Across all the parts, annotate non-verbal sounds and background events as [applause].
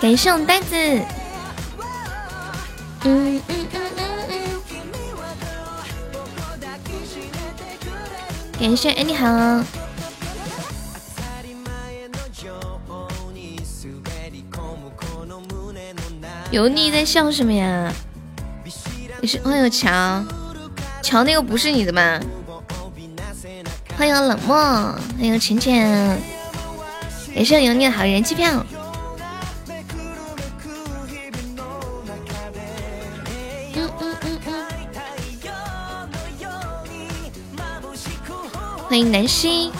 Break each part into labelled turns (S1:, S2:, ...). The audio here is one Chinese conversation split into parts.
S1: 感谢我们呆子，嗯嗯嗯嗯嗯，感谢哎你好，油腻在笑什么呀？你是欢迎乔，乔那个不是你的吗？欢迎冷漠，欢迎浅浅，感谢油腻的好人气票。嗯嗯嗯嗯，欢迎南希。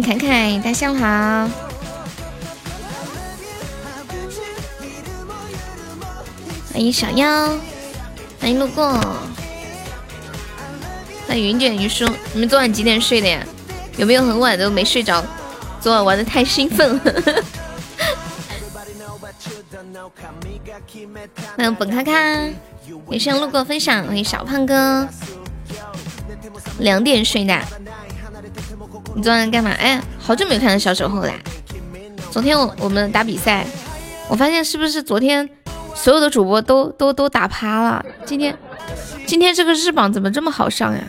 S1: 凯凯，大家下午好。欢迎小妖，欢迎路过。欢迎云卷云舒，你们昨晚几点睡的呀？有没有很晚都没睡着？昨晚玩的太兴奋了。欢迎本卡卡，也是路过分享。欢迎小胖哥，两点睡的。你昨晚干嘛？哎，好久没有看到小守候了。昨天我我们打比赛，我发现是不是昨天所有的主播都都都打趴了？今天今天这个日榜怎么这么好上呀？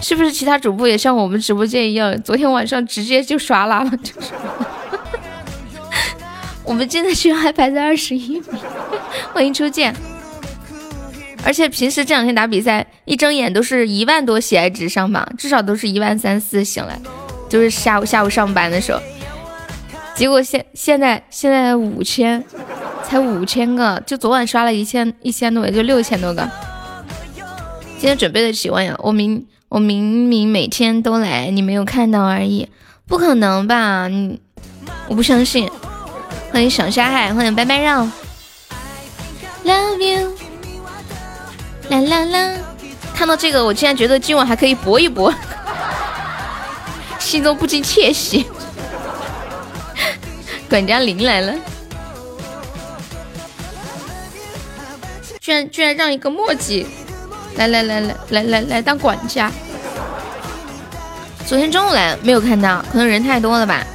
S1: 是不是其他主播也像我们直播间一样，昨天晚上直接就刷拉了？就是 [laughs] 我们现在居然还排在二十一名，欢迎初见。而且平时这两天打比赛，一睁眼都是一万多喜爱值上榜，至少都是一万三四。醒来就是下午下午上班的时候，结果现现在现在五千，才五千个，就昨晚刷了一千一千多，也就六千多个。今天准备了几万呀？我明我明明每天都来，你没有看到而已，不可能吧？你我不相信。欢迎小沙海，欢迎拜拜绕，Love you。啦啦啦！看到这个，我竟然觉得今晚还可以搏一搏，[laughs] 心中不禁窃喜。[laughs] 管家林来了，居然居然让一个墨迹来来来来来来来当管家。昨天中午来没有看到，可能人太多了吧。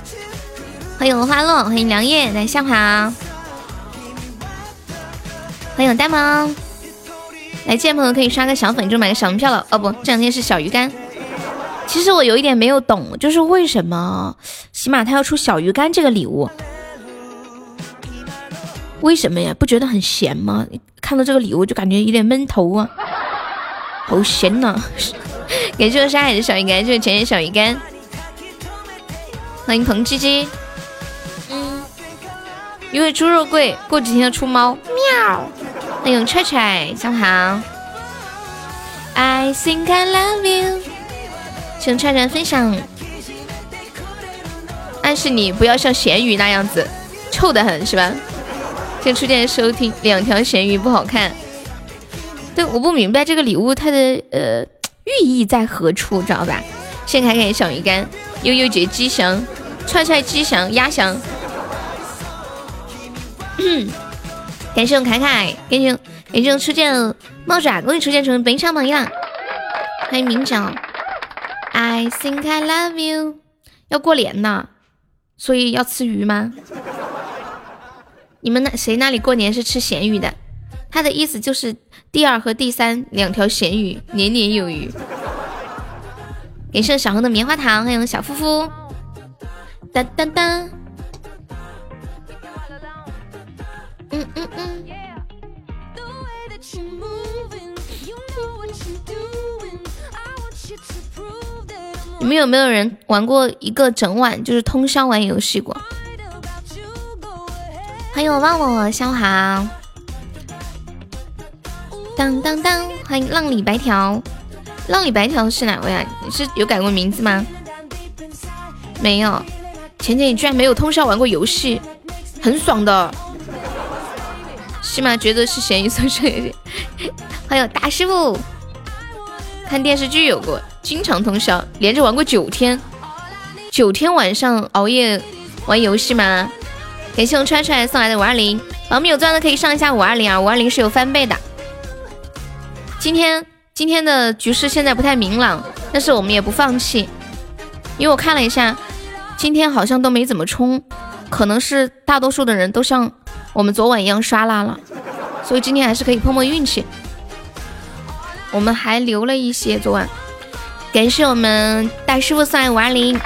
S1: 欢迎花落，欢迎凉夜，来下好。欢迎呆萌。来见朋友可以刷个小粉，就买个小门票了。哦不，这两天是小鱼干。其实我有一点没有懂，就是为什么起码他要出小鱼干这个礼物？为什么呀？不觉得很闲吗？看到这个礼物就感觉有点闷头啊，好闲呐！感谢我沙海的小鱼干，就是前前小鱼干。欢迎彭鸡鸡。嗯，因为猪肉贵，过几天要出猫。喵。欢迎踹踹，下午好。I think I love you，请踹踹分享。暗示你不要像咸鱼那样子，臭的很是吧？先出现收听，两条咸鱼不好看。对，我不明白这个礼物它的呃寓意在何处，知道吧？先看看小鱼干，悠悠姐吉祥，踹踹吉祥，鸭翔。感谢我凯凯，感谢感谢我初见猫爪，恭喜初见成为本场榜样！欢迎明角，I think I love you。要过年呢，所以要吃鱼吗？你们那谁那里过年是吃咸鱼的？他的意思就是第二和第三两条咸鱼，年年有余。感谢小红的棉花糖，欢迎小夫夫，当当当。嗯嗯嗯。你们有没有人玩过一个整晚就是通宵玩游戏过？欢迎我忘我下午好。当当当，欢迎浪里白条。浪里白条是哪位啊？你是有改过名字吗？没有。浅浅，你居然没有通宵玩过游戏，很爽的。起码觉得是咸鱼送水的。还有大师傅，看电视剧有过，经常通宵，连着玩过九天，九天晚上熬夜玩游戏吗？感谢我川川送来的五二零，宝们有钻的可以上一下五二零啊，五二零是有翻倍的。今天今天的局势现在不太明朗，但是我们也不放弃，因为我看了一下，今天好像都没怎么冲，可能是大多数的人都像我们昨晚一样刷拉了，所以今天还是可以碰碰运气。我们还留了一些昨晚，感谢我们大师傅送来五二零，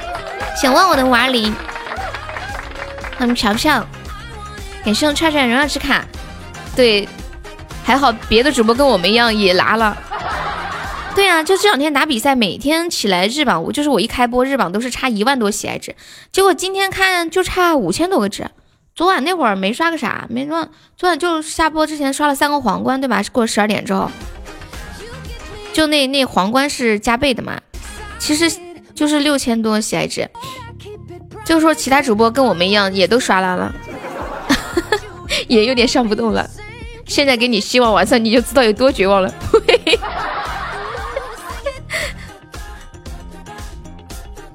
S1: 想问我的五二零，欢迎飘飘，感谢我串串荣耀之卡，对，还好别的主播跟我们一样也拿了，对啊，就这两天打比赛，每天起来日榜，我就是我一开播日榜都是差一万多喜爱值，结果今天看就差五千多个值，昨晚那会儿没刷个啥，没刷，昨晚就下播之前刷了三个皇冠，对吧？过十二点之后。就那那皇冠是加倍的嘛，其实就是六千多喜爱值，就是说其他主播跟我们一样也都刷来了，[laughs] 也有点上不动了。现在给你希望，晚上你就知道有多绝望了。[laughs]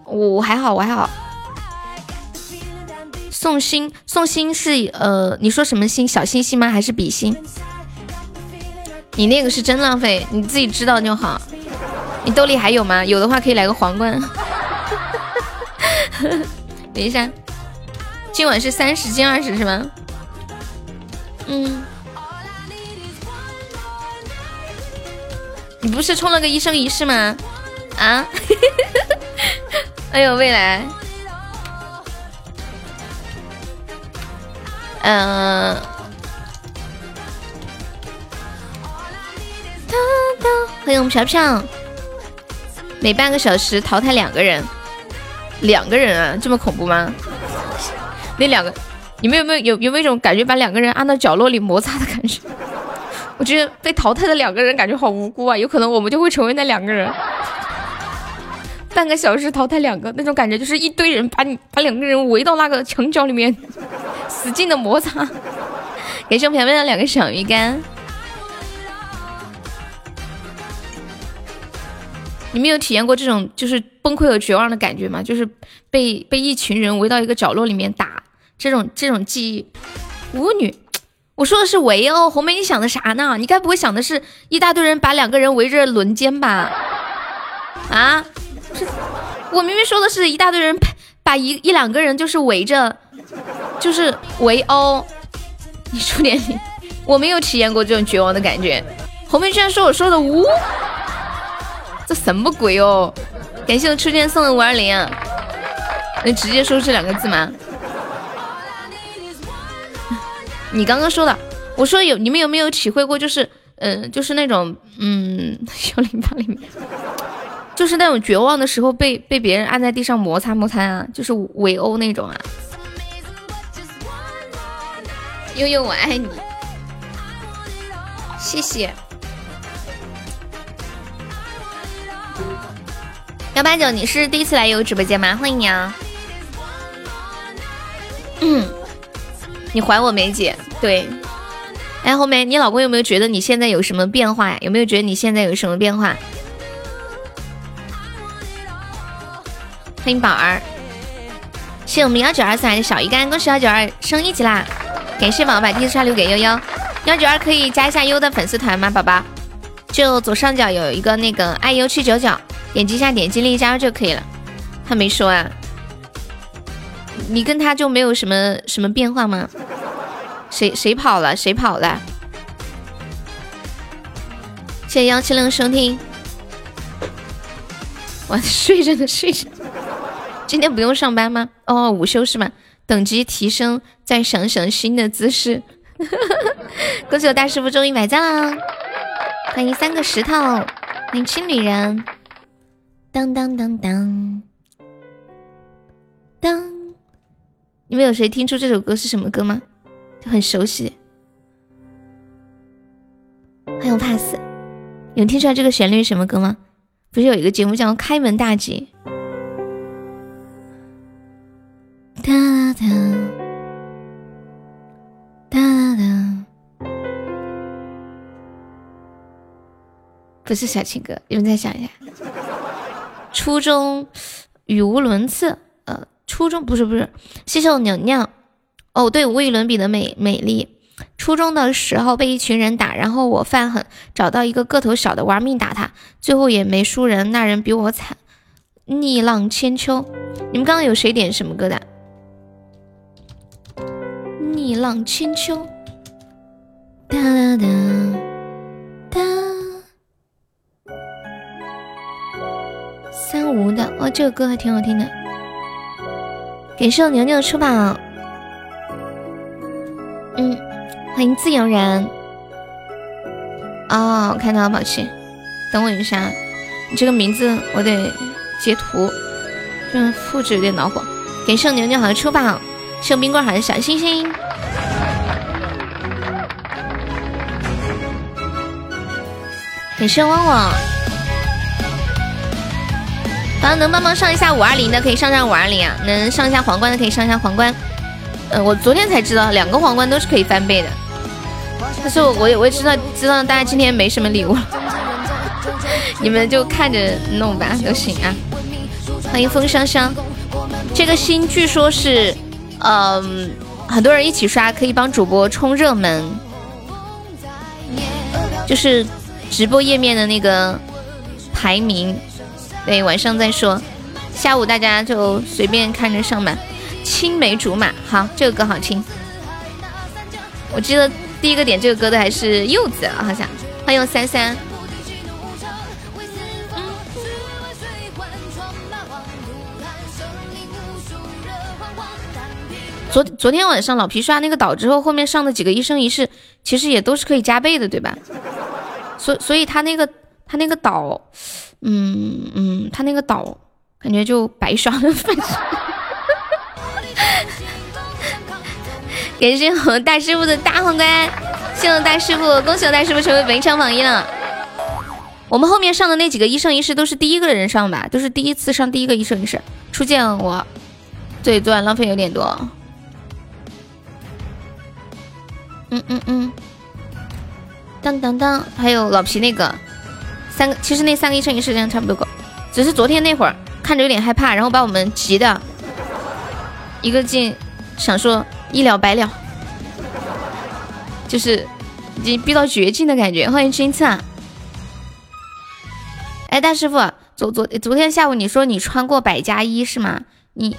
S1: 我我还好，我还好。送心送心是呃，你说什么心？小星星吗？还是比心？你那个是真浪费，你自己知道就好。你兜里还有吗？有的话可以来个皇冠。[laughs] 等一下，今晚是三十进二十是吗？嗯。你不是充了个一生一世吗？啊？[laughs] 哎呦，未来。嗯。欢迎我们飘飘，每半个小时淘汰两个人，两个人啊，这么恐怖吗？那两个，你们有没有有有没有一种感觉，把两个人按到角落里摩擦的感觉？我觉得被淘汰的两个人感觉好无辜啊，有可能我们就会成为那两个人。半个小时淘汰两个，那种感觉就是一堆人把你把两个人围到那个墙角里面，使劲的摩擦。感谢我们飘飘的两个小鱼干。你们有体验过这种就是崩溃和绝望的感觉吗？就是被被一群人围到一个角落里面打这种这种记忆。舞女，我说的是围殴。红梅，你想的啥呢？你该不会想的是一大堆人把两个人围着轮奸吧？啊？不是我明明说的是一大堆人把一一两个人就是围着，就是围殴。[laughs] 你出点力，我没有体验过这种绝望的感觉。红梅居然说我说的无。这什么鬼哦！感谢我初见送的五二零，你直接说这两个字吗？[laughs] 你刚刚说的，我说有，你们有没有体会过？就是，嗯，就是那种，嗯，[laughs] 幺零八零，就是那种绝望的时候，被被别人按在地上摩擦摩擦啊，就是围殴那种啊。悠悠，我爱你，谢谢。幺八九，你是第一次来悠悠直播间吗？欢迎你啊！嗯，你还我梅姐？对。哎，红梅，你老公有没有觉得你现在有什么变化呀？有没有觉得你现在有什么变化？欢迎宝儿，谢我们幺九二送来的小鱼干，恭喜幺九二升一级啦！感谢宝宝把第一次刷留给悠悠，幺九二可以加一下悠的粉丝团吗？宝宝，就左上角有一个那个爱优七九九。点击一下，点击立加就可以了。他没说啊，你跟他就没有什么什么变化吗？谁谁跑了？谁跑了？谢谢幺七零收听。我睡着呢，睡着。今天不用上班吗？哦，午休是吗？等级提升，再想想新的姿势。[laughs] 恭喜我大师傅终于买赞啦！欢迎三个石头，欢迎青旅人。当当当当当，你们有谁听出这首歌是什么歌吗？就很熟悉。欢迎 pass，有听出来这个旋律什么歌吗？不是有一个节目叫《开门大吉》？哒哒哒哒哒，不是小情歌，你们再想一下。初中语无伦次，呃，初中不是不是，谢谢我娘娘。哦，对，无与伦比的美美丽。初中的时候被一群人打，然后我犯狠，找到一个个头小的玩命打他，最后也没输人，那人比我惨。逆浪千秋，你们刚刚有谁点什么歌的？逆浪千秋，哒哒哒哒。三无的，哦，这个歌还挺好听的。感谢我牛牛的出榜。嗯，欢迎自由人。哦，我看到了，宝气，等我一下，你这个名字我得截图，这复制有点恼火。感谢牛牛好的出榜，谢我冰棍好的小星星。感谢旺旺，刚能帮忙上一下五二零的可以上上五二零啊，能上一下皇冠的可以上一下皇冠。嗯，我昨天才知道两个皇冠都是可以翻倍的，但是我我也我也知道知道大家今天没什么礼物，[laughs] 你们就看着弄吧都行啊。欢迎风香香，这个星据说是，嗯，很多人一起刷可以帮主播冲热门，就是直播页面的那个排名。对，晚上再说，下午大家就随便看着上吧。青梅竹马，好，这个歌好听。我记得第一个点这个歌的还是柚子，好像。欢迎三三。昨昨天晚上老皮刷那个岛之后，后面上的几个一生一世，其实也都是可以加倍的，对吧？所所以他那个他那个岛，嗯嗯，他那个岛感觉就白刷了分。感谢我们大师傅的大皇冠，谢我大师傅，恭喜我大师傅成为本场榜一了。我们后面上的那几个一生一世都是第一个人上吧，都是第一次上第一个一生一世。初见我，对，昨晚浪费有点多。嗯嗯嗯，当当当，还有老皮那个三个，其实那三个一生一世这样差不多够，只是昨天那会儿看着有点害怕，然后把我们急的。一个劲想说一了百了，就是已经逼到绝境的感觉。欢迎君灿。哎，大师傅，昨昨昨天下午你说你穿过百家衣是吗？你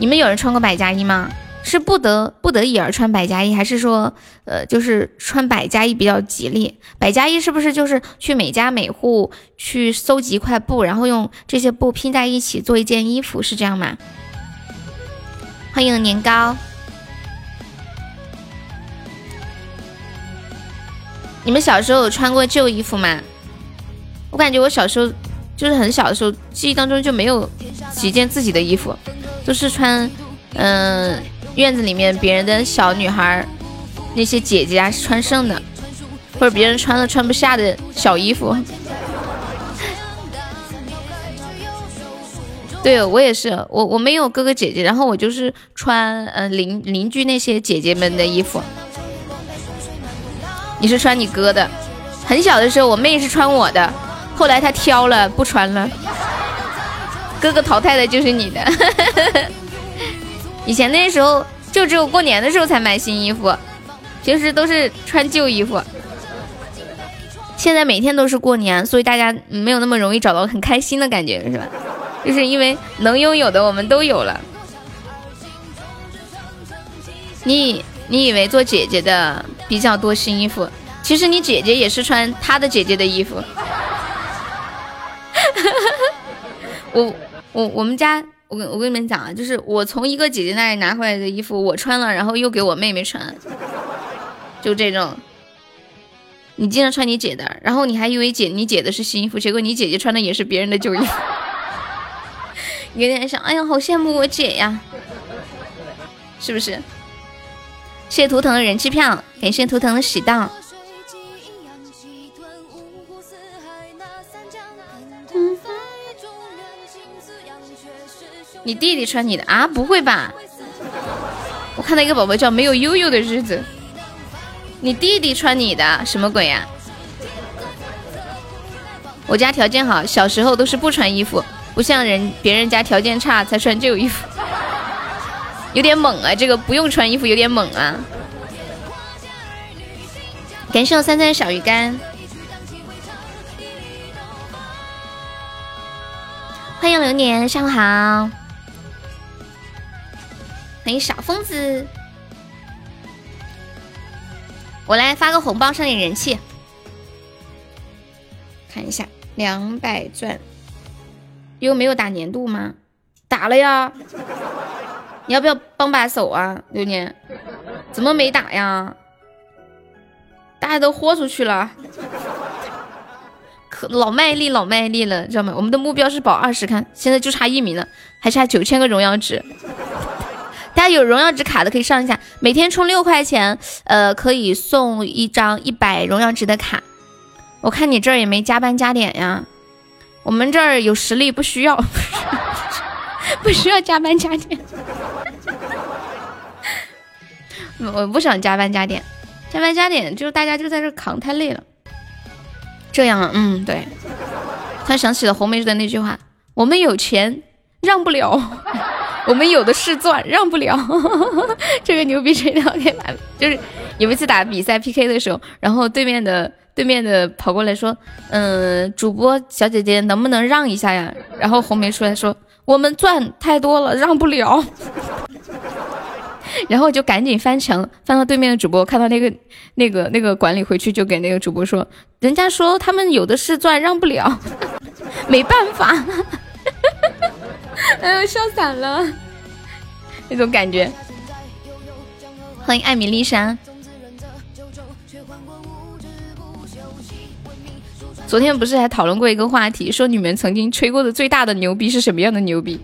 S1: 你们有人穿过百家衣吗？是不得不得已而穿百家衣，还是说呃就是穿百家衣比较吉利？百家衣是不是就是去每家每户去搜集一块布，然后用这些布拼在一起做一件衣服，是这样吗？欢迎年糕，你们小时候有穿过旧衣服吗？我感觉我小时候就是很小的时候，记忆当中就没有几件自己的衣服，都是穿嗯院子里面别人的小女孩那些姐姐啊穿剩的，或者别人穿了穿不下的小衣服。对我也是，我我没有哥哥姐姐，然后我就是穿呃邻邻居那些姐姐们的衣服。你是穿你哥的，很小的时候我妹是穿我的，后来她挑了不穿了，哥哥淘汰的就是你的。[laughs] 以前那时候就只有过年的时候才买新衣服，平时都是穿旧衣服。现在每天都是过年，所以大家没有那么容易找到很开心的感觉，是吧？就是因为能拥有的我们都有了。你你以为做姐姐的比较多新衣服，其实你姐姐也是穿她的姐姐的衣服。[laughs] 我我我们家，我跟我跟你们讲啊，就是我从一个姐姐那里拿回来的衣服，我穿了，然后又给我妹妹穿，就这种。你经常穿你姐的，然后你还以为姐你姐的是新衣服，结果你姐姐穿的也是别人的旧衣服。有点想，哎呀，好羡慕我姐呀，是不是？谢谢图腾的人气票，感谢图腾的喜到。你弟弟穿你的啊？不会吧？我看到一个宝宝叫没有悠悠的日子，你弟弟穿你的什么鬼呀？我家条件好，小时候都是不穿衣服，不像人别人家条件差才穿旧衣服，[laughs] 有点猛啊！这个不用穿衣服有点猛啊！感谢我三三小鱼干，欢迎流年，上午好，欢迎小疯子，我来发个红包上点人气。看一下两百钻，又没有打年度吗？打了呀，你要不要帮把手啊？流年，怎么没打呀？大家都豁出去了，可老卖力，老卖力了，知道吗？我们的目标是保二十，看现在就差一名了，还差九千个荣耀值。大家有荣耀值卡的可以上一下，每天充六块钱，呃，可以送一张一百荣耀值的卡。我看你这儿也没加班加点呀，我们这儿有实力，不需要，[laughs] 不需要加班加点。我不想加班加点，加班加点就是大家就在这扛太累了。这样啊，嗯，对。突然想起了红梅的那句话：“我们有钱让不了，我们有的是钻让不了。[laughs] ”这个牛逼吹的给来了。就是有一次打比赛 PK 的时候，然后对面的。对面的跑过来说：“嗯，主播小姐姐能不能让一下呀？”然后红梅出来说：“我们钻太多了，让不了。[laughs] ”然后就赶紧翻墙翻到对面的主播，看到那个那个那个管理回去就给那个主播说：“人家说他们有的是钻，让不了，[laughs] 没办法。[laughs] ”哎呦，笑惨了，那种感觉。欢迎艾米丽莎。昨天不是还讨论过一个话题，说你们曾经吹过的最大的牛逼是什么样的牛逼？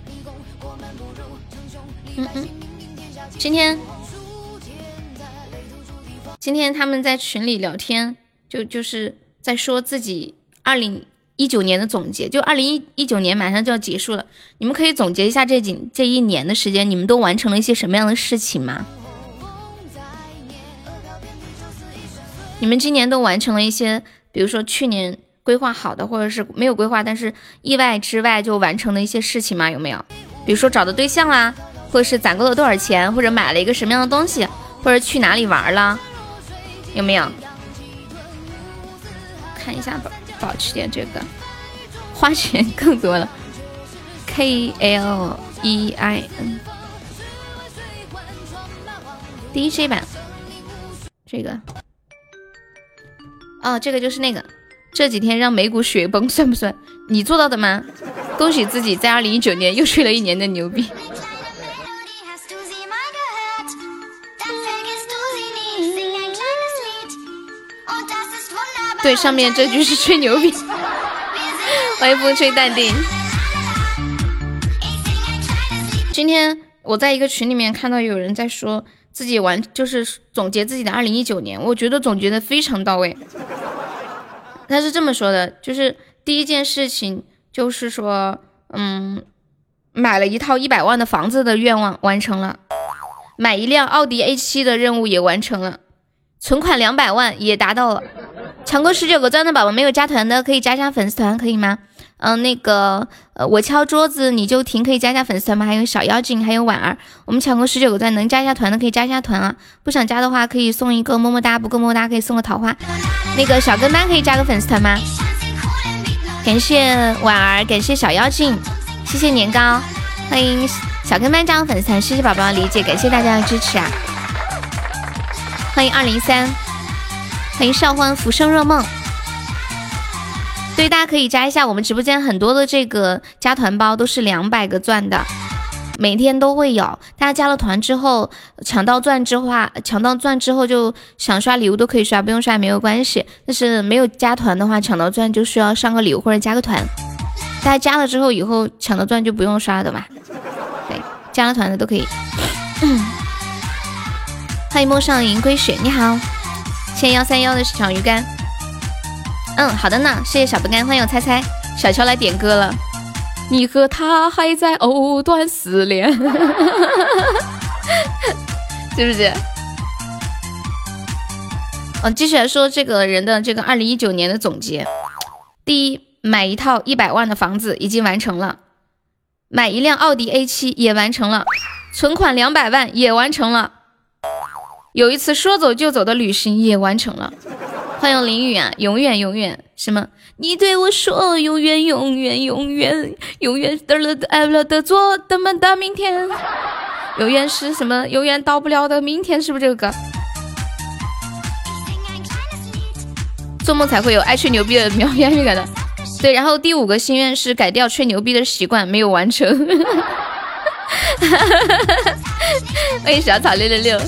S1: 嗯，今天今天他们在群里聊天，就就是在说自己二零一九年的总结，就二零一一九年马上就要结束了，你们可以总结一下这几这一年的时间，你们都完成了一些什么样的事情吗？你们今年都完成了一些，比如说去年。规划好的，或者是没有规划，但是意外之外就完成的一些事情吗？有没有？比如说找的对象啦，或者是攒够了多少钱，或者买了一个什么样的东西，或者去哪里玩了，有没有？看一下保保持点这个，花钱更多了。K L E I N D J 版，这个，哦，这个就是那个。这几天让美股雪崩算不算？你做到的吗？恭喜自己在二零一九年又吹了一年的牛逼。对，上面这句是吹牛逼。[laughs] 欢迎风吹淡定。今天我在一个群里面看到有人在说自己完，就是总结自己的二零一九年，我觉得总结的非常到位。他是这么说的，就是第一件事情就是说，嗯，买了一套一百万的房子的愿望完成了，买一辆奥迪 A 七的任务也完成了，存款两百万也达到了，抢够十九个钻的宝宝没有加团的可以加加粉丝团，可以吗？嗯，那个，呃，我敲桌子你就停，可以加加粉丝团吗？还有小妖精，还有婉儿，我们抢够十九个钻，能加一下团的可以加一下团啊，不想加的话可以送一个么么哒，不够么么哒可以送个桃花。那个小跟班可以加个粉丝团吗？感谢婉儿，感谢小妖精，谢谢年糕，欢迎小跟班加个粉丝团，谢谢宝宝的理解，感谢大家的支持啊！欢迎二零三，欢迎少欢浮生若梦。所以大家可以加一下我们直播间很多的这个加团包，都是两百个钻的，每天都会有。大家加了团之后，抢到钻之话，抢到钻之后就想刷礼物都可以刷，不用刷也没有关系。但是没有加团的话，抢到钻就需要上个礼物或者加个团。大家加了之后，以后抢到钻就不用刷的吧？对，加了团的都可以。[coughs] 欢迎陌上银归雪，你好，谢幺三幺的小鱼干。嗯，好的呢，谢谢小不干，欢迎我猜猜小乔来点歌了。你和他还在藕断丝连，[laughs] 是不是？嗯，继续来说这个人的这个二零一九年的总结。第一，买一套一百万的房子已经完成了，买一辆奥迪 A 七也完成了，存款两百万也完成了，有一次说走就走的旅行也完成了。欢迎林雨啊，永远永远什么？你对我说永远永远永远永远得了的爱了的做的么的明天，永远是什么？永远到不了的明天，是不是这个歌？做梦才会有爱吹牛逼的喵喵预感的。对，然后第五个心愿是改掉吹牛逼的习惯，没有完成。欢迎小草六六六。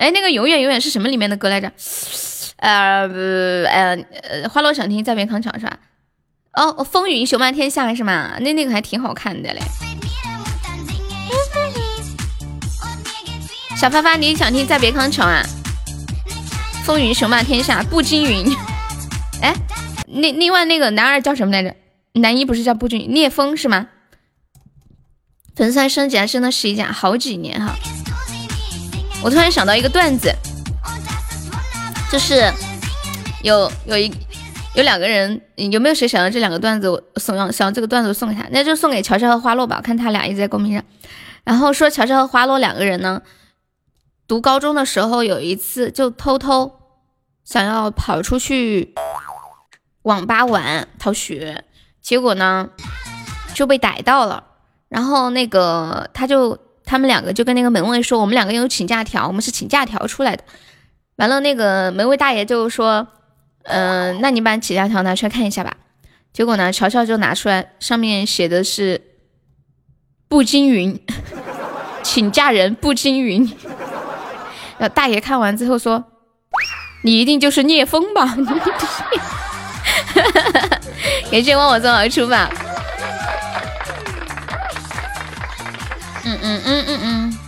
S1: 哎，那个永远永远是什么里面的歌来着？呃呃呃，花落想听再别康桥是吧？哦，风云雄霸天下是吗？那那个还挺好看的嘞。小发发，你想听再别康桥啊？风云雄霸天下，步惊云。哎，那另外那个男二叫什么来着？男一不是叫步惊云，聂风是吗？粉丝升级还升了十一甲，好几年哈。我突然想到一个段子。就是有有一有两个人，有没有谁想要这两个段子？我送让想要这个段子送给他，那就送给乔乔和花落吧。看他俩一直在公屏上，然后说乔乔和花落两个人呢，读高中的时候有一次就偷偷想要跑出去网吧玩逃学，结果呢就被逮到了。然后那个他就他们两个就跟那个门卫说，我们两个有请假条，我们是请假条出来的。完了，那个门卫大爷就说：“嗯，那你把请假条拿出来看一下吧。”结果呢，乔乔就拿出来，上面写的是“步惊云，请假人步惊云。”呃，大爷看完之后说：“你一定就是聂风吧？”感谢汪我送而出吧。嗯嗯嗯嗯嗯。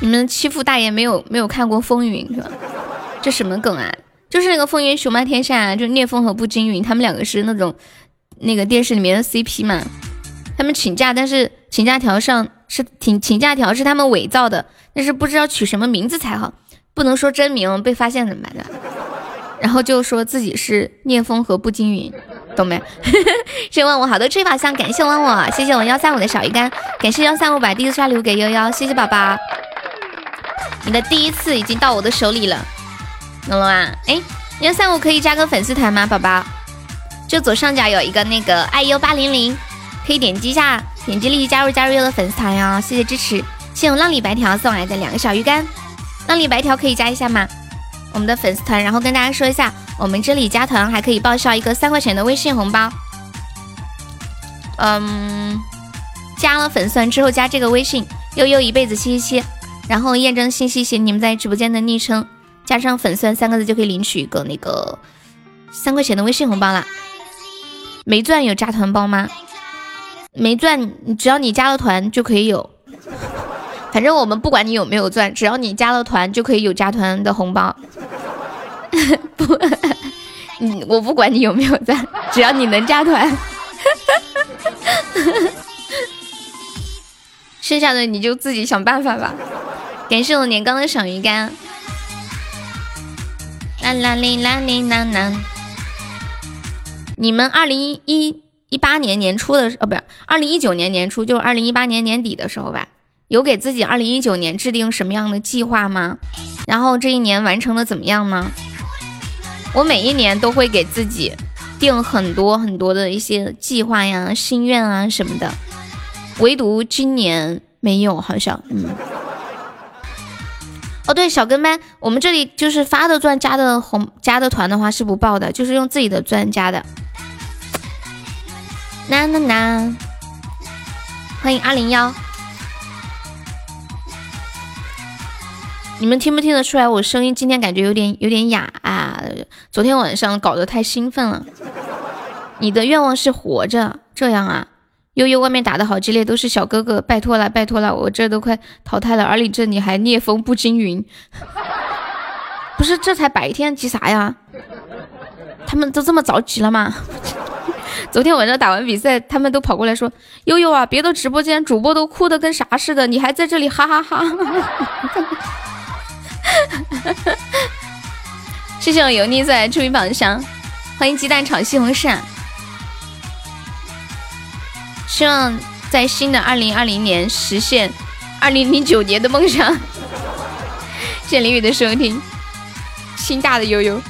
S1: 你们欺负大爷没有没有看过风云是吧？这什么梗啊？就是那个风云雄霸天下，就聂风和步惊云，他们两个是那种那个电视里面的 CP 嘛。他们请假，但是请假条上是请请假条是他们伪造的，但是不知道取什么名字才好，不能说真名，被发现怎么办？然后就说自己是聂风和步惊云，懂没？[laughs] 谢谢问我好多吹法香，感谢问我，谢谢我幺三五的小鱼干，感谢幺三五把第一次刷礼物给悠悠，谢谢宝宝。你的第一次已经到我的手里了，懂了吗？哎，幺三五可以加个粉丝团吗，宝宝？就左上角有一个那个爱优八零零，可以点击一下，点击立即加入加入优的粉丝团哟，谢谢支持。谢谢我浪里白条送来的两个小鱼干，浪里白条可以加一下吗？我们的粉丝团，然后跟大家说一下，我们这里加团还可以报销一个三块钱的微信红包。嗯，加了粉丝团之后加这个微信，悠悠一辈子七七七。然后验证信息写你们在直播间的昵称，加上粉丝团三个字就可以领取一个那个三块钱的微信红包啦。没钻有加团包吗？没钻，只要你加了团就可以有。反正我们不管你有没有钻，只要你加了团就可以有加团的红包。[laughs] 不，你，我不管你有没有钻，只要你能加团。[laughs] 剩下的你就自己想办法吧。感谢我年糕的小鱼干。啦啦哩啦哩啦啦。你们二零一一八年年初的时，哦，不是二零一九年年初，就是二零一八年年底的时候吧，有给自己二零一九年制定什么样的计划吗？然后这一年完成的怎么样呢？我每一年都会给自己定很多很多的一些计划呀、心愿啊什么的，唯独今年没有，好像，嗯。哦，对，小跟班，我们这里就是发的钻加的红加的团的话是不报的，就是用自己的钻加的。呐呐呐，欢迎二零幺，你们听不听得出来我声音今天感觉有点有点哑啊？昨天晚上搞得太兴奋了。你的愿望是活着，这样啊？悠悠，外面打的好激烈，都是小哥哥，拜托了，拜托了，我这都快淘汰了。而你这里还聂风不惊云，不是这才白天急啥呀？他们都这么着急了吗？昨天晚上打完比赛，他们都跑过来说：“悠悠啊，别的直播间主播都哭的跟啥似的，你还在这里哈哈哈。”谢谢我油腻在出于榜上，欢迎鸡蛋炒西红柿。希望在新的二零二零年实现二零零九年的梦想。谢谢林雨的收听，心大的悠悠。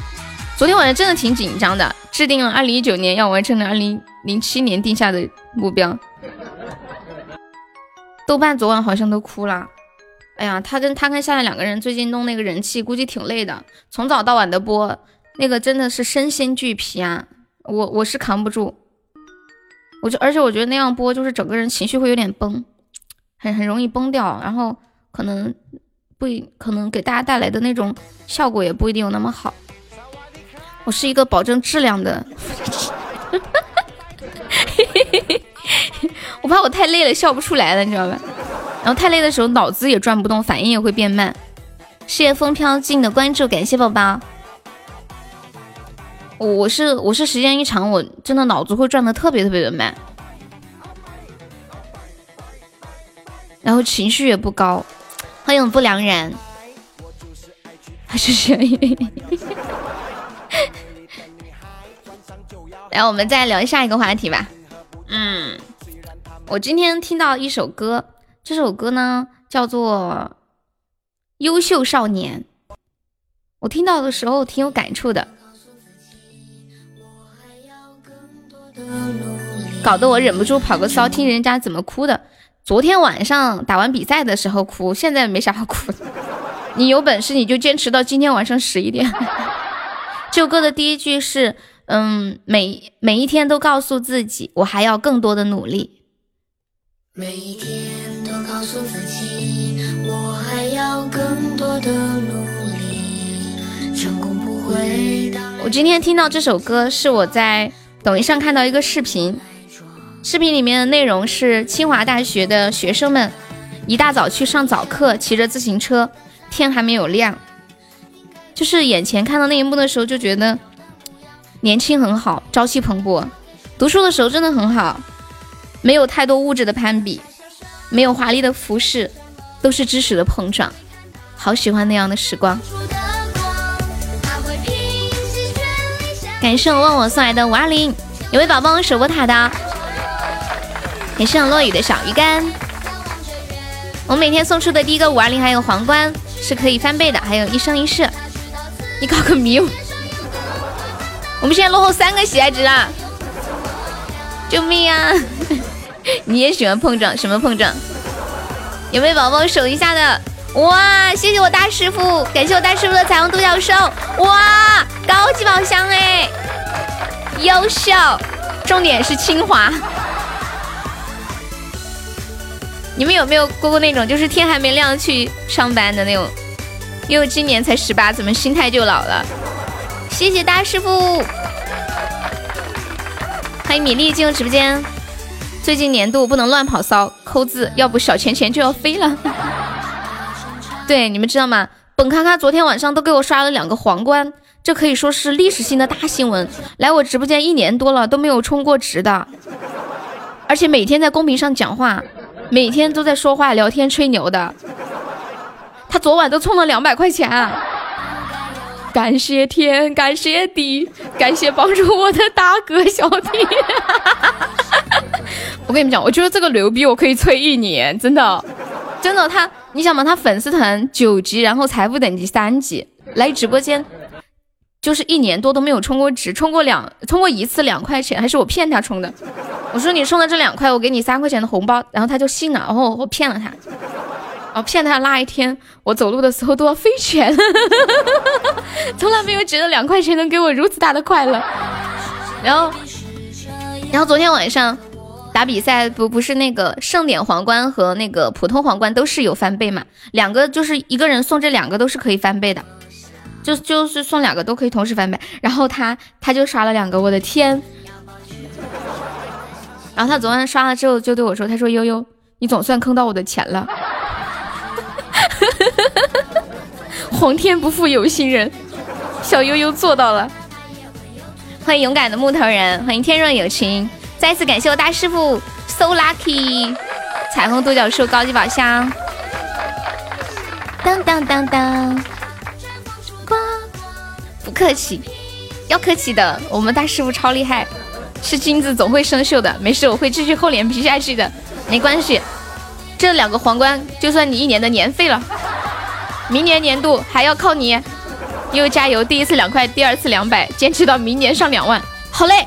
S1: 昨天晚上真的挺紧张的，制定了二零一九年要完成的二零零七年定下的目标。豆瓣昨晚好像都哭了。哎呀，他跟他跟夏夏两个人最近弄那个人气，估计挺累的，从早到晚的播，那个真的是身心俱疲啊！我我是扛不住，我就而且我觉得那样播就是整个人情绪会有点崩，很很容易崩掉，然后可能不可能给大家带来的那种效果也不一定有那么好。我是一个保证质量的，[laughs] 我怕我太累了笑不出来了，你知道吧？然后太累的时候脑子也转不动，反应也会变慢。谢谢风飘进的关注，感谢宝宝。我是我是时间一长，我真的脑子会转的特别特别的慢，然后情绪也不高。欢迎不良人，[laughs] 还是谁？来，我们再聊下一个话题吧。嗯，我今天听到一首歌，这首歌呢叫做《优秀少年》，我听到的时候挺有感触的，搞得我忍不住跑个骚，听人家怎么哭的。昨天晚上打完比赛的时候哭，现在没啥好哭的。你有本事你就坚持到今天晚上十一点。[laughs] 这首歌的第一句是。嗯，每每一天都告诉自己，我还要更多的努力。每一天告诉自己，我还要更多的努力。成功不会。我今天听到这首歌，是我在抖音上看到一个视频，视频里面的内容是清华大学的学生们一大早去上早课，骑着自行车，天还没有亮，就是眼前看到那一幕的时候，就觉得。年轻很好，朝气蓬勃。读书的时候真的很好，没有太多物质的攀比，没有华丽的服饰，都是知识的碰撞。好喜欢那样的时光。感谢我问我送来的五二零，有位宝宝守波塔的。感谢我落雨的小鱼干。我每天送出的第一个五二零还有皇冠是可以翻倍的，还有一生一世。你搞个迷。我们现在落后三个喜爱值啊！救命啊！[laughs] 你也喜欢碰撞？什么碰撞？有没有宝宝守一下的？哇！谢谢我大师傅，感谢我大师傅的彩虹独角兽！哇！高级宝箱哎！优秀！重点是清华。你们有没有过过那种就是天还没亮去上班的那种？因为今年才十八，怎么心态就老了？谢谢大师傅，欢迎米粒进入直播间。最近年度不能乱跑骚扣字，要不小钱钱就要飞了。[laughs] 对，你们知道吗？本咔咔昨天晚上都给我刷了两个皇冠，这可以说是历史性的大新闻。来我直播间一年多了都没有充过值的，而且每天在公屏上讲话，每天都在说话聊天吹牛的。他昨晚都充了两百块钱。感谢天，感谢地，感谢帮助我的大哥小弟。[laughs] 我跟你们讲，我觉得这个牛逼，我可以吹一年，真的，真的。他，你想嘛，他粉丝团九级，然后财富等级三级，来直播间就是一年多都没有充过值，充过两，充过一次两块钱，还是我骗他充的。我说你充的这两块，我给你三块钱的红包，然后他就信了，然后我骗了他。我骗他那一天，我走路的时候都要飞拳，[laughs] 从来没有觉得两块钱能给我如此大的快乐。然后，然后昨天晚上打比赛，不不是那个盛典皇冠和那个普通皇冠都是有翻倍嘛？两个就是一个人送这两个都是可以翻倍的，就就是送两个都可以同时翻倍。然后他他就刷了两个，我的天！然后他昨天刷了之后就对我说：“他说悠悠，你总算坑到我的钱了。” [laughs] 皇天不负有心人，小悠悠做到了。欢迎勇敢的木头人，欢迎天若有情，再次感谢我大师傅，so lucky，彩虹独角兽高级宝箱，当当当当，不客气，要客气的。我们大师傅超厉害，是金子总会生锈的。没事，我会继续厚脸皮下去的，没关系。这两个皇冠就算你一年的年费了，明年年度还要靠你，又加油！第一次两块，第二次两百，坚持到明年上两万。好嘞，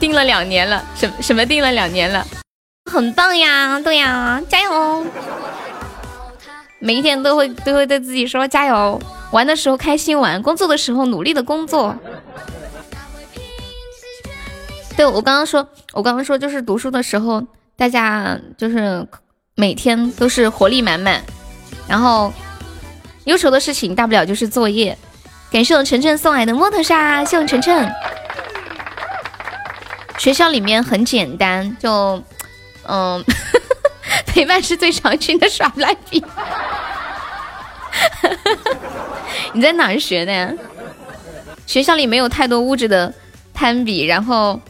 S1: 定了两年了，什什么定了两年了？很棒呀，对呀，加油！每一天都会都会对自己说加油，玩的时候开心玩，工作的时候努力的工作。对我刚刚说，我刚刚说就是读书的时候，大家就是每天都是活力满满，然后忧愁的事情大不了就是作业。感谢我晨晨送来的摸头杀，谢我晨晨。学校里面很简单，就。嗯，[laughs] 陪伴是最常去的耍赖皮。[laughs] 你在哪学的呀？学校里没有太多物质的攀比，然后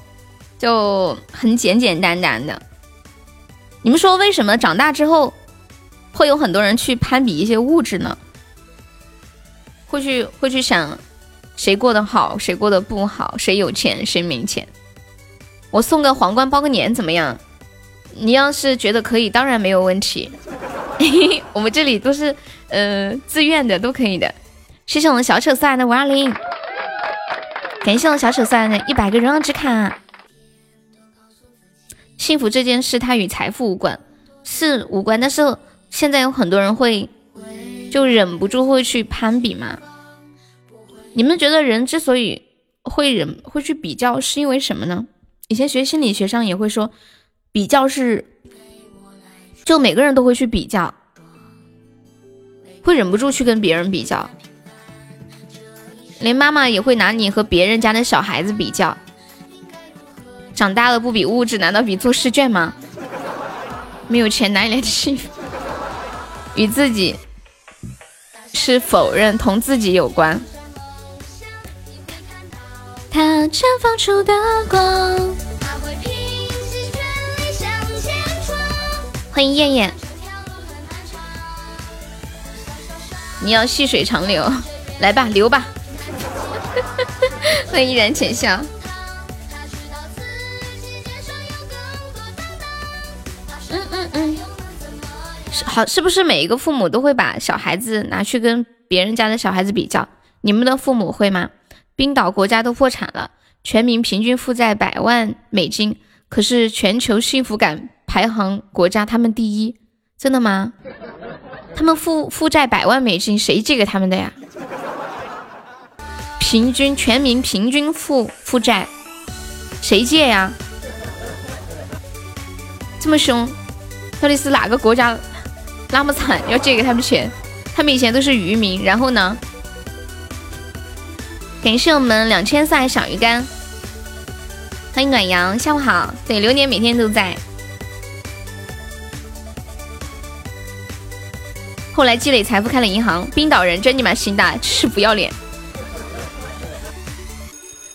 S1: 就很简简单单的。你们说为什么长大之后会有很多人去攀比一些物质呢？会去会去想谁过得好，谁过得不好，谁有钱，谁没钱？我送个皇冠包个年怎么样？你要是觉得可以，当然没有问题。[laughs] 我们这里都是呃自愿的，都可以的。谢谢我们小丑送来的五二零，感谢我们小丑送来的一百个荣耀之卡。幸福这件事，它与财富无关，是无关。但是现在有很多人会就忍不住会去攀比嘛。你们觉得人之所以会忍会去比较，是因为什么呢？以前学心理学上也会说。比较是，就每个人都会去比较，会忍不住去跟别人比较，连妈妈也会拿你和别人家的小孩子比较。长大了不比物质，难道比做试卷吗？没有钱哪里来的幸福？与自己是否认同自己有关。它绽放出的光。欢迎燕燕，你要细水长流，来吧，留吧。[laughs] 欢迎依然浅笑。嗯嗯嗯，好，是不是每一个父母都会把小孩子拿去跟别人家的小孩子比较？你们的父母会吗？冰岛国家都破产了，全民平均负债百万美金，可是全球幸福感。排行国家他们第一，真的吗？他们负负债百万美金，谁借给他们的呀？平均全民平均负负债，谁借呀？这么凶，到底是哪个国家那么惨要借给他们钱？他们以前都是渔民，然后呢？感谢我们两千三小鱼干，欢迎暖阳，下午好。对，流年每天都在。后来积累财富开了银行，冰岛人真你妈心大，真是不要脸。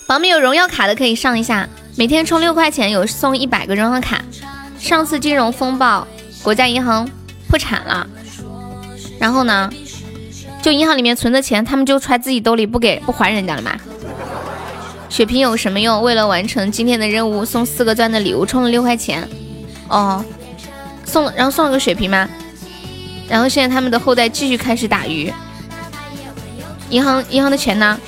S1: 旁边有荣耀卡的可以上一下，每天充六块钱有送一百个荣耀卡。上次金融风暴，国家银行破产了，然后呢，就银行里面存的钱，他们就揣自己兜里不给不还人家了嘛。血瓶有什么用？为了完成今天的任务，送四个钻的礼物，充了六块钱。哦，送，然后送了个血瓶吗？然后现在他们的后代继续开始打鱼，银行银行的钱呢？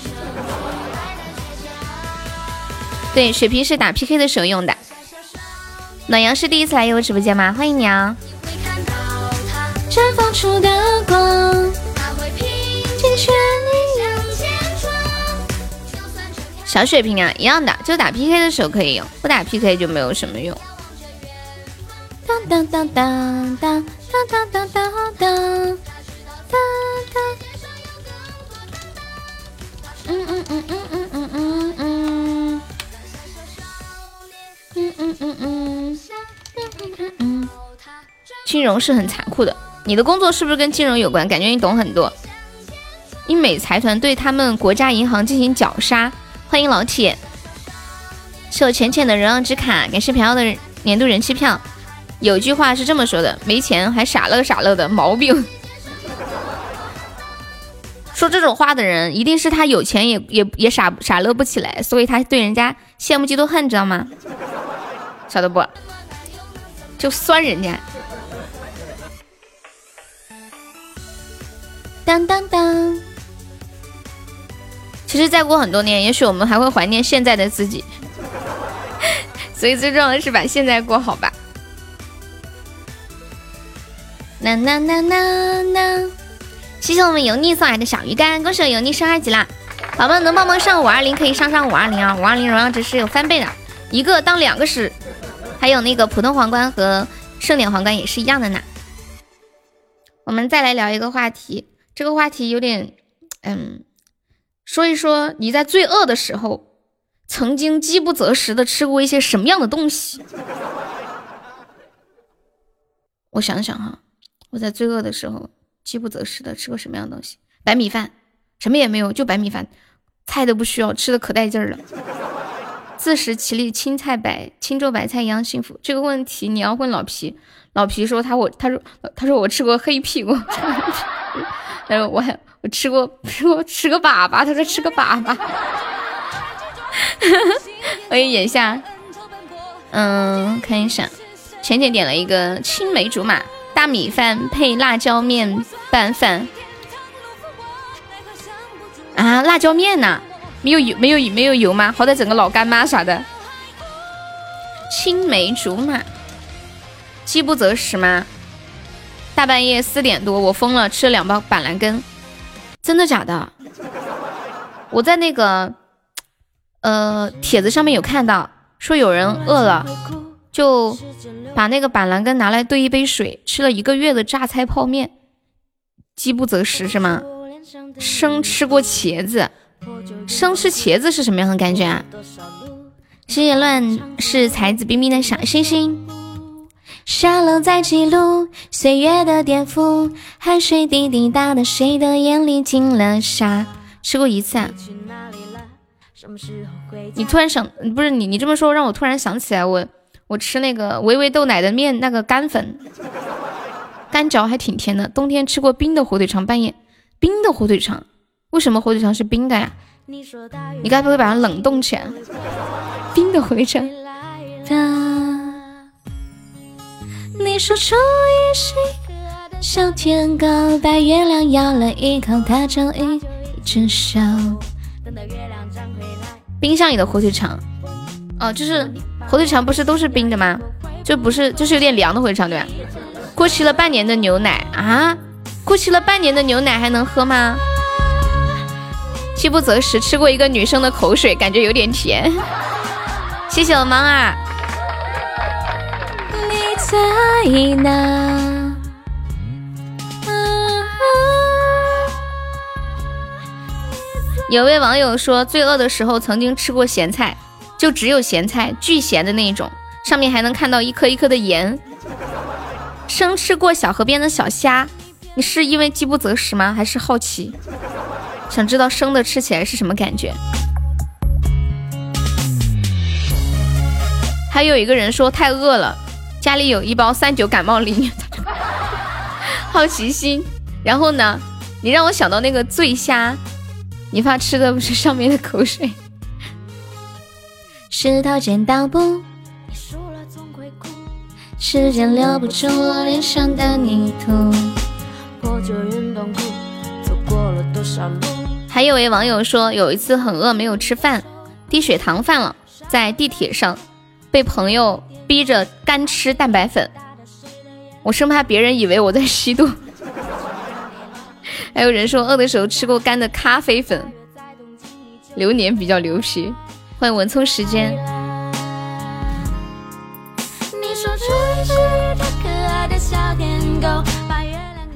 S1: 对，血瓶是打 PK 的时候用的。暖阳是第一次来我直播间吗？欢迎你啊！小水瓶啊，一样的，就打 PK 的时候可以用，不打 PK 就没有什么用。当当当当当。哒哒哒哒哒哒哒。嗯嗯嗯嗯嗯嗯嗯嗯。嗯嗯嗯。嗯金融是很残酷的，你的工作是不是跟金融有关？感觉你懂很多。英美财团对他们国家银行进行绞杀。欢迎老铁，是我浅浅的荣耀之卡，感谢飘飘的年度人气票。有句话是这么说的：没钱还傻乐傻乐的毛病。说这种话的人，一定是他有钱也也也傻傻乐不起来，所以他对人家羡慕嫉妒恨，知道吗？晓得不？就酸人家。当当当。其实再过很多年，也许我们还会怀念现在的自己。[laughs] 所以最重要的是把现在过好吧。啦啦啦啦啦！谢谢我们油腻送来的小鱼干，恭喜我油腻升二级啦！宝宝能帮忙上五二零，可以上上五二零啊！五二零荣耀值是有翻倍的，一个当两个使，还有那个普通皇冠和盛典皇冠也是一样的呢。我们再来聊一个话题，这个话题有点，嗯，说一说你在最饿的时候，曾经饥不择食的吃过一些什么样的东西？我想想哈。我在最饿的时候，饥不择食的吃过什么样的东西？白米饭，什么也没有，就白米饭，菜都不需要，吃的可带劲儿了。自食其力，青菜白，青州白菜一样幸福。这个问题你要问老皮，老皮说他我他说他说我吃过黑屁股，他说我还我吃过吃过吃个粑粑，他说吃个粑粑。[laughs] 我也演下，嗯，看一下，浅浅点了一个青梅竹马。大米饭配辣椒面拌饭啊！辣椒面呢？没有油，没有没有油吗？好歹整个老干妈啥的。青梅竹马，饥不择食吗？大半夜四点多，我疯了，吃了两包板蓝根。真的假的？我在那个呃帖子上面有看到，说有人饿了就。把那个板蓝根拿来兑一杯水，吃了一个月的榨菜泡面，饥不择食是吗？生吃过茄子，生吃茄子是什么样的感觉啊？谢谢乱世才子冰冰的小星星。沙漏在记录岁月的颠覆，汗水滴滴答的，谁的眼里进了沙？吃过一次啊？你突然想，不是你，你这么说让我突然想起来我。我吃那个维维豆奶的面，那个干粉，[laughs] 干嚼还挺甜的。冬天吃过冰的火腿肠，半夜冰的火腿肠，为什么火腿肠是冰的呀？你该不会把它冷冻起来？冰的火腿肠。你说初一十小天高，把月亮咬了一口，它就一直笑。冰箱里的火腿肠，哦，就是。火腿肠不是都是冰的吗？就不是，就是有点凉的火腿肠对吧？过期了半年的牛奶啊，过期了半年的牛奶还能喝吗？饥不择食，吃过一个女生的口水，感觉有点甜。谢谢我芒儿。你在哪？有位网友说，最饿的时候曾经吃过咸菜。就只有咸菜，巨咸的那种，上面还能看到一颗一颗的盐。生吃过小河边的小虾，你是因为饥不择食吗？还是好奇，想知道生的吃起来是什么感觉？还有一个人说太饿了，家里有一包三九感冒灵，[laughs] 好奇心。然后呢，你让我想到那个醉虾，你怕吃的不是上面的口水。石头剪刀布，时间留不住我脸上的泥土。还有位网友说，有一次很饿，没有吃饭，低血糖犯了，在地铁上被朋友逼着干吃蛋白粉，我生怕别人以为我在吸毒。[laughs] 还有人说饿的时候吃过干的咖啡粉，流年比较牛皮。欢迎文聪时间。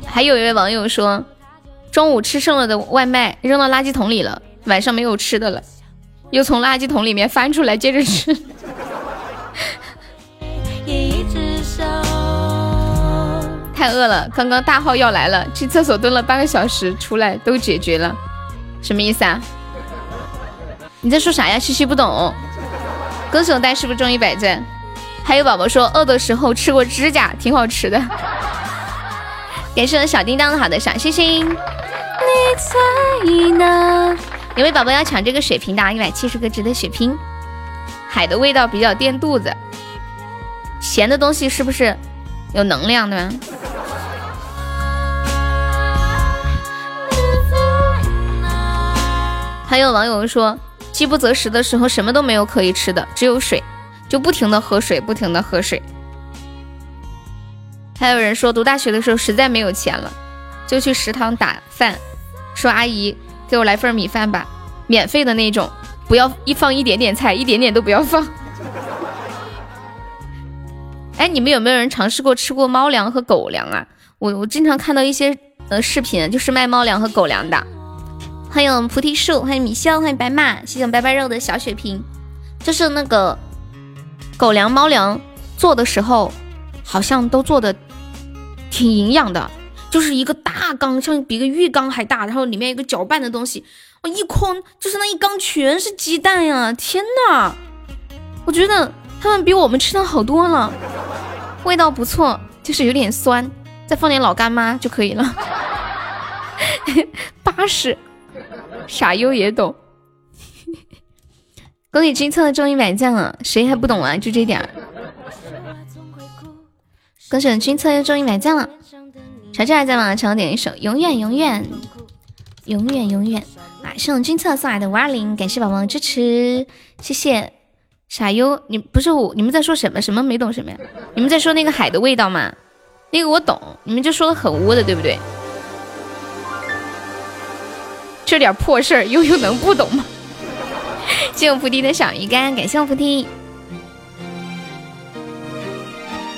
S1: 还有一位网友说，中午吃剩了的外卖扔到垃圾桶里了，晚上没有吃的了，又从垃圾桶里面翻出来接着吃。[laughs] 太饿了，刚刚大号要来了，去厕所蹲了半个小时，出来都解决了，什么意思啊？你在说啥呀？西西不懂。歌手带是不是中一百钻？还有宝宝说饿的时候吃过指甲，挺好吃的。感谢我小叮当的好的小星星。在哪？有位宝宝要抢这个血瓶的，一百七十个值的血瓶。海的味道比较垫肚子，咸的东西是不是有能量的？还有网友说，饥不择食的时候，什么都没有可以吃的，只有水，就不停的喝水，不停的喝水。还有人说，读大学的时候实在没有钱了，就去食堂打饭，说阿姨给我来份米饭吧，免费的那种，不要一放一点点菜，一点点都不要放。[laughs] 哎，你们有没有人尝试过吃过猫粮和狗粮啊？我我经常看到一些呃视频，就是卖猫粮和狗粮的。欢迎菩提树，欢迎米香，欢迎白马，谢谢白白肉的小血瓶。就是那个狗粮、猫粮做的时候，好像都做的挺营养的，就是一个大缸，像比个浴缸还大，然后里面一个搅拌的东西，我，一筐就是那一缸全是鸡蛋呀！天呐，我觉得他们比我们吃的好多了，味道不错，就是有点酸，再放点老干妈就可以了。[laughs] 八十。傻优也懂，恭喜君策中一百赞了，谁还不懂啊？就这点儿。恭喜君策又中一百赞了，乔乔还在吗？乔点一首《永远永远永远永远》啊！是我君策送来的五二零，感谢宝宝支持，谢谢傻优。你不是我，你们在说什么？什么没懂什么呀？你们在说那个海的味道吗？那个我懂，你们就说的很污的，对不对？这点破事儿，悠悠能不懂吗？[laughs] 谢我菩提的小鱼干，感谢我菩提。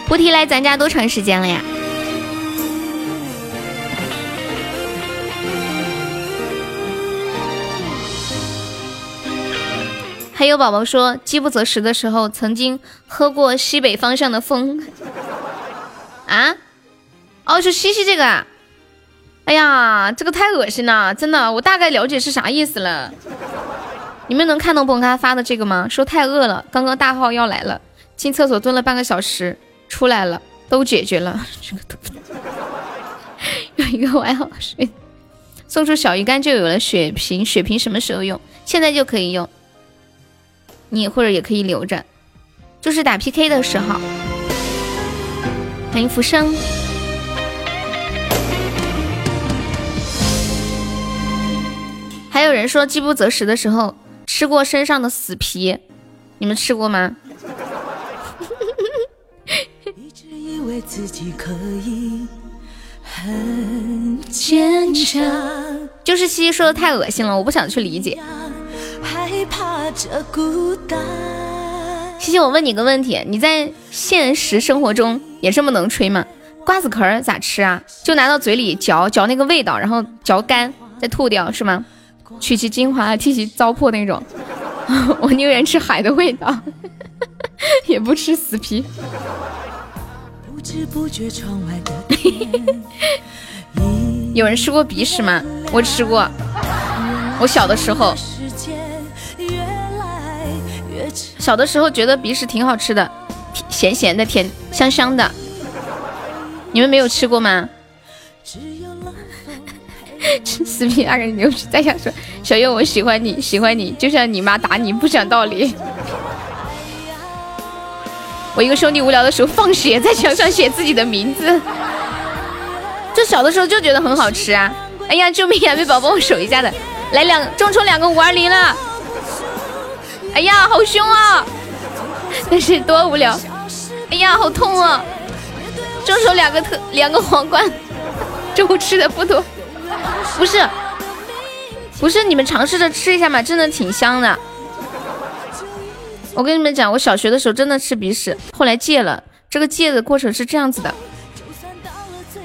S1: 菩提来咱家多长时间了呀？还有宝宝说，饥不择食的时候，曾经喝过西北方向的风。啊？哦，是西西这个啊。哎呀，这个太恶心了，真的，我大概了解是啥意思了。你们能看到崩咖发的这个吗？说太饿了，刚刚大号要来了，进厕所蹲了半个小时，出来了，都解决了。[laughs] 这个都有一个外号水，送出小鱼干就有了血瓶，血瓶什么时候用？现在就可以用，你或者也可以留着，就是打 PK 的时候。欢迎浮生。还有人说饥不择食的时候吃过身上的死皮，你们吃过吗？就是西西说的太恶心了，我不想去理解。西西，我问你个问题，你在现实生活中也这么能吹吗？瓜子壳咋吃啊？就拿到嘴里嚼嚼那个味道，然后嚼干再吐掉是吗？取其精华，替其糟粕那种。[laughs] 我宁愿吃海的味道，[laughs] 也不吃死皮。[laughs] 有人吃过鼻屎吗？我吃过。我小的时候，小的时候觉得鼻屎挺好吃的，咸咸的，甜香香的。你们没有吃过吗？死皮二人牛皮在想说，小月我喜欢你，喜欢你，就像你妈打你不讲道理。[laughs] 我一个兄弟无聊的时候放血，在墙上写自己的名字。就小的时候就觉得很好吃啊！哎呀，救命呀！被宝宝我守一下的，来两中冲两个五二零了。哎呀，好凶啊！但是多无聊。哎呀，好痛啊！中手两个特两个皇冠，中午吃的不多。不是，不是，你们尝试着吃一下嘛，真的挺香的。我跟你们讲，我小学的时候真的吃鼻屎，后来戒了。这个戒的过程是这样子的：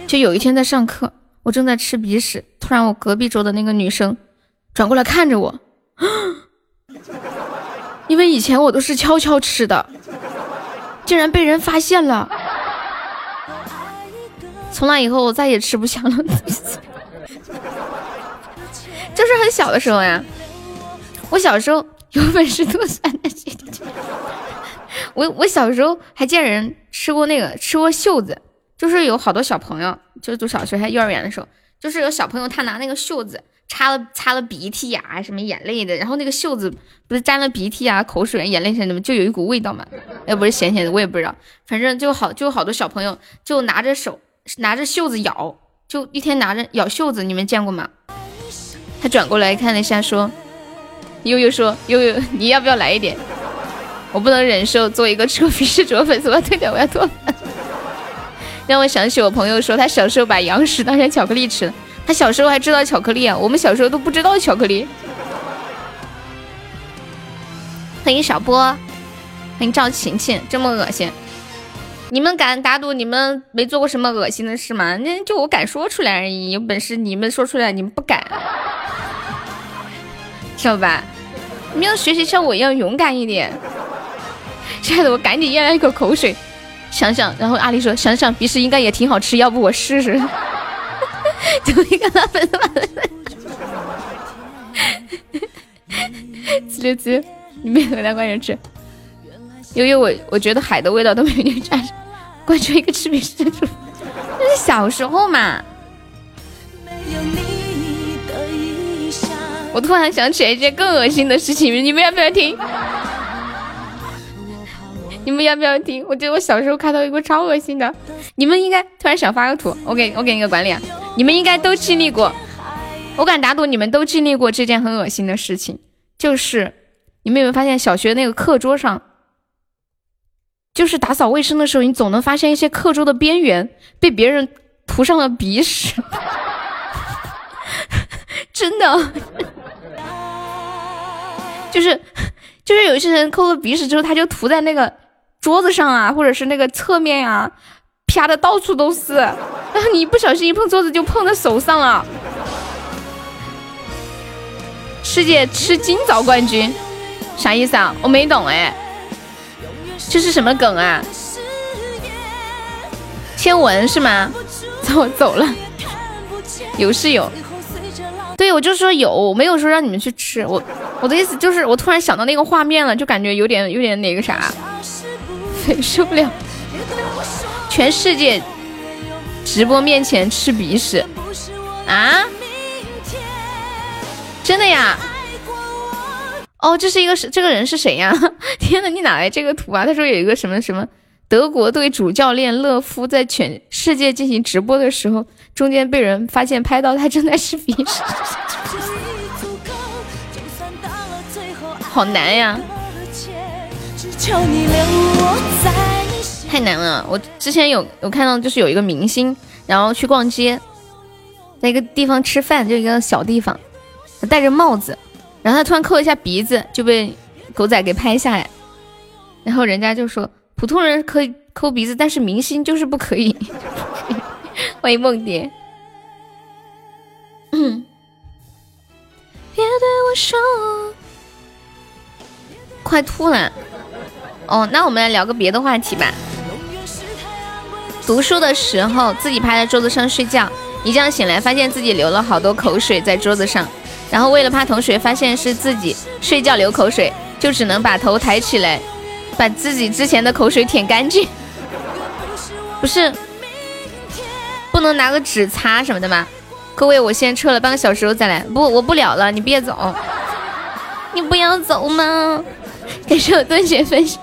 S1: 就有一天在上课，我正在吃鼻屎，突然我隔壁桌的那个女生转过来看着我，因为以前我都是悄悄吃的，竟然被人发现了。从那以后，我再也吃不香了。[laughs] 就是很小的时候呀，我小时候有本事做酸的姐姐。我我小时候还见人吃过那个吃过袖子，就是有好多小朋友，就是读小学还幼儿园的时候，就是有小朋友他拿那个袖子擦了擦了鼻涕呀，什么眼泪的，然后那个袖子不是沾了鼻涕啊、口水、眼泪什么的，就有一股味道嘛，哎，不是咸咸的，我也不知道，反正就好，就好多小朋友就拿着手拿着袖子咬，就一天拿着咬袖子，你们见过吗？他转过来看了一下，说：“悠悠说，悠悠你要不要来一点？我不能忍受做一个臭皮式卓粉丝，我要退掉，我要脱。”让我想起我朋友说，他小时候把羊屎当成巧克力吃。他小时候还知道巧克力啊，我们小时候都不知道巧克力。欢迎小波，欢迎赵晴晴，这么恶心，你们敢打赌你们没做过什么恶心的事吗？那就我敢说出来而已，有本事你们说出来，你们不敢，[laughs] 知道吧？你们要学习像我一样勇敢一点。亲爱的，我赶紧咽了一口口水。想想，然后阿丽说：“想想鼻屎应该也挺好吃，要不我试试。”就一个拉粉完了，[laughs] 呲溜，你没和他关着吃。悠悠，我我觉得海的味道都没有你差。关注一个吃鼻屎的主，[laughs] 那是小时候嘛。我突然想起来一件更恶心的事情，你们要不要听？[laughs] 你们要不要听？我觉得我小时候看到一个超恶心的，你们应该突然想发个图，我给我给你个管理啊，你们应该都经历过，我敢打赌你们都经历过这件很恶心的事情，就是你们有没有发现小学那个课桌上，就是打扫卫生的时候，你总能发现一些课桌的边缘被别人涂上了鼻屎，[laughs] 真的，就是就是有些人抠了鼻屎之后，他就涂在那个。桌子上啊，或者是那个侧面啊，啪的到处都是，然后你不小心一碰桌子就碰到手上了。世界吃今早冠军，啥意思啊？我没懂哎，这是什么梗啊？天文是吗？[laughs] 走走了，有是有，对我就说有，没有说让你们去吃。我我的意思就是，我突然想到那个画面了，就感觉有点有点那个啥。[laughs] 受不了！全世界直播面前吃鼻屎啊！真的呀？哦，这是一个是这个人是谁呀？[laughs] 天呐，你哪来这个图啊？他说有一个什么什么德国队主教练勒夫在全世界进行直播的时候，中间被人发现拍到他正在吃鼻屎，好难呀！太难了！我之前有有看到，就是有一个明星，然后去逛街，在一个地方吃饭，就一个小地方，戴着帽子，然后他突然抠一下鼻子，就被狗仔给拍下来，然后人家就说普通人可以抠鼻子，但是明星就是不可以。[laughs] 欢迎梦蝶。嗯别对我说，快吐了。哦，那我们来聊个别的话题吧。读书的时候自己趴在桌子上睡觉，一觉醒来发现自己流了好多口水在桌子上，然后为了怕同学发现是自己睡觉流口水，就只能把头抬起来，把自己之前的口水舔干净。[laughs] 不是，不能拿个纸擦什么的吗？各位，我先撤了，半个小时后再来。不，我不聊了，你别走，你不要走吗？感谢我盾姐分享，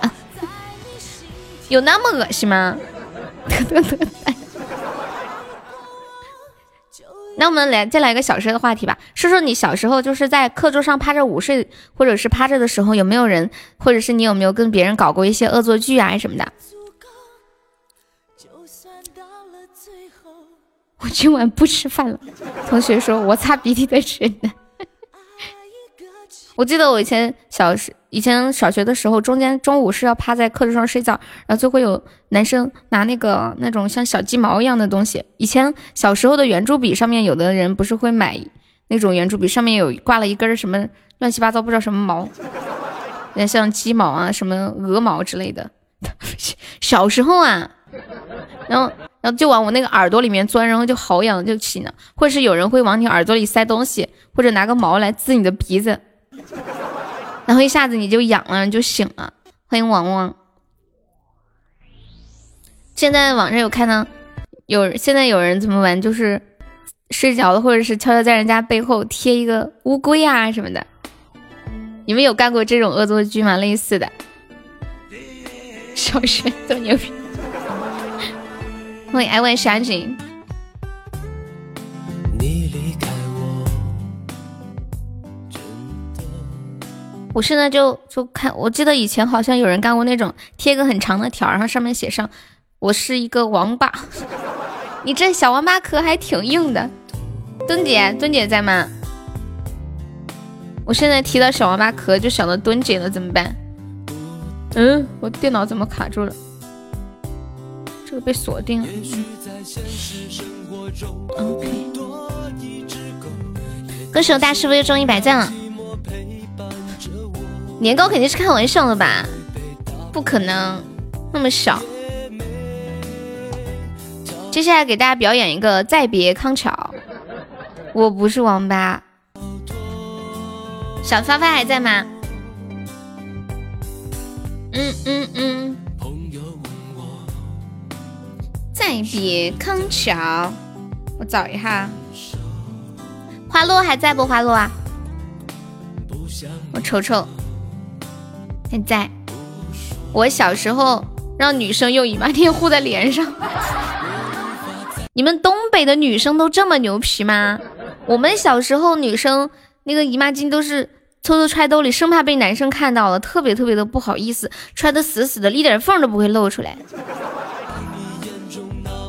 S1: 有那么恶心吗？[laughs] 那我们来再来一个小时的话题吧，说说你小时候就是在课桌上趴着午睡，或者是趴着的时候，有没有人，或者是你有没有跟别人搞过一些恶作剧啊什么的？我今晚不吃饭了，同学说我擦鼻涕在吃呢。我记得我以前小时。以前小学的时候，中间中午是要趴在课桌上睡觉，然后就会有男生拿那个那种像小鸡毛一样的东西。以前小时候的圆珠笔上面，有的人不是会买那种圆珠笔，上面有挂了一根什么乱七八糟不知道什么毛，那像鸡毛啊、什么鹅毛之类的。小时候啊，然后然后就往我那个耳朵里面钻，然后就好痒就起呢。或者是有人会往你耳朵里塞东西，或者拿个毛来滋你的鼻子。[laughs] 然后一下子你就痒了，你就醒了。欢迎王王。现在网上有看到有现在有人怎么玩？就是睡着了，或者是悄悄在人家背后贴一个乌龟啊什么的。你们有干过这种恶作剧吗？类似的。小学这么牛逼！欢迎爱问山井。我现在就就看，我记得以前好像有人干过那种贴个很长的条，然后上面写上“我是一个王八”。[laughs] 你这小王八壳还挺硬的。墩姐，墩姐在吗？我现在提到小王八壳就想到墩姐了，怎么办？嗯，我电脑怎么卡住了？这个被锁定了。歌手大师傅又中一百赞了。年糕肯定是开玩笑的吧？不可能那么小。接下来给大家表演一个再别康桥。我不是王八。小发发还在吗？嗯嗯嗯。再别康桥，我找一下。花落还在不？花落啊？我瞅瞅。现在。我小时候让女生用姨妈巾护在脸上。[laughs] 你们东北的女生都这么牛皮吗？我们小时候女生那个姨妈巾都是偷偷揣兜里，生怕被男生看到了，特别特别的不好意思，揣的死死的，一点缝都不会露出来。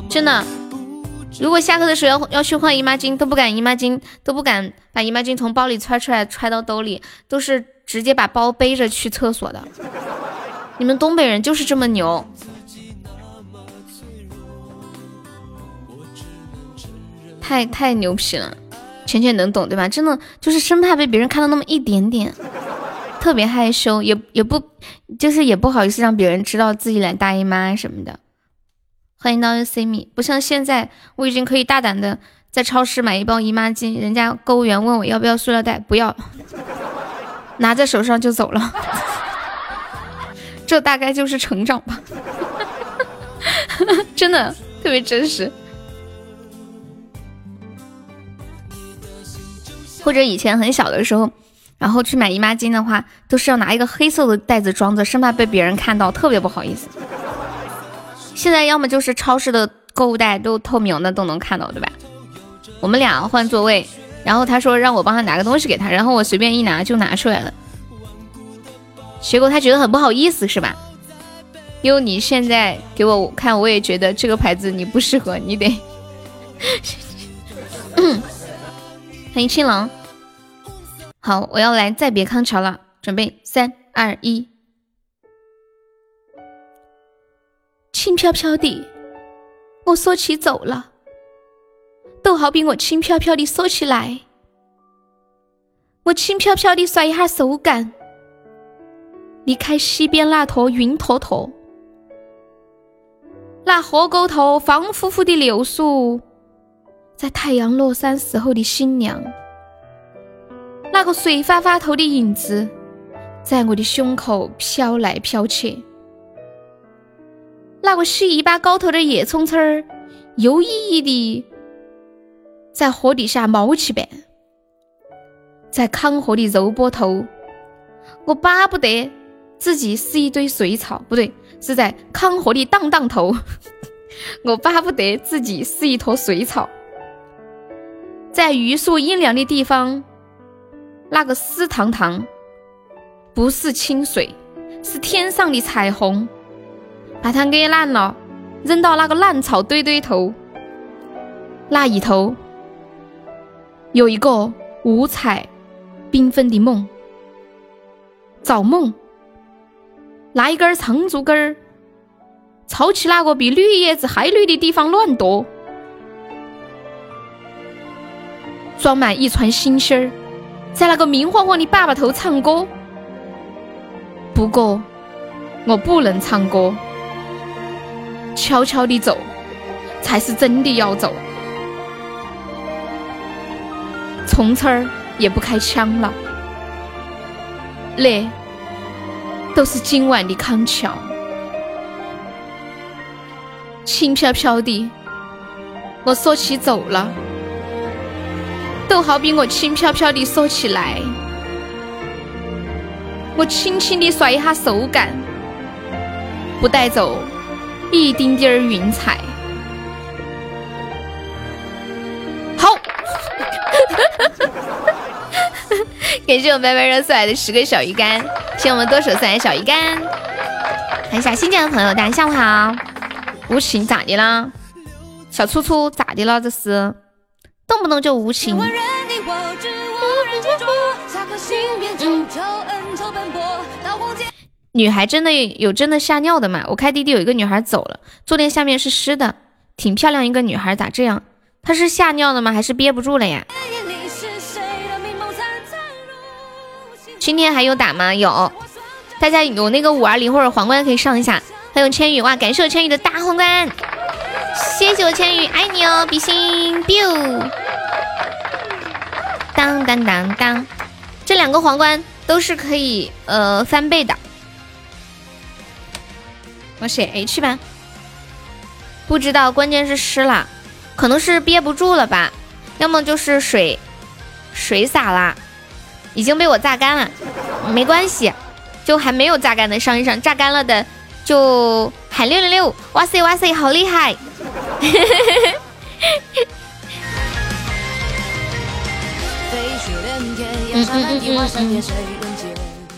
S1: 真的，如果下课的时候要要去换姨妈巾，都不敢姨妈巾都不敢把姨妈巾从包里揣出来，揣到兜里，都是直接把包背着去厕所的。你们东北人就是这么牛。太太牛皮了，浅浅能懂对吧？真的就是生怕被别人看到那么一点点，特别害羞，也也不就是也不好意思让别人知道自己来大姨妈什么的。欢迎到 C 米，不像现在，我已经可以大胆的在超市买一包姨妈巾，人家购物员问我要不要塑料袋，不要，拿在手上就走了。[laughs] 这大概就是成长吧，[laughs] 真的特别真实。或者以前很小的时候，然后去买姨妈巾的话，都是要拿一个黑色的袋子装着，生怕被别人看到，特别不好意思。现在要么就是超市的购物袋都透明的，都能看到，对吧？我们俩换座位，然后他说让我帮他拿个东西给他，然后我随便一拿就拿出来了，结果他觉得很不好意思，是吧？因为你现在给我看，我也觉得这个牌子你不适合，你得。[laughs] 欢迎青狼，好，我要来再别康桥了，准备三二一，轻飘飘地，我锁起走了，都好比我轻飘飘的说起来，我轻飘飘的甩一下手感，离开西边那坨云坨坨，那河沟头方乎乎的柳树。在太阳落山时候的新娘，那个水发发头的影子，在我的胸口飘来飘去。那个细一把高头的叶葱葱儿，油腻腻的，在河底下猫起呗。在康河的柔波头，我巴不得自己是一堆水草，不对，是在康河的荡荡头，[laughs] 我巴不得自己是一坨水草。在榆树阴凉的地方，那个湿堂堂，不是清水，是天上的彩虹，把它给烂了，扔到那个烂草堆堆头，那一头有一个五彩缤纷的梦，造梦，拿一根长竹根儿，抄起那个比绿叶子还绿的地方乱夺。装满一船星星儿，在那个明晃晃的粑粑头唱歌。不过，我不能唱歌，悄悄地走，才是真的要走。从此儿也不开枪了，那都是今晚的康桥，轻飘飘的，我说起走了，都好比我轻飘飘的说起来，我轻轻的甩一下手感，不带走一丁点儿云彩。感谢我白白热送来的十个小鱼干，谢谢我们多手送来的小鱼干。看一下新进的朋友，大家下午好。无情咋的啦？小粗粗咋的了？这是动不动就无情。女孩真的有真的吓尿的吗？我开滴滴有一个女孩走了，坐垫下面是湿的，挺漂亮一个女孩，咋这样？她是吓尿的吗？还是憋不住了呀？今天还有打吗？有，大家有那个五二零或者皇冠可以上一下。还有千羽哇，感谢我千羽的大皇冠。谢谢我千羽，爱你哦，比心，biu。当当当当，这两个皇冠都是可以呃翻倍的。我写 H 吧，不知道，关键是湿了，可能是憋不住了吧，要么就是水水洒了，已经被我榨干了，没关系，就还没有榨干的上一上，榨干了的就喊六六六，哇塞哇塞，好厉害！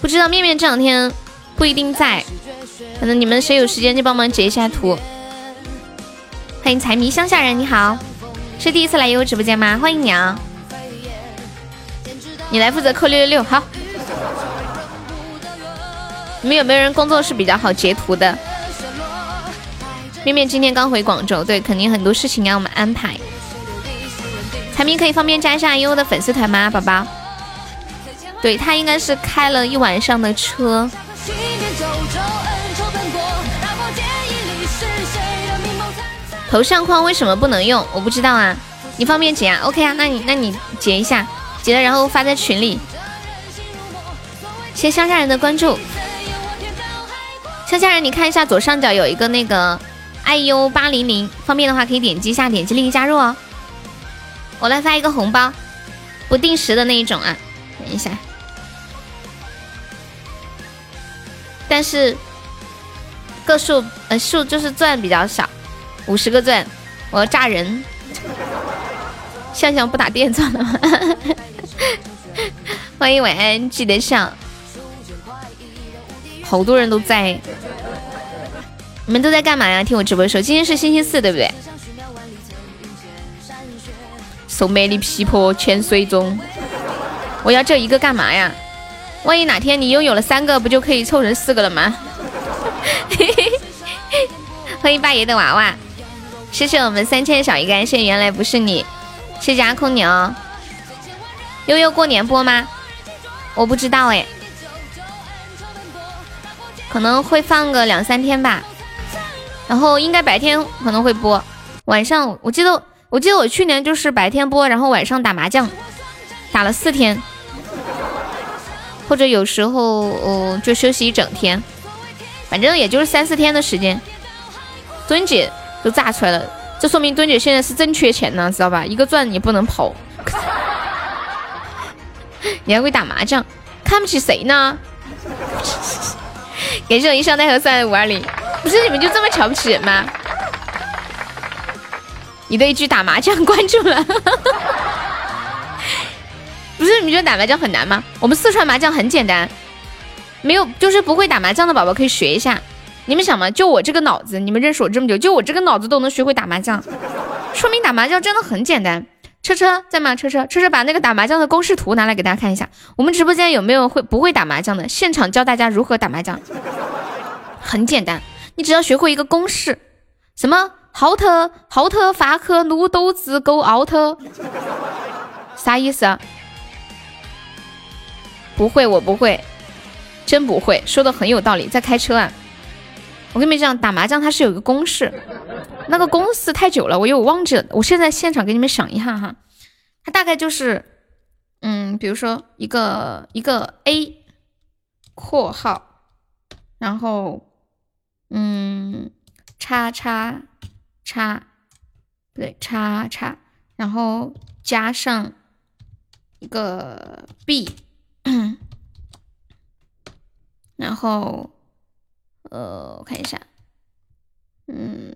S1: 不知道面面这两天不一定在，可能你们谁有时间就帮忙截一下图。欢迎财迷乡下人，你好，是第一次来悠悠直播间吗？欢迎你啊！你来负责扣六六六，好。你们有没有人工作是比较好截图的？面面今天刚回广州，对，肯定很多事情要我们安排。财迷可以方便加一下悠悠的粉丝团吗，宝宝？对他应该是开了一晚上的车。头像框为什么不能用？我不知道啊，你方便截啊？OK 啊，那你那你截一下，截了然后发在群里。谢谢乡下人的关注，乡下人你看一下左上角有一个那个。i u 八零零，方便的话可以点击一下，点击立即加入哦。我来发一个红包，不定时的那一种啊。等一下，但是个数呃数就是钻比较少，五十个钻，我要炸人。[laughs] 向向不打电钻了吗？[laughs] 欢迎晚安，记得上。好多人都在。你们都在干嘛呀？听我直播的时候，今天是星期四，对不对？送美丽皮婆潜水中，我要这一个干嘛呀？万一哪天你拥有了三个，不就可以凑成四个了吗？[laughs] 欢迎八爷的娃娃，谢谢我们三千小鱼干，谢谢原来不是你，谢谢阿空牛。悠悠过年播吗？我不知道哎，可能会放个两三天吧。然后应该白天可能会播，晚上我记得我记得我去年就是白天播，然后晚上打麻将，打了四天，或者有时候哦就休息一整天，反正也就是三四天的时间。墩姐都炸出来了，这说明墩姐现在是真缺钱呢，知道吧？一个钻也不能跑，你还会打麻将，看不起谁呢？感谢我一上带和三五二零。不是你们就这么瞧不起人吗？你的一句打麻将关注了，不是你们觉得打麻将很难吗？我们四川麻将很简单，没有就是不会打麻将的宝宝可以学一下。你们想嘛，就我这个脑子，你们认识我这么久，就我这个脑子都能学会打麻将，说明打麻将真的很简单。车车在吗？车车车车把那个打麻将的公式图拿来给大家看一下。我们直播间有没有会不会打麻将的？现场教大家如何打麻将，很简单。你只要学会一个公式，什么豪特豪特发克怒斗志狗奥特，啥意思啊？不会，我不会，真不会。说的很有道理，在开车啊。我跟你们讲，打麻将它是有一个公式，那个公式太久了，我又忘记了。我现在现场给你们想一下哈，它大概就是，嗯，比如说一个一个 A，括号，然后。嗯，叉叉叉不对，叉叉，然后加上一个 B，然后呃，我看一下，嗯，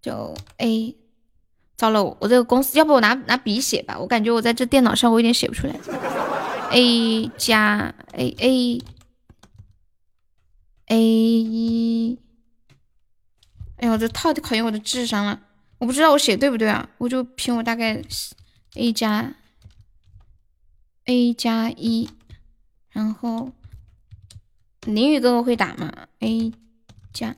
S1: 就 A。糟了，我这个公司，要不我拿拿笔写吧？我感觉我在这电脑上我有点写不出来。A 加 A A A，一哎呀，这太考验我的智商了。我不知道我写对不对啊？我就凭我大概 A 加 A 加一，然后林宇哥哥会打吗？A 加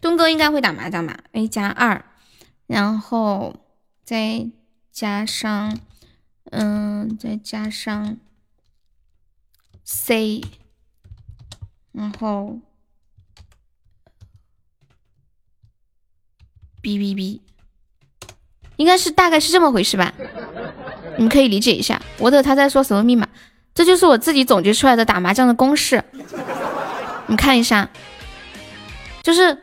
S1: 东哥应该会打麻将吧？A 加二。然后再加上，嗯，再加上 C，然后 B B B，应该是大概是这么回事吧？你们可以理解一下。我的他在说什么密码？这就是我自己总结出来的打麻将的公式。你看一下，就是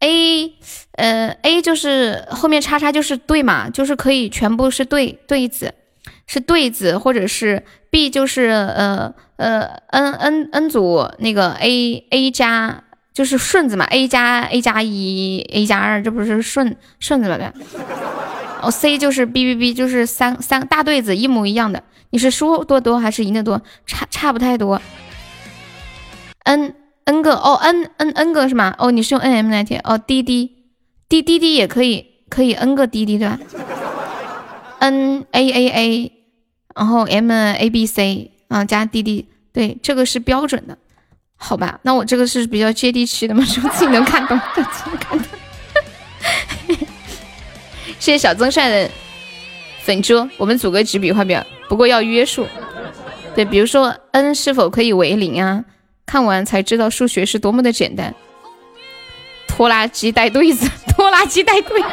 S1: A。呃，A 就是后面叉叉就是对嘛，就是可以全部是对对子，是对子，或者是 B 就是呃呃 N N N 组那个 A A 加就是顺子嘛，A 加 A 加一 A 加二，这不是顺顺子了呗？哦，C 就是 B B B 就是三三大对子一模一样的，你是输多多还是赢的多？差差不太多。N N 个哦 N N N 个是吗？哦，你是用 N M 来填哦滴滴。滴滴滴也可以，可以 n 个滴滴对吧？n a a a，然后 m a b c 啊加滴滴，对，这个是标准的，好吧？那我这个是比较接地气的嘛，是不是自己能看懂？自己看懂。谢谢小曾帅的粉猪，我们组个纸笔画表，不过要约束。对，比如说 n 是否可以为零啊？看完才知道数学是多么的简单。拖拉机带对子，[laughs] 拖拉机带对子。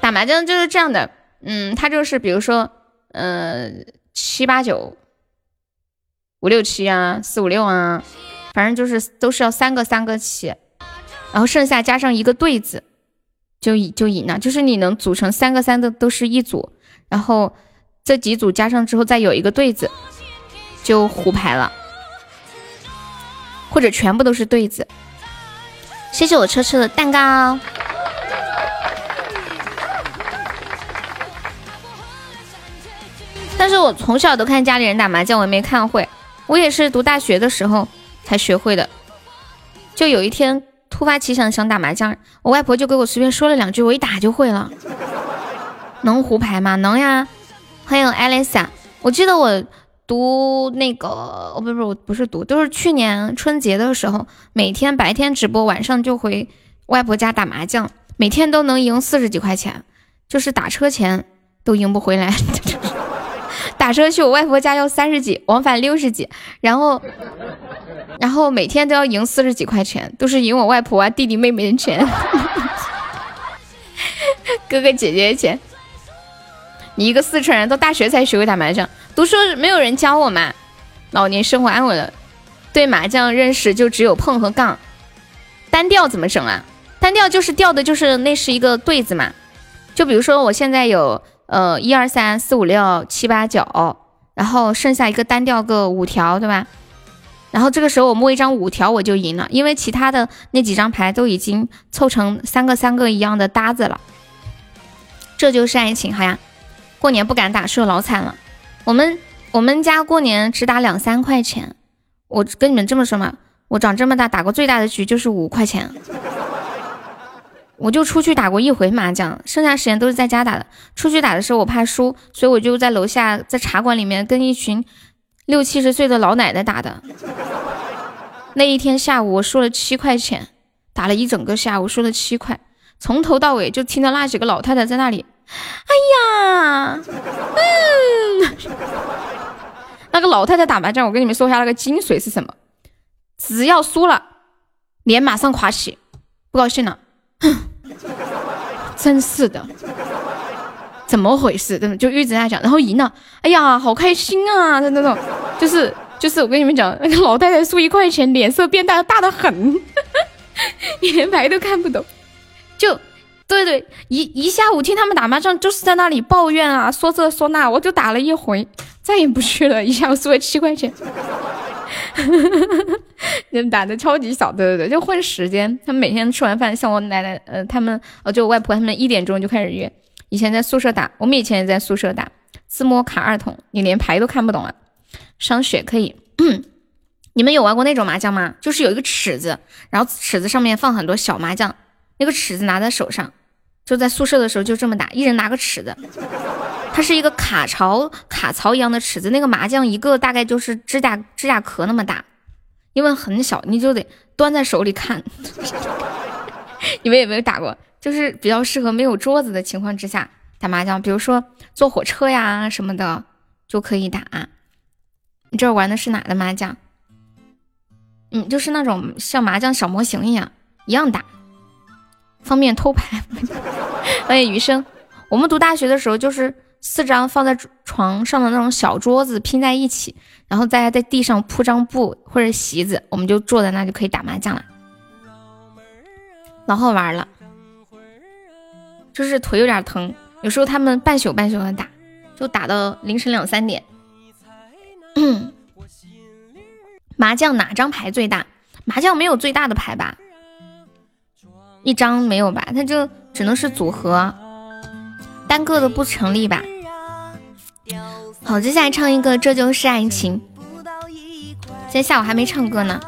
S1: 打麻将就是这样的，嗯，他就是比如说，呃，七八九，五六七啊，四五六啊，反正就是都是要三个三个起，然后剩下加上一个对子，就赢就赢了。就是你能组成三个三的都是一组，然后这几组加上之后再有一个对子，就胡牌了。或者全部都是对子，谢谢我车车的蛋糕。但是我从小都看家里人打麻将，我也没看会。我也是读大学的时候才学会的。就有一天突发奇想想打麻将，我外婆就给我随便说了两句，我一打就会了。[laughs] 能胡牌吗？能呀。欢迎艾丽莎，我记得我。读那个哦，不不是，不是读，都是去年春节的时候，每天白天直播，晚上就回外婆家打麻将，每天都能赢四十几块钱，就是打车钱都赢不回来。打车去我外婆家要三十几，往返六十几，然后然后每天都要赢四十几块钱，都是赢我外婆啊弟弟妹妹的钱，[laughs] 哥哥姐姐的钱。你一个四川人，到大学才学会打麻将。读书没有人教我嘛，老年生活安稳了。对麻将认识就只有碰和杠，单调怎么整啊？单调就是调的，就是那是一个对子嘛。就比如说我现在有呃一二三四五六七八九，然后剩下一个单调个五条，对吧？然后这个时候我摸一张五条我就赢了，因为其他的那几张牌都已经凑成三个三个一样的搭子了。这就是爱情，好呀。过年不敢打，输老惨了。我们我们家过年只打两三块钱，我跟你们这么说嘛，我长这么大打过最大的局就是五块钱，我就出去打过一回麻将，剩下时间都是在家打的。出去打的时候我怕输，所以我就在楼下在茶馆里面跟一群六七十岁的老奶奶打的。那一天下午我输了七块钱，打了一整个下午输了七块，从头到尾就听到那几个老太太在那里。哎呀，嗯，[laughs] 那个老太太打麻将，我跟你们说一下那个精髓是什么？只要输了，脸马上垮起，不高兴了，真是的，怎么回事？真的就一直在讲，然后赢了，哎呀，好开心啊！的那种，就是就是我跟你们讲，那个老太太输一块钱，脸色变大，大的很，你 [laughs] 连牌都看不懂，就对对，一一下午听他们打麻将，就是在那里抱怨啊，说这说那，我就打了一回，再也不去了。一下午输了七块钱，[laughs] 打的超级小，对对对，就混时间。他们每天吃完饭，像我奶奶，呃，他们，呃，就我外婆他们一点钟就开始约。以前在宿舍打，我们以前也在宿舍打，自摸卡二筒，你连牌都看不懂啊。上血可以。[clears throat] 你们有玩过那种麻将吗？就是有一个尺子，然后尺子上面放很多小麻将，那个尺子拿在手上，就在宿舍的时候就这么打，一人拿个尺子，它是一个卡槽卡槽一样的尺子，那个麻将一个大概就是指甲指甲壳那么大，因为很小，你就得端在手里看。[laughs] 你们有没有打过？就是比较适合没有桌子的情况之下打麻将，比如说坐火车呀什么的就可以打。你这玩的是哪的麻将？嗯，就是那种像麻将小模型一样，一样打，方便偷牌。欢迎余生。我们读大学的时候，就是四张放在床上的那种小桌子拼在一起，然后再在地上铺张布或者席子，我们就坐在那就可以打麻将了，老好玩了。就是腿有点疼，有时候他们半宿半宿的打，就打到凌晨两三点。[clears throat] 麻将哪张牌最大？麻将没有最大的牌吧？一张没有吧？它就只能是组合，单个的不成立吧？好，接下来唱一个《这就是爱情》。今天下午还没唱歌呢。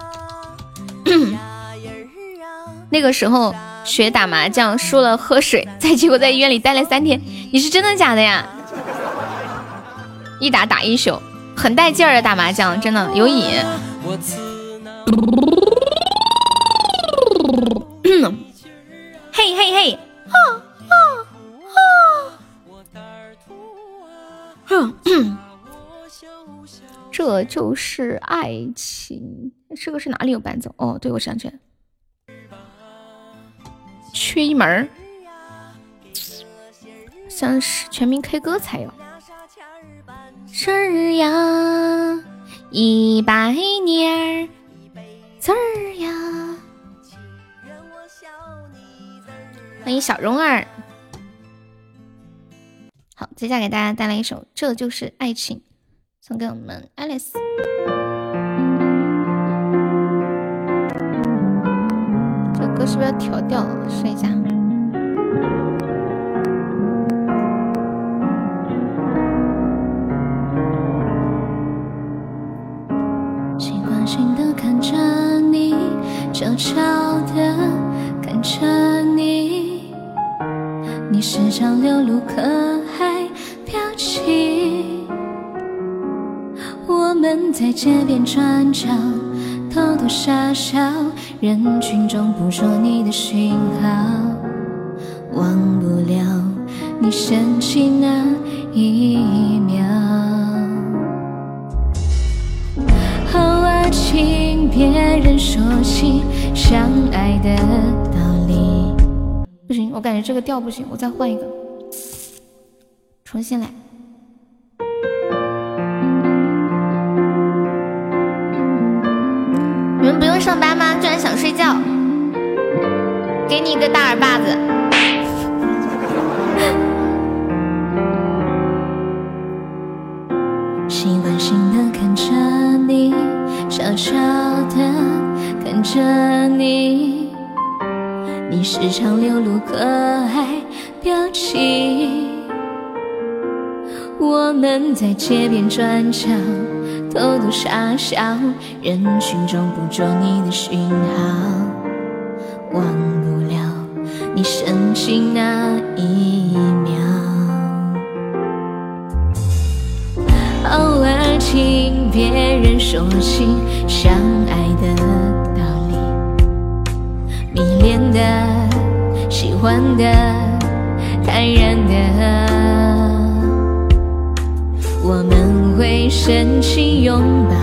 S1: [clears throat] 那个时候学打麻将输了喝水，[laughs] 再结果在医院里待了三天。你是真的假的呀？一打打一宿，很带劲儿的打麻将，真的有瘾。嘿 [clears throat] 嘿嘿，哈 [clears throat] 这就是爱情。这个是哪里有伴奏？哦，对，我想起来，缺一门儿，像是全民 K 歌才有。是呀。一百年字儿呀！欢迎小蓉儿。好，接下来给大家带来一首《这就是爱情》，送给我们 Alice。这歌是不是要调调？试一下。习惯性的看着你，悄悄的看着你，你时常流露可爱表情。我们在街边转角，偷偷傻笑，人群中捕捉你的讯号，忘不了你深情那一秒。听别人说起相爱的道理，不行，我感觉这个调不行，我再换一个，重新来。你们不用上班吗？居然想睡觉，给你一个大耳巴子。习惯性的看着你。悄悄地看着你，你时常流露可爱表情。我们在街边转角，偷偷傻笑，人群中捕捉你的讯号，忘不了你深情那一秒。偶尔听别人说起相爱的道理，迷恋的、喜欢的、坦然的，我们会深情拥抱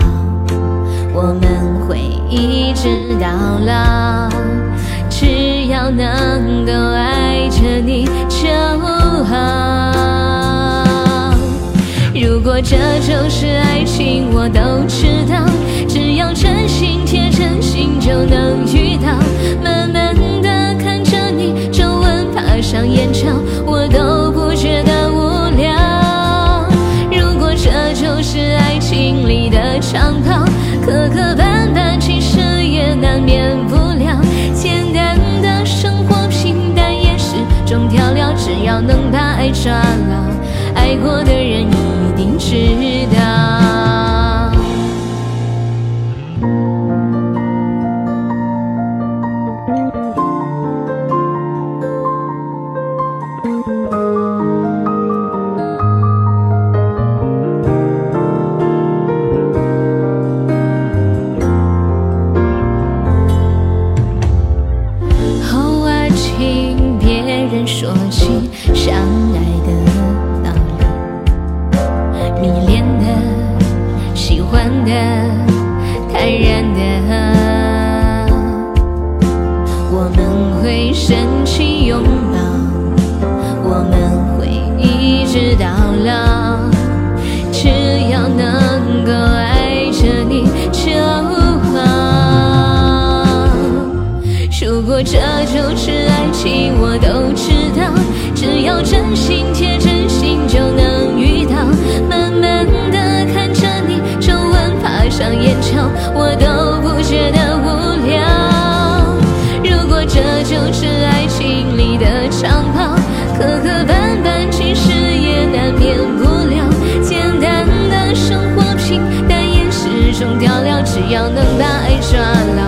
S1: 我们会一直到老只要能够爱着你就好。如果这就是爱情我都知道只要真心贴真心就能遇到。慢慢的看着你皱纹爬上眼角我都长跑，磕磕绊绊其实也难免不了。简单的生活平淡也是种调料，只要能把爱抓牢，爱过的人一定知道。觉得无聊。如果这就是爱情里的长跑，磕磕绊绊其实也难免不了。简单的生活平淡也是种调料，只要能把爱抓牢，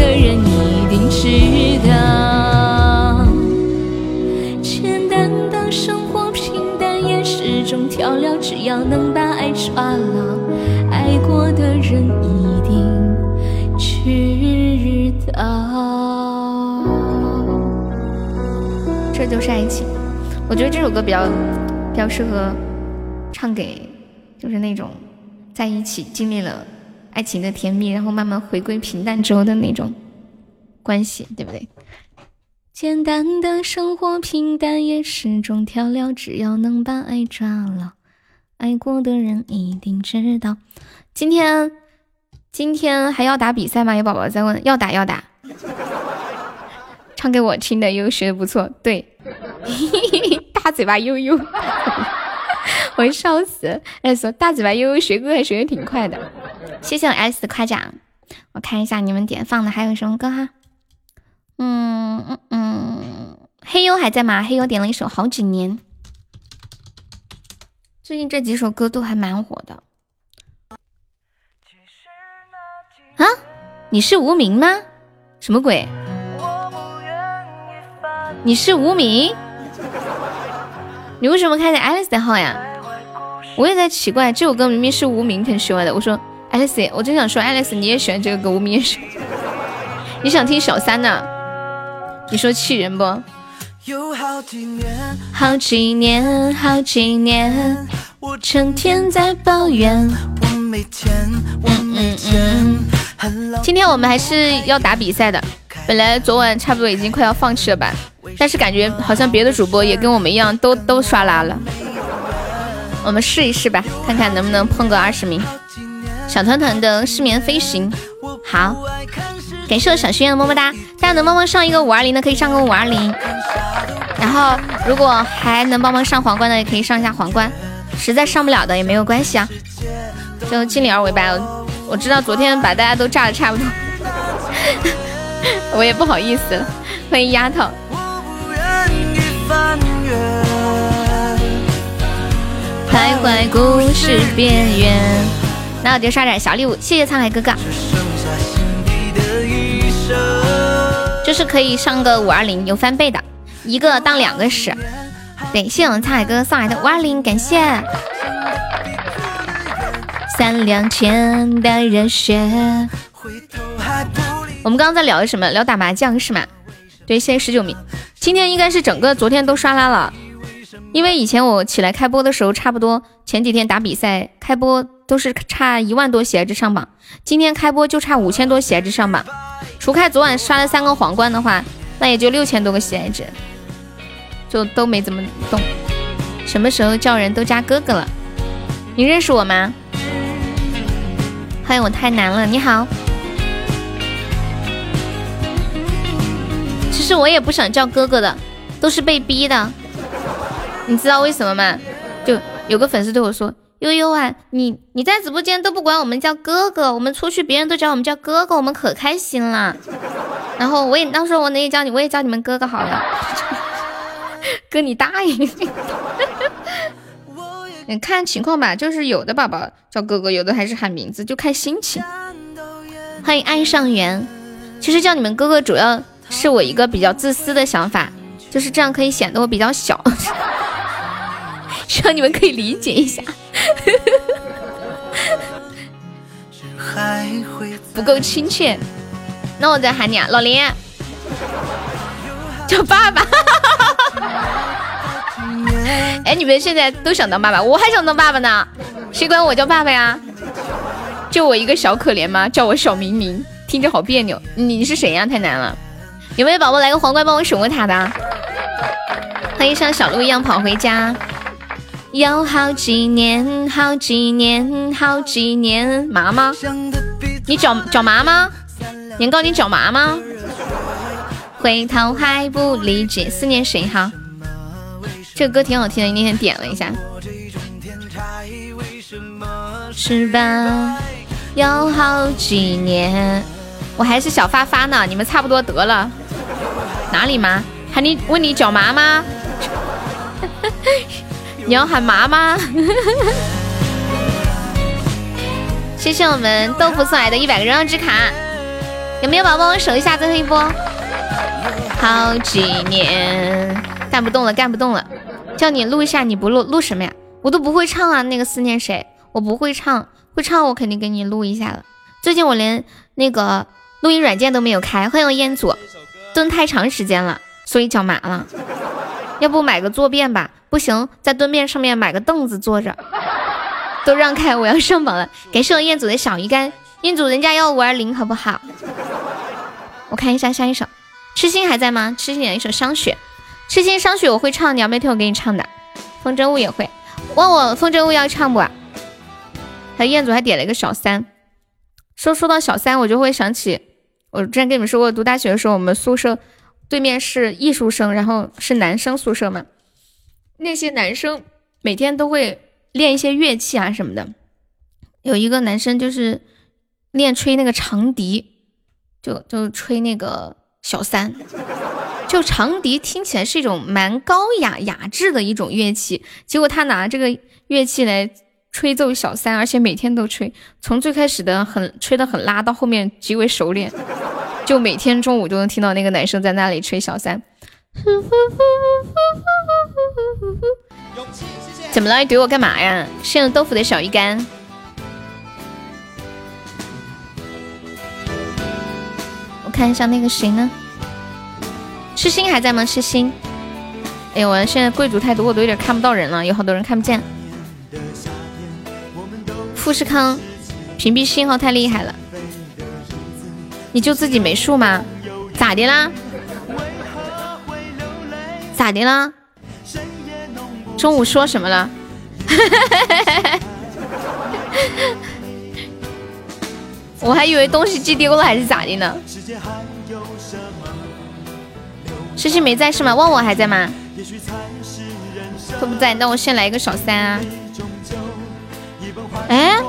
S1: 要能把爱抓牢。爱过的人一定知道，这就是爱情。我觉得这首歌比较比较适合唱给，就是那种在一起经历了爱情的甜蜜，然后慢慢回归平淡之后的那种关系，对不对？简单的生活平淡也是种调料，只要能把爱抓牢。爱过的人一定知道。今天今天还要打比赛吗？有宝宝在问，要打要打。唱给我听的，悠悠学的不错。对，[laughs] 大嘴巴悠悠，[laughs] 我笑死。哎，说大嘴巴悠悠学歌还学的挺快的。谢谢我 S 的夸奖。我看一下你们点放的还有什么歌哈。嗯嗯嗯，黑优还在吗？黑优点了一首好几年。最近这几首歌都还蛮火的。啊，你是无名吗？什么鬼？你是无名？你为什么开的 Alice 的号呀？我也在奇怪，这首歌明明是无名很喜欢的。我说 Alice，我真想说 Alice，你也喜欢这个歌，无名也喜欢。你想听小三呢？你说气人不？有好几年，好几年，好几年，我成天在抱怨我没钱，我没钱。今天我们还是要打比赛的，本来昨晚差不多已经快要放弃了吧，但是感觉好像别的主播也跟我们一样，都都刷拉了。我们试一试吧，看看能不能碰个二十名。小团团的失眠飞行，好，感谢我小心愿的么么哒，大家能帮忙上一个五二零的可以上个五二零，然后如果还能帮忙上皇冠的也可以上一下皇冠，实在上不了的也没有关系啊，就尽力而为吧。我知道昨天把大家都炸的差不多，[laughs] 我也不好意思了。欢迎丫头。徘徊故事边缘，那我就刷点小礼物，谢谢沧海哥哥。就是可以上个五二零，有翻倍的，一个当两个使。对，谢我们沧海哥送来的五二零，感谢。三两千的热血。我们刚刚在聊什么？聊打麻将是吗？对，现在十九名。今天应该是整个昨天都刷拉了，因为以前我起来开播的时候，差不多前几天打比赛开播都是差一万多血值上榜，今天开播就差五千多血值上榜。除开昨晚刷了三个皇冠的话，那也就六千多个喜爱值，就都没怎么动。什么时候叫人都加哥哥了？你认识我吗？欢迎我太难了，你好。其实我也不想叫哥哥的，都是被逼的。你知道为什么吗？有个粉丝对我说：“悠悠啊，你你在直播间都不管我们叫哥哥，我们出去别人都叫我们叫哥哥，我们可开心了。”然后我也到时候我也叫你，我也叫你们哥哥好了。哥你大爷！你看情况吧，就是有的宝宝叫哥哥，有的还是喊名字，就看心情。欢迎爱上缘。其实叫你们哥哥主要。是我一个比较自私的想法，就是这样可以显得我比较小，希望你们可以理解一下。不够亲切，那我再喊你啊，老林，叫爸爸。哎，你们现在都想当爸爸，我还想当爸爸呢，谁管我叫爸爸呀？就我一个小可怜吗？叫我小明明，听着好别扭。你是谁呀？太难了。有没有宝宝来个皇冠帮我守个塔的？欢迎像小鹿一样跑回家。有好几年，好几年，好几年，麻吗？你脚脚麻吗？年糕你脚麻吗？回头还不理解，思念谁哈？这歌挺好听的，那天点了一下。是吧？有好几年，我还是小发发呢，你们差不多得了。哪里麻？喊你问你脚麻吗？你要喊麻吗？[laughs] 谢谢我们豆腐送来的一百个荣耀之卡，有没有宝宝帮我守一下最后一波？好几年干不动了，干不动了，叫你录一下，你不录录什么呀？我都不会唱啊，那个思念谁？我不会唱，会唱我肯定给你录一下了。最近我连那个录音软件都没有开，欢迎我彦祖。蹲太长时间了，所以脚麻了。要不买个坐便吧？不行，在蹲便上面买个凳子坐着。[laughs] 都让开，我要上榜了。感谢我彦祖的小鱼干，彦祖人家要五二零，好不好？我看一下下一首，痴心还在吗？痴心点一首伤雪，痴心伤雪我会唱，你要不要听我给你唱的？风筝误也会，问我风筝误要唱不？还彦祖还点了一个小三，说说到小三，我就会想起。我之前跟你们说过，读大学的时候，我们宿舍对面是艺术生，然后是男生宿舍嘛。那些男生每天都会练一些乐器啊什么的。有一个男生就是练吹那个长笛，就就吹那个小三。就长笛听起来是一种蛮高雅雅致的一种乐器，结果他拿这个乐器来。吹奏小三，而且每天都吹，从最开始的很吹得很拉，到后面极为熟练，就每天中午都能听到那个男生在那里吹小三。怎么了？你怼我干嘛呀？谢谢豆腐的小鱼干。我看一下那个谁呢？痴心还在吗？痴心。哎呦，我现在贵族太多，我都有点看不到人了，有好多人看不见。富士康屏蔽信号太厉害了，你就自己没数吗？咋的啦？咋的啦？中午说什么了？[laughs] 我还以为东西寄丢了还是咋的呢？诗诗没在是吗？旺旺还在吗？都不在，那我先来一个小三啊。哎，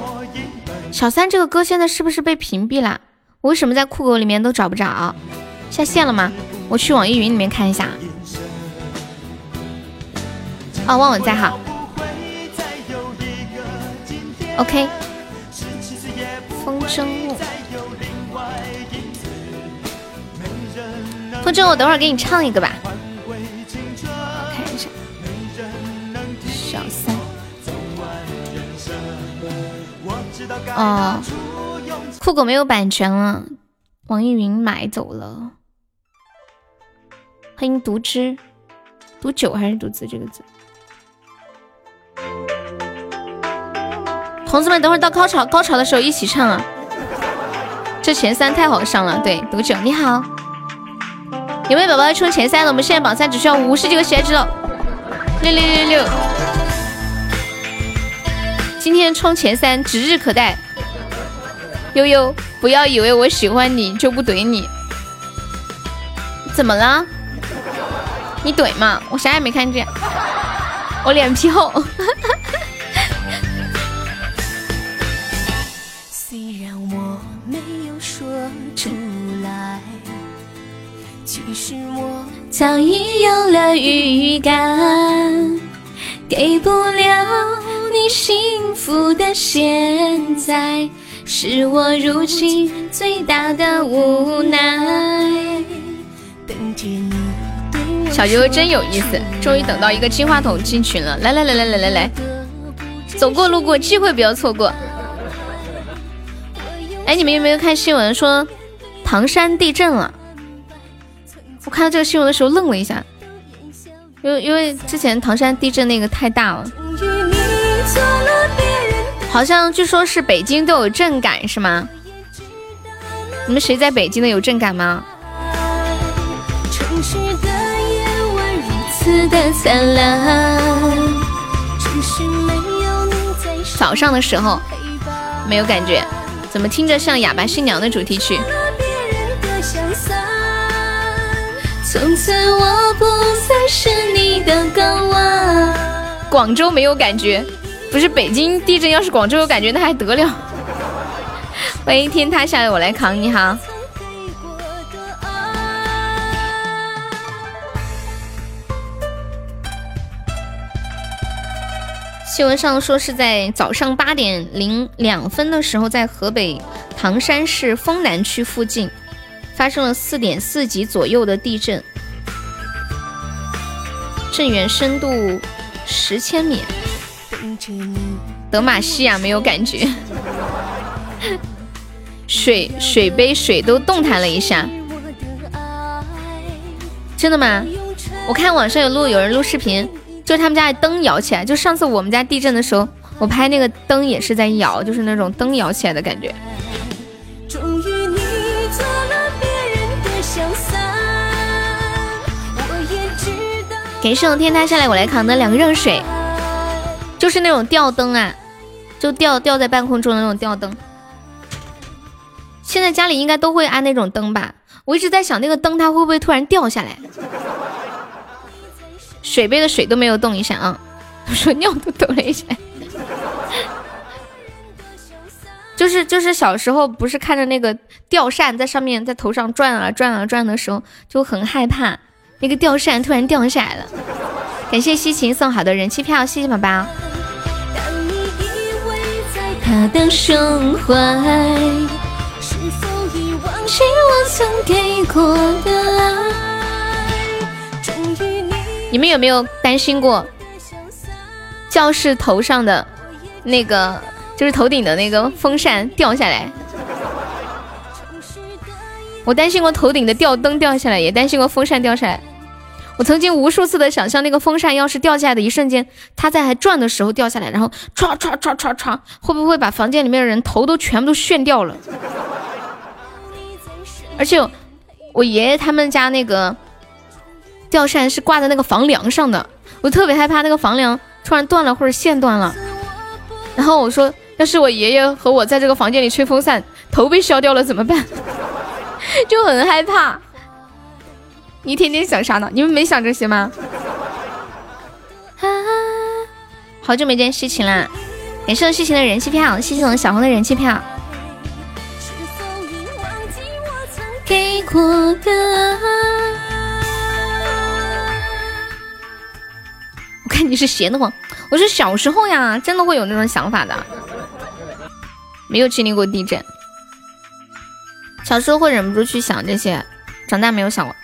S1: 小三这个歌现在是不是被屏蔽了？我为什么在酷狗里面都找不着？下线了吗？我去网易云里面看一下。哦，忘我在哈 OK。风筝。风筝，我等会儿给你唱一个吧。看一下。小三。哦。酷狗没有版权了，网易云买走了。欢迎独知，读九还是读字这个字？同志们，等会到高潮高潮的时候一起唱啊！这前三太好上了。对，读九，你好。有没有宝宝要冲前三的？我们现在榜三只需要五十几个血值了，六六六六。今天冲前三指日可待。悠悠，不要以为我喜欢你就不怼你。怎么了？你怼嘛？我啥也没看见。我脸皮厚。虽然我没有说出来。其实我早已有了预感，给不了你幸福的现在，是我如今最大的无奈。小优真有意思，终于等到一个金话筒进群了，来来来来来来来，走过路过，机会不要错过。哎，你们有没有看新闻说唐山地震了？我看到这个新闻的时候愣了一下，因为因为之前唐山地震那个太大了，好像据说是北京都有震感是吗？你们谁在北京的有震感吗？早上的时候没有感觉，怎么听着像哑巴新娘的主题曲？从此我不再是你的港湾。广州没有感觉，不是北京地震，要是广州有感觉那还得了？[laughs] 欢迎天塌下来我来扛，你好。新闻上说是在早上八点零两分的时候，在河北唐山市丰南区附近。发生了四点四级左右的地震，震源深度十千米。德玛西亚没有感觉，[laughs] 水水杯水都动弹了一下。真的吗？我看网上有录有人录视频，就是他们家的灯摇起来。就上次我们家地震的时候，我拍那个灯也是在摇，就是那种灯摇起来的感觉。给圣天塌下来，我来扛的两个热水，就是那种吊灯啊，就吊吊在半空中的那种吊灯。现在家里应该都会安那种灯吧？我一直在想，那个灯它会不会突然掉下来？水杯的水都没有动一下啊！我 [laughs] 说尿都抖了一下。[laughs] 就是就是小时候不是看着那个吊扇在上面在头上转啊转啊转的时候就很害怕。那个吊扇突然掉下来了，感谢西晴送好的人气票，谢谢宝宝。你们有没有担心过教室头上的那个，就是头顶的那个风扇掉下来？[laughs] 我担心过头顶的吊灯掉下来，也担心过风扇掉下来。我曾经无数次的想象，那个风扇要是掉下来的一瞬间，它在还转的时候掉下来，然后唰唰唰唰唰，会不会把房间里面的人头都全部都炫掉了？而且我爷爷他们家那个吊扇是挂在那个房梁上的，我特别害怕那个房梁突然断了或者线断了。然后我说，要是我爷爷和我在这个房间里吹风扇，头被削掉了怎么办？[laughs] 就很害怕。你天天想啥呢？你们没想这些吗？啊！好久没见西晴了，感谢西晴的人气票，谢谢我们小红的人气票。给过的我看你是闲得慌。我是小时候呀，真的会有那种想法的。没有经历过地震。小时候会忍不住去想这些，长大没有想过。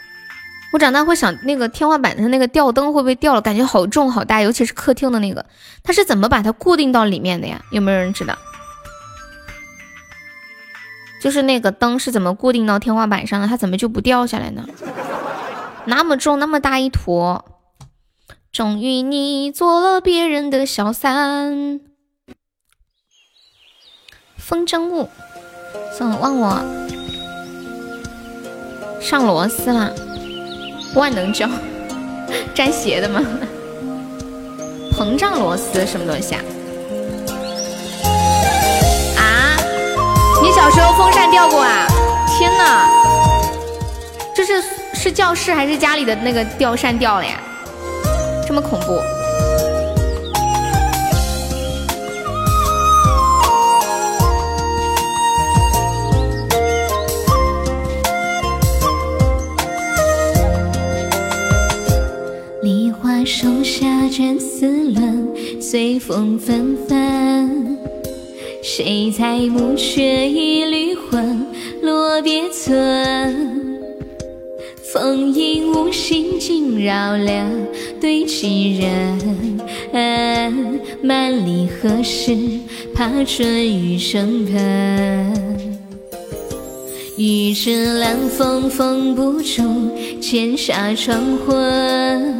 S1: 我长大会想那个天花板上那个吊灯会不会掉了？感觉好重好大，尤其是客厅的那个，它是怎么把它固定到里面的呀？有没有人知道？就是那个灯是怎么固定到天花板上的？它怎么就不掉下来呢？那么重，那么大一坨。终于你做了别人的小三。风筝物，算了，忘我上螺丝了。万能胶，[laughs] 粘鞋的吗？膨胀螺丝什么东西啊？啊？你小时候风扇掉过啊？天哪！这是是教室还是家里的那个吊扇掉了呀？这么恐怖！
S2: 卷丝乱，随风纷纷。谁在暮却一缕魂？落别村。风影无心惊扰了对棋人。万里何时怕春雨声喷？玉指兰风封不住千纱窗魂。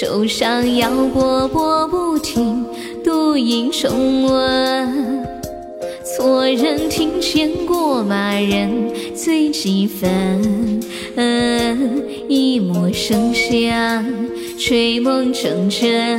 S2: 舟上摇波波不停，独影重温。错认庭前过马人醉几分，一抹生香吹梦成真。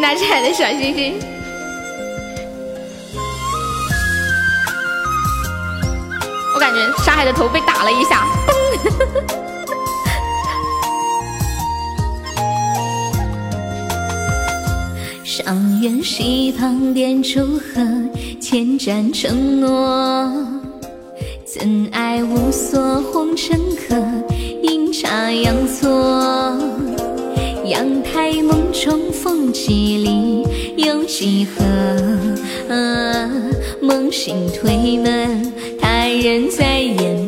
S1: 大柴的小星星。我感觉沙海的头被打了一下，嘣！[laughs]
S2: 上元溪旁点烛河，千盏承诺。怎爱无所红尘客，阴差阳错。阳台梦中戏里，有几何？梦醒推门，他人在
S1: 眼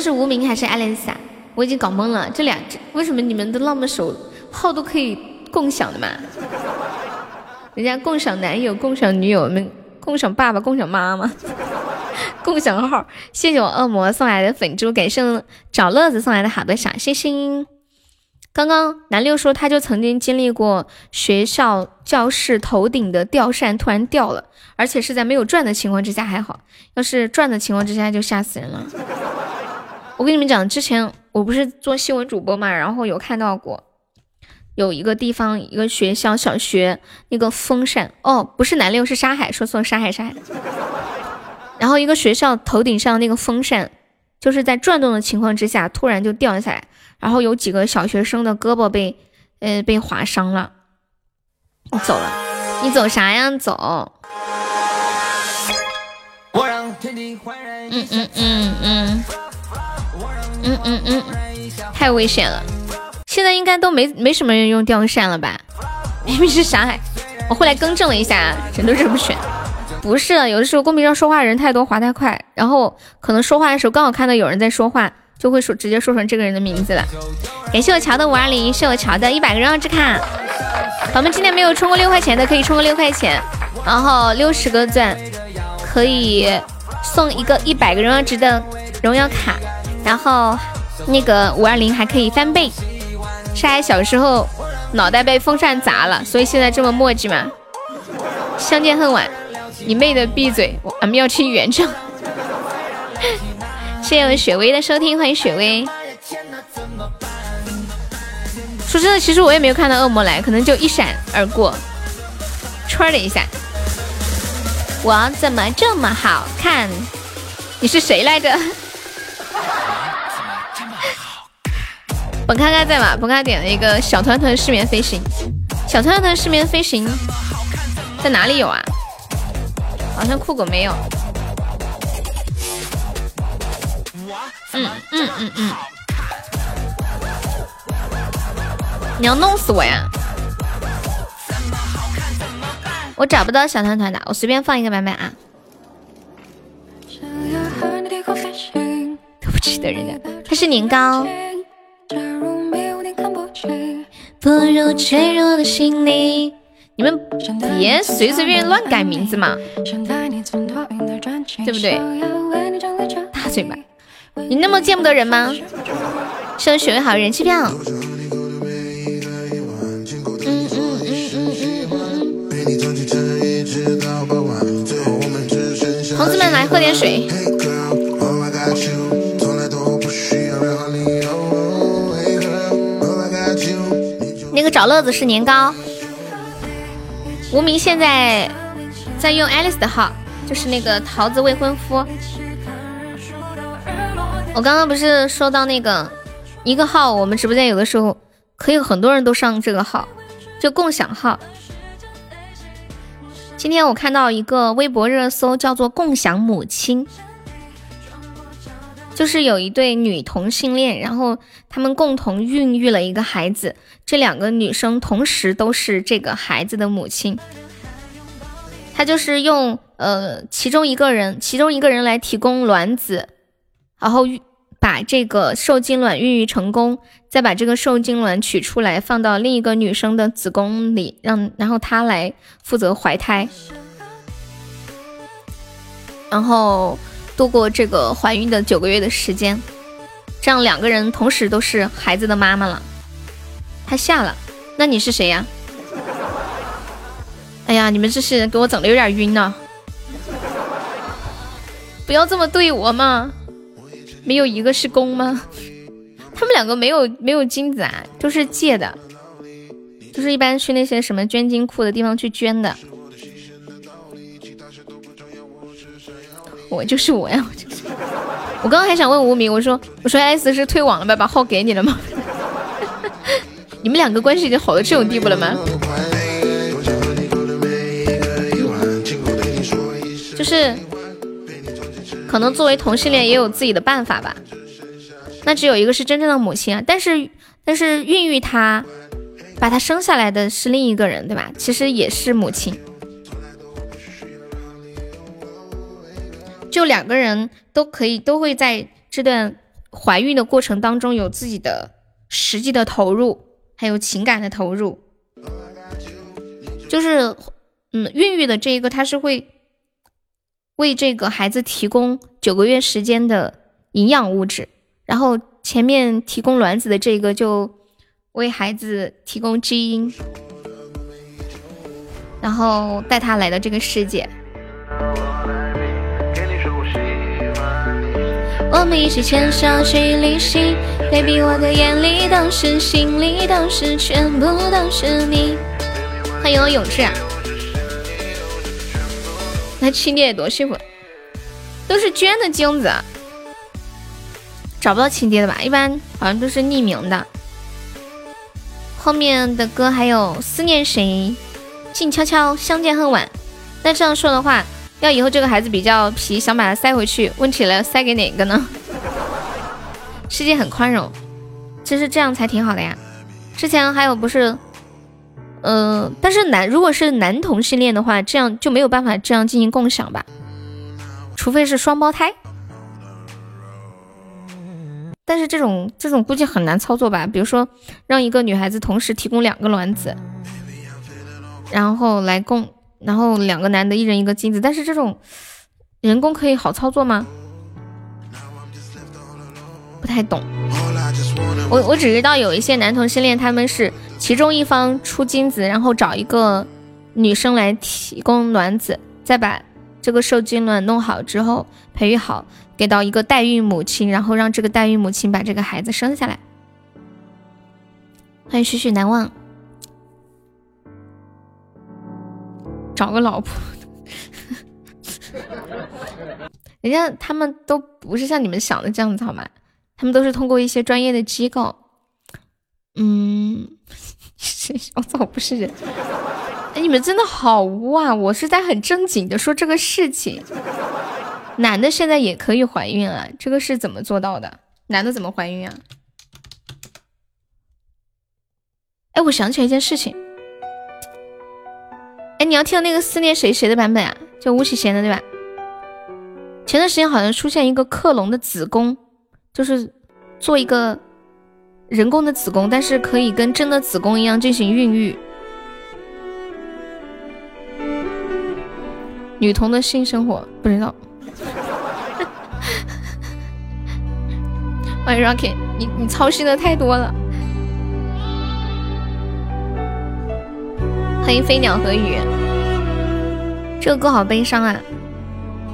S1: 是无名还是艾蕾丝啊？我已经搞懵了，这俩为什么你们都那么熟，号都可以共享的嘛？人家共享男友、共享女友，们共享爸爸、共享妈妈，[laughs] 共享号。谢谢我恶魔送来的粉猪，感谢找乐子送来的好多小星星。刚刚南六说，他就曾经经历过学校教室头顶的吊扇突然掉了，而且是在没有转的情况之下还好，要是转的情况之下就吓死人了。我跟你们讲，之前我不是做新闻主播嘛，然后有看到过，有一个地方一个学校小学那个风扇哦，不是南六是沙海，说错了，沙海沙海。[laughs] 然后一个学校头顶上那个风扇，就是在转动的情况之下突然就掉下来，然后有几个小学生的胳膊被呃被划伤了。你走了，你走啥呀？走。嗯嗯嗯嗯嗯嗯嗯嗯嗯，太危险了。现在应该都没没什么人用吊扇了吧？[laughs] 明明是啥海，我后来更正了一下，人都认不全。不是，有的时候公屏上说话人太多，滑太快，然后可能说话的时候刚好看到有人在说话，就会说直接说成这个人的名字了。感谢我乔的五二零，谢我乔的一百个荣耀之卡。宝们今天没有充过六块钱的可以充个六块钱，然后六十个钻可以送一个一百个荣耀值的荣耀卡，然后那个五二零还可以翻倍。是还小时候脑袋被风扇砸了，所以现在这么墨迹嘛。相见恨晚。你妹的，闭嘴！俺们要听原唱。[laughs] 谢谢雪薇的收听，欢迎雪薇。说真的，其实我也没有看到恶魔来，可能就一闪而过，唰的一下。我怎么这么好看？你是谁来着？本卡卡在吗？本卡点了一个小团团失眠飞行，小团团失眠飞行在哪里有啊？好像酷狗没有。嗯嗯嗯嗯，你要弄死我呀！我找不到小团团的，我随便放一个版本啊。对不起的人家，他是年糕。你们别随随便便乱改名字嘛，对不对？大嘴巴，你那么见不得人吗？谢谢学位好人气票。嗯嗯嗯嗯嗯同志们来喝点水。小乐子是年糕。无名现在在用 Alice 的号，就是那个桃子未婚夫。我刚刚不是说到那个一个号，我们直播间有的时候可以很多人都上这个号，就共享号。今天我看到一个微博热搜，叫做“共享母亲”，就是有一对女同性恋，然后他们共同孕育了一个孩子。这两个女生同时都是这个孩子的母亲，她就是用呃其中一个人，其中一个人来提供卵子，然后把这个受精卵孕育成功，再把这个受精卵取出来放到另一个女生的子宫里，让然后她来负责怀胎，然后度过这个怀孕的九个月的时间，这样两个人同时都是孩子的妈妈了。他下了，那你是谁呀？哎呀，你们这些人给我整的有点晕呢！不要这么对我嘛！没有一个是公吗？他们两个没有没有精子啊，都是借的，就是一般去那些什么捐精库的地方去捐的。我就是我呀，我就是。我刚刚还想问无名，我说我说 S 是退网了吧？把号给你了吗？[laughs] 你们两个关系已经好到这种地步了吗？就是可能作为同性恋也有自己的办法吧。那只有一个是真正的母亲啊，但是但是孕育他、把他生下来的是另一个人，对吧？其实也是母亲。就两个人都可以都会在这段怀孕的过程当中有自己的实际的投入。还有情感的投入，就是，嗯，孕育的这一个，他是会为这个孩子提供九个月时间的营养物质，然后前面提供卵子的这个就为孩子提供基因，然后带他来到这个世界。
S2: 我们一起牵手去旅行，baby，我的眼里都是，心里都是，全部都是你。
S1: 欢迎我永志，那亲爹多幸福，都是捐的精子，找不到亲爹的吧？一般好像都是匿名的。后面的歌还有思念谁，静悄悄，相见恨晚。那这样说的话，要以后这个孩子比较皮，想把他塞回去，问题了，塞给哪个呢？世界很宽容，其实这样才挺好的呀。之前还有不是，呃，但是男如果是男同性恋的话，这样就没有办法这样进行共享吧？除非是双胞胎。但是这种这种估计很难操作吧？比如说让一个女孩子同时提供两个卵子，然后来供，然后两个男的一人一个精子。但是这种人工可以好操作吗？不太懂。我我只知道有一些男同性恋，他们是其中一方出精子，然后找一个女生来提供卵子，再把这个受精卵弄好之后培育好。给到一个代孕母亲，然后让这个代孕母亲把这个孩子生下来。欢迎许许难忘，找个老婆。[laughs] 人家他们都不是像你们想的这样子好吗？他们都是通过一些专业的机构。嗯，[laughs] 我操，不是人。哎，你们真的好污啊！我是在很正经的说这个事情。男的现在也可以怀孕啊？这个是怎么做到的？男的怎么怀孕啊？哎，我想起来一件事情。哎，你要听那个思念谁谁的版本啊？就巫启贤的对吧？前段时间好像出现一个克隆的子宫，就是做一个人工的子宫，但是可以跟真的子宫一样进行孕育。女童的性生活不知道。欢 [laughs] 迎 Rocky，你你操心的太多了。欢迎飞鸟和雨，这个歌好悲伤啊！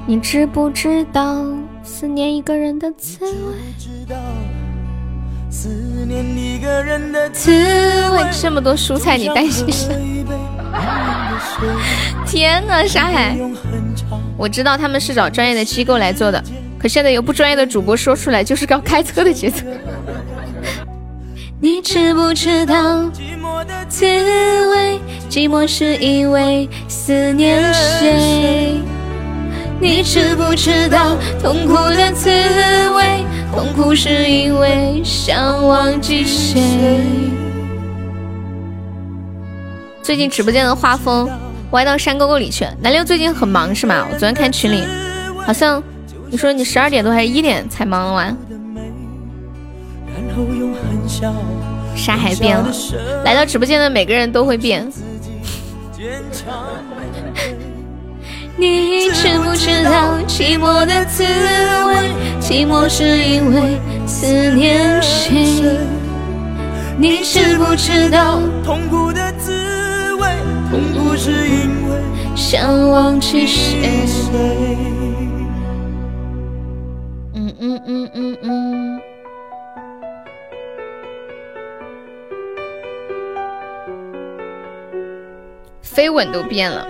S1: 你知不知道思念一个人的滋味？思念一个人的滋味。这么多蔬菜，你担心什么？天呐，沙海，我知道他们是找专业的机构来做的，可现在有不专业的主播说出来，就是要开车的节奏。你知不知道寂寞的滋味？寂寞是因为思念谁？你知不知道痛苦的滋味？痛苦是因为想忘记谁？最近直播间的画风歪到山沟沟里去。南六最近很忙是吗？我昨天看群里，好像你说你十二点多还是一点才忙完。沙海变了，来到直播间的每个人都会变。你知不知道寂寞的滋味？寂寞是因为思念谁？你知不知道痛苦的滋味？痛苦是因为想忘记谁？嗯嗯嗯嗯嗯。飞吻都变了。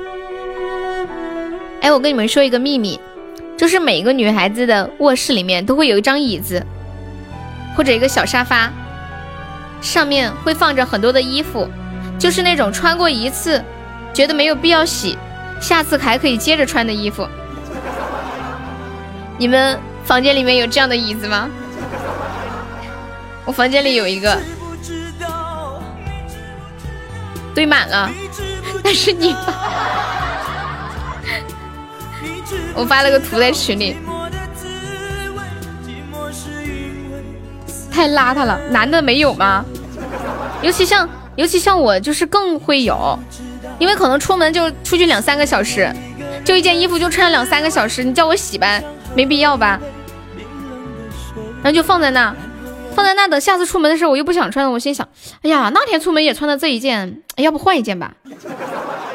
S1: 哎，我跟你们说一个秘密，就是每一个女孩子的卧室里面都会有一张椅子，或者一个小沙发，上面会放着很多的衣服。就是那种穿过一次，觉得没有必要洗，下次还可以接着穿的衣服。你们房间里面有这样的椅子吗？我房间里有一个，堆满了，那是你发，我发了个图在群里，太邋遢了，男的没有吗？尤其像。尤其像我就是更会有，因为可能出门就出去两三个小时，就一件衣服就穿了两三个小时，你叫我洗吧，没必要吧？然后就放在那，放在那等下次出门的时候我又不想穿了，我心想，哎呀，那天出门也穿的这一件，要不换一件吧？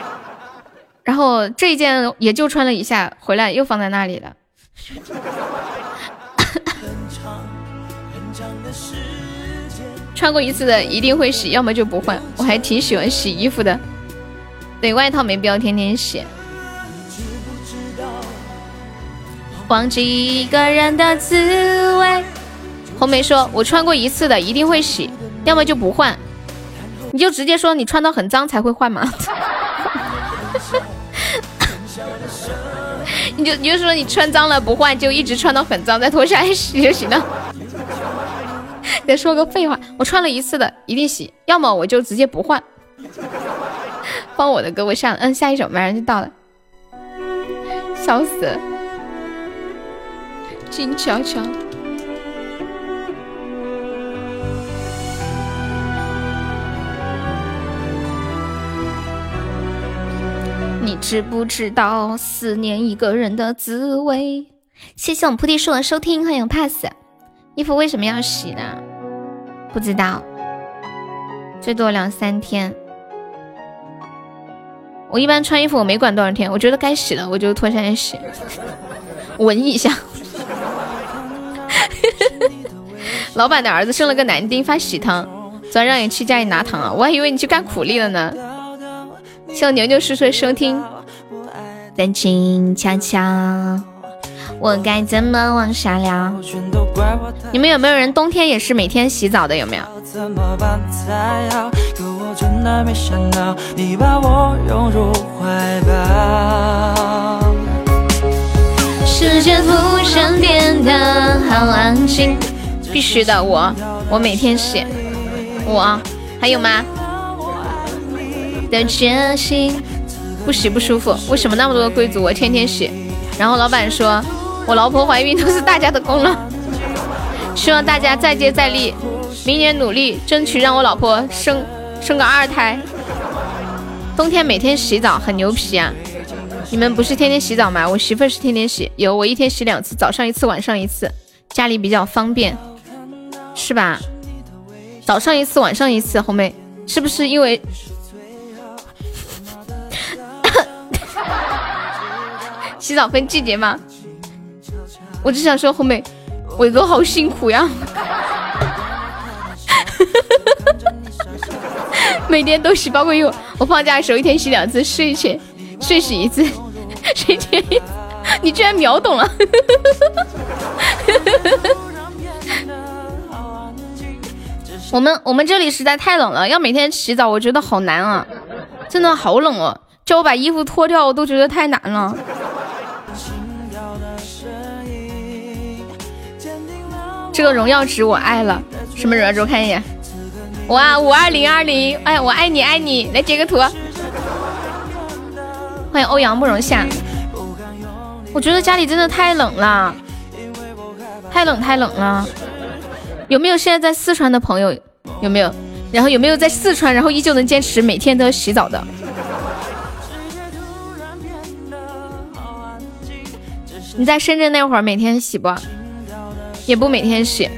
S1: [laughs] 然后这一件也就穿了一下，回来又放在那里了。[laughs] 穿过一次的一定会洗，要么就不换。我还挺喜欢洗衣服的，对外套没必要天天洗。忘记一个人的滋味。红梅说：“我穿过一次的一定会洗，要么就不换。”你就直接说你穿到很脏才会换吗？[laughs] 你就你就说你穿脏了不换，就一直穿到很脏再脱下来洗就行了。再说个废话，我穿了一次的一定洗，要么我就直接不换。帮我的歌我下嗯下一首马上就到了，笑死了。静悄悄，知不知道思念一个人的滋味？谢谢我们菩提树的收听，欢迎 pass。衣服为什么要洗呢？不知道，最多两三天。我一般穿衣服我没管多少天，我觉得该洗了我就脱下来洗，闻一下。[laughs] 老板的儿子生了个男丁，发喜糖，昨晚让你去家里拿糖啊，我还以为你去干苦力了呢。希望牛牛叔叔收听。但静悄悄，我该怎么往下聊？你们有没有人冬天也是每天洗澡的？有没有？世界突然变得好安静。必须的，我我每天洗，我还有吗？的决心不洗不舒服，为什么那么多的贵族我天天洗？然后老板说我老婆怀孕都是大家的功劳，[laughs] 希望大家再接再厉，明年努力争取让我老婆生生个二胎。冬天每天洗澡很牛皮啊！你们不是天天洗澡吗？我媳妇是天天洗，有我一天洗两次，早上一次，晚上一次，家里比较方便。是吧？早上一次，晚上一次，红梅是不是因为洗澡分季节吗？我只想说，红梅伟哥好辛苦呀，[laughs] 每天都洗，包括我我放假的时候一天洗两次，睡前睡洗一次，睡前你居然秒懂了。[laughs] 我们我们这里实在太冷了，要每天洗澡，我觉得好难啊，真的好冷哦！叫我把衣服脱掉，我都觉得太难了。这个荣耀值我爱了，什么荣耀值？我看一眼，哇，五二零二零，哎，我爱你爱你，来截个图。欢迎欧阳慕容夏。我觉得家里真的太冷了，太冷太冷了。有没有现在在四川的朋友？有没有？然后有没有在四川，然后依旧能坚持每天都要洗澡的？你在深圳那会儿每天洗不？也不每天洗，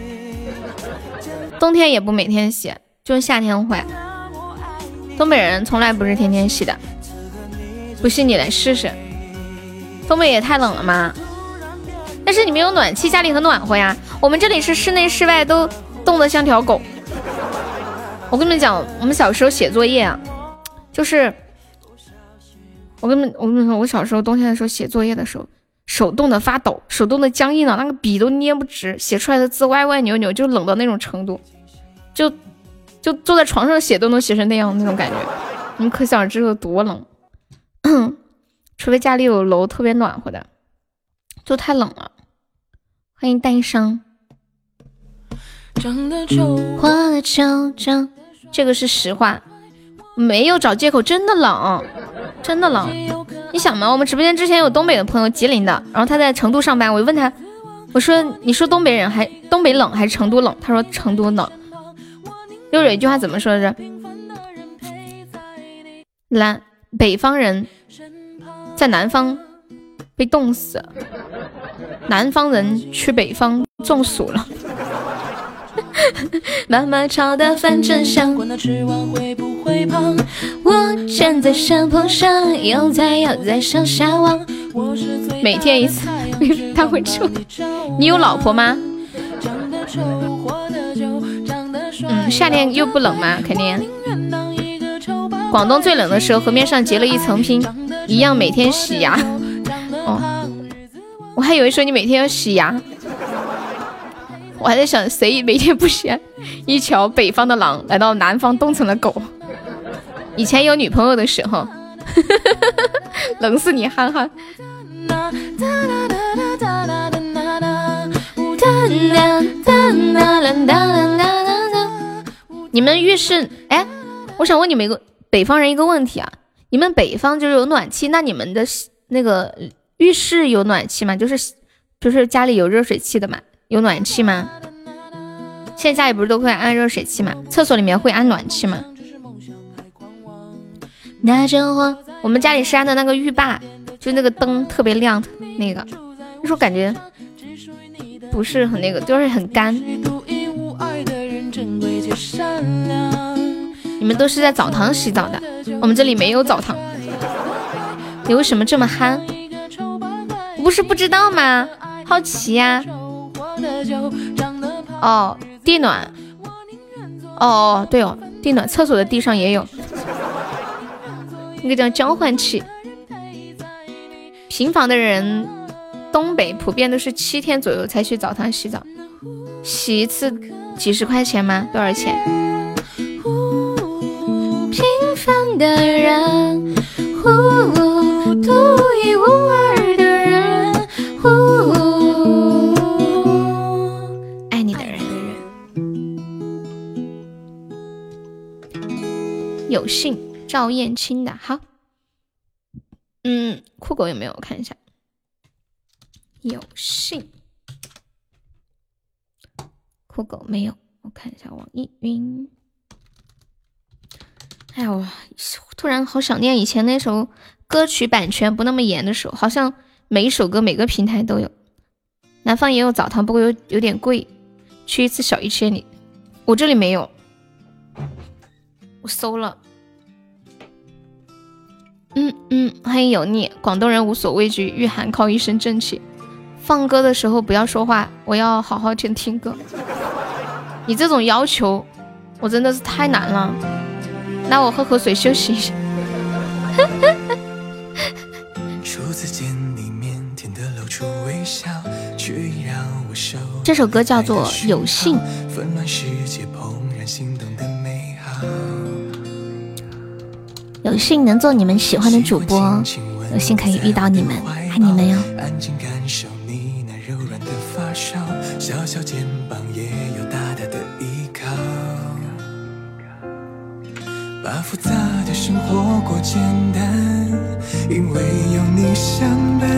S1: 冬天也不每天洗，就夏天会。东北人从来不是天天洗的，不信你来试试。东北也太冷了吗？但是你们有暖气，家里很暖和呀。我们这里是室内室外都冻得像条狗。我跟你们讲，我们小时候写作业啊，就是我跟你们我跟你们说，我小时候冬天的时候写作业的时候，手冻的发抖，手冻的僵硬了，那个笔都捏不直，写出来的字歪歪扭扭，就冷到那种程度，就就坐在床上写都能写成那样那种感觉。你们可想而知有多冷。[clears throat] 除非家里有楼特别暖和的，就太冷了。欢迎单伤。这个是实话，没有找借口，真的冷，真的冷。你想嘛，我们直播间之前有东北的朋友，吉林的，然后他在成都上班，我就问他，我说你说东北人还东北冷还是成都冷？他说成都冷。又有一句话怎么说的？南北方人在南方。被冻死，南方人去北方中暑了。[laughs] 妈妈炒的饭真香。我站在山坡上，悠哉悠哉向下望。每天一次，[laughs] 他会臭。你有老婆吗？嗯，夏天又不冷吗？肯定。广东最冷的时候，河面上结了一层冰，一样每天洗牙。哦，我还以为说你每天要洗牙，我还在想谁每天不洗？一条北方的狼来到南方冻成了狗。以前有女朋友的时候，[laughs] 冷死你，憨憨。你们浴室，哎，我想问你们一个北方人一个问题啊，你们北方就是有暖气，那你们的那个浴室有暖气吗？就是就是家里有热水器的嘛，有暖气吗？现在家里不是都会安热水器吗？厕所里面会安暖气吗？我们家里是安的那个浴霸，就那个灯特别亮那个，就是感觉不是很那个，就是很干。你们都是在澡堂洗澡的，我们这里没有澡堂。你为什么这么憨？不是不知道吗？好奇呀。哦，地暖。哦，对哦，地暖，厕所的地上也有。那个叫交换器。平房的人，东北普遍都是七天左右才去澡堂洗澡，洗一次。几十块钱吗？多少钱？平凡的人，独一无二有幸赵燕青的好，嗯，酷狗有没有？我看一下，有幸。酷狗没有，我看一下网易云。哎呀，我突然好想念以前那首歌曲版权不那么严的时候，好像每一首歌每个平台都有。南方也有澡堂，不过有有点贵，去一次小一千里。我这里没有，我搜了。嗯嗯，欢迎油腻，广东人无所畏惧，御寒靠一身正气。放歌的时候不要说话，我要好好听听歌。你这种要求，我真的是太难了。那我喝口水休息一下。这首歌叫做《有幸》。有幸能做你们喜欢的主播，有幸可以遇到你们，爱你们哟。小小肩膀也有大大的依靠，把复杂的生活过简单，因为有你相伴，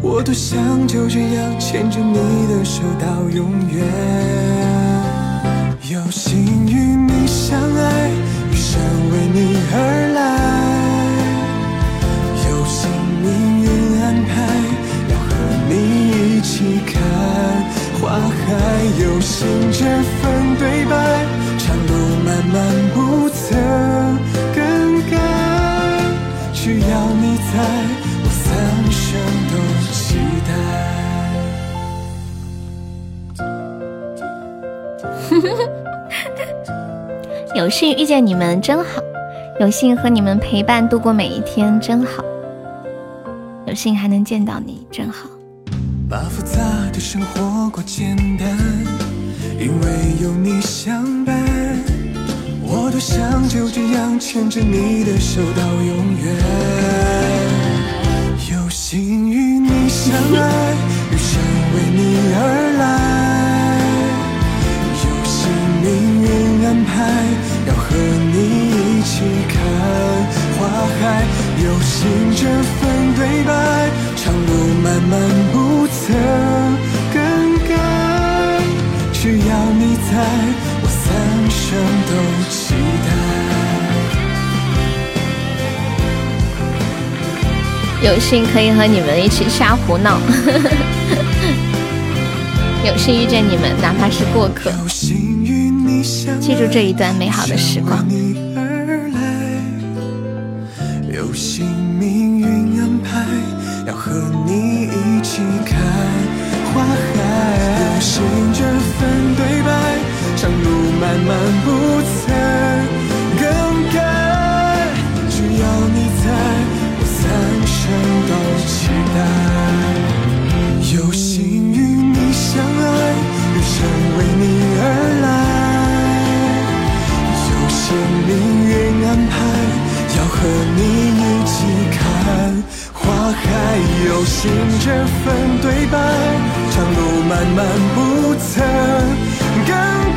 S1: 我多想就这样牵着你的手到永远。有幸与你相爱，余正为你而来，有幸命运安排，要和你一起看。花海有幸这份对白，长路漫漫不曾有幸遇见你们真好，有幸和你们陪伴度过每一天真好，有幸还能见到你真好。把复杂的生活过简单，因为有你相伴，我多想就这样牵着你的手到永远。有幸与你相爱，余生为你而来。安排，要和你一起看花海。有幸这份对白，长路漫漫不。曾更改，只要你在，我三生都期待。有幸可以和你们一起瞎胡闹，[laughs] 有幸遇见你们，哪怕是过客。有幸记住这一段美好的时光。你而来有幸命运安排，要和你一起看花海。有幸这份对白，
S3: 长路漫漫不曾更改，只要你在，我三生都期待。有幸与你相爱，余生为你而来。有些命运安排，要和你一起看花海。有幸这份对白，长路漫漫不曾更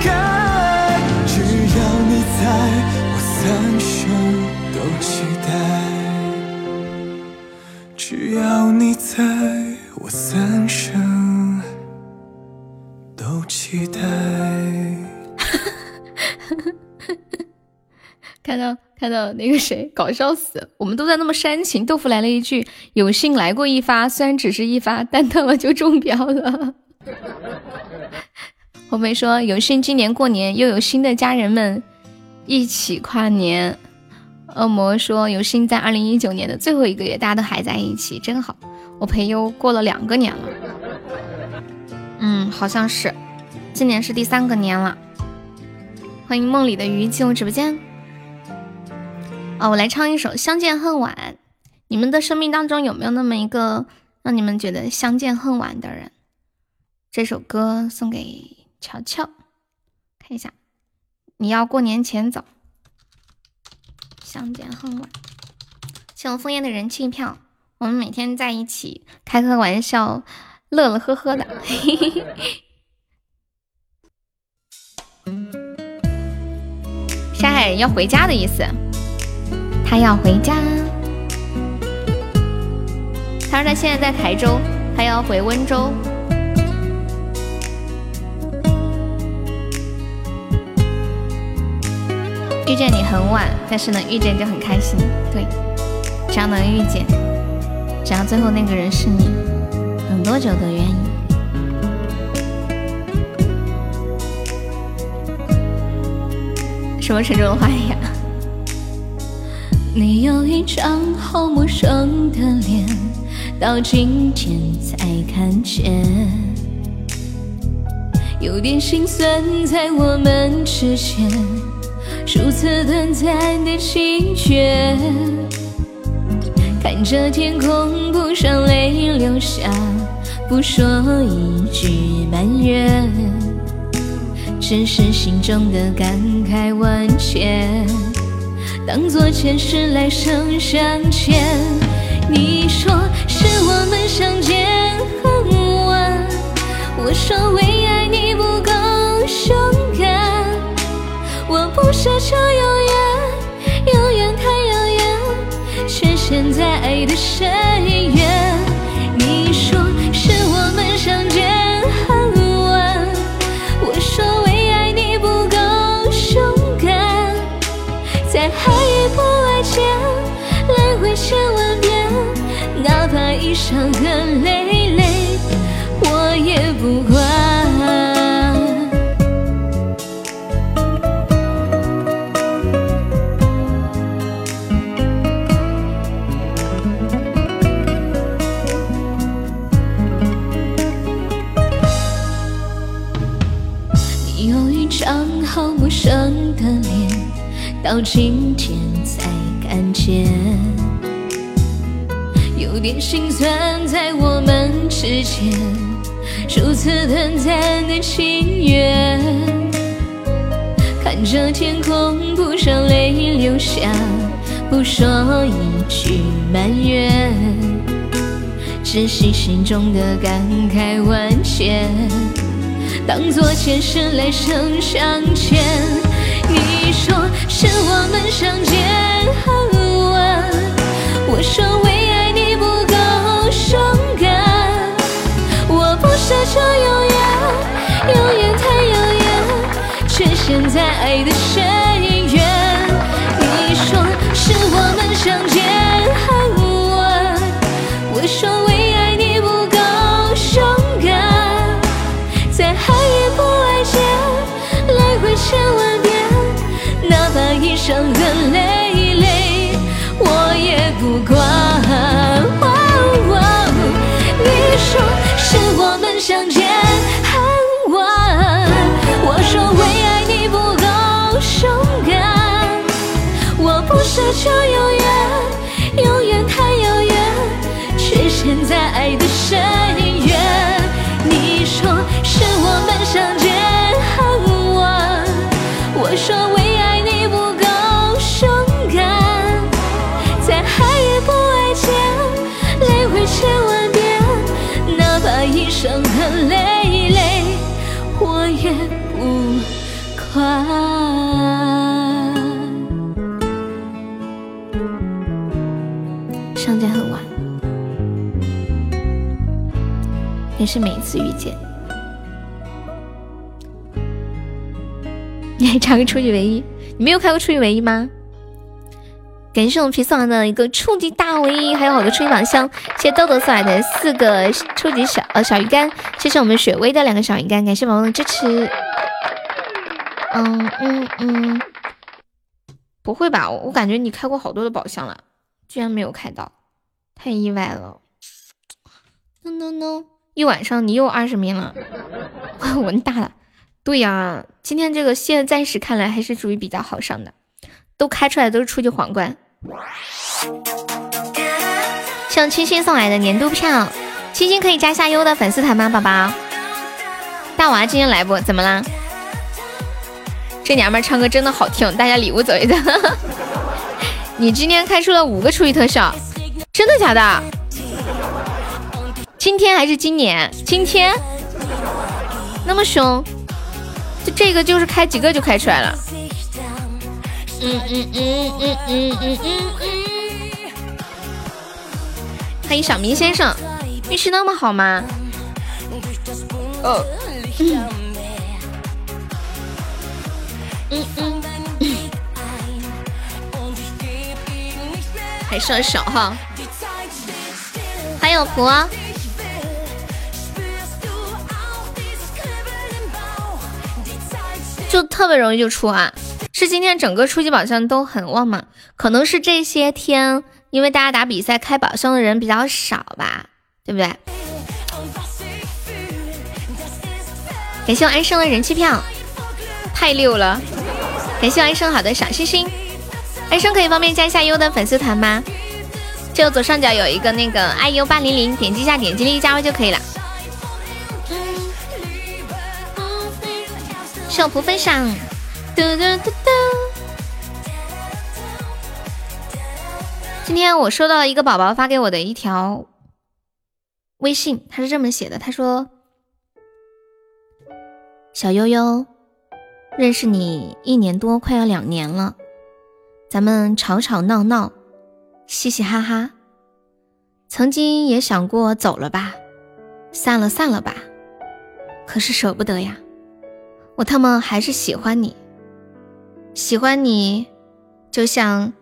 S3: 改。只要你在，我三生都期待。只要你在，
S1: 看到那个谁，搞笑死！我们都在那么煽情，豆腐来了一句：“有幸来过一发，虽然只是一发，但他们就中标了。[laughs] ”红梅说：“有幸今年过年又有新的家人们一起跨年。”恶魔说：“有幸在二零一九年的最后一个月，大家都还在一起，真好。我陪优过了两个年了，嗯，好像是，今年是第三个年了。欢迎梦里的鱼进入直播间。哦，我来唱一首《相见恨晚》。你们的生命当中有没有那么一个让你们觉得相见恨晚的人？这首歌送给乔乔，看一下，你要过年前走。相见恨晚，谢我枫叶的人气票。我们每天在一起开开玩笑，乐乐呵呵的。嘿嘿嘿。山海要回家的意思。他要回家，他说他现在在台州，他要回温州。遇见你很晚，但是能遇见就很开心。对，只要能遇见，只要最后那个人是你，等多久都愿意。什么沉重的话呀？你有一张好陌生的脸，到今天才看见，有点心酸，在我们之间，如此短暂的情缘。看着天空，不想泪流下，不说一句埋怨，只是心中的感慨万千。当作前世来生相欠，你说是我们相见恨晚，我说为爱你不够勇敢，我不奢求永远，永远太遥远，却陷在爱的深渊。伤痕累累，我也不管。你有一张好陌生的脸，到今天才看见，有点心酸，在我们之间，如此短暂的情缘。看着天空，不想泪流下，不说一句埋怨，只是心中的感慨万千。当作前世来生相欠。你说是我们相见恨晚，我说为奢求永远，永远太遥远，却陷在爱的深渊。你说是我们相见恨晚，我说为爱你不够勇敢。在爱与不爱间来回千万遍，哪怕一伤痕累累，不奢求永远，永远太遥远，却陷在爱的深渊。你说是我们相见恨晚，我说为爱你不够勇敢，再爱也不爱见，来回千万遍，哪怕一生的累是每一次遇见。你还差个初级唯一，你没有开过初级唯一吗？感谢我们皮送来的一个初级大唯一，还有好多初级宝箱。谢谢豆豆送来的四个初级小呃小鱼干，谢谢我们雪薇的两个小鱼干，感谢宝宝的支持。嗯嗯嗯，不会吧？我感觉你开过好多的宝箱了。居然没有开到，太意外了！no no no，一晚上你又二十名了，文大了。对呀，今天这个现在暂时看来还是属于比较好上的，都开出来都是初级皇冠。像清新送来的年度票，清新可以加下优的粉丝团吗，宝宝？大娃今天来不？怎么啦？这娘们唱歌真的好听，大家礼物走一走。[laughs] 你今天开出了五个初级特效，真的假的？今天还是今年？今天那么凶，就这个就是开几个就开出来了。嗯嗯嗯嗯嗯嗯嗯嗯。欢迎小明先生，运气那么好吗？哦。嗯嗯。还剩小哈，还有婆，就特别容易就出啊！是今天整个初级宝箱都很旺吗？可能是这些天因为大家打比赛开宝箱的人比较少吧，对不对？感谢我安生的人气票，太溜了！感谢我安生好的小心心。安生可以方便加一下优的粉丝团吗？就左上角有一个那个 iu 八零零，点击一下，点击立即加入就可以了。小图分享，嘟嘟嘟嘟。今天我收到了一个宝宝发给我的一条微信，他是这么写的，他说：“小悠悠，认识你一年多，快要两年了。”咱们吵吵闹闹，嘻嘻哈哈，曾经也想过走了吧，散了散了吧，可是舍不得呀，我他妈还是喜欢你，喜欢你，就像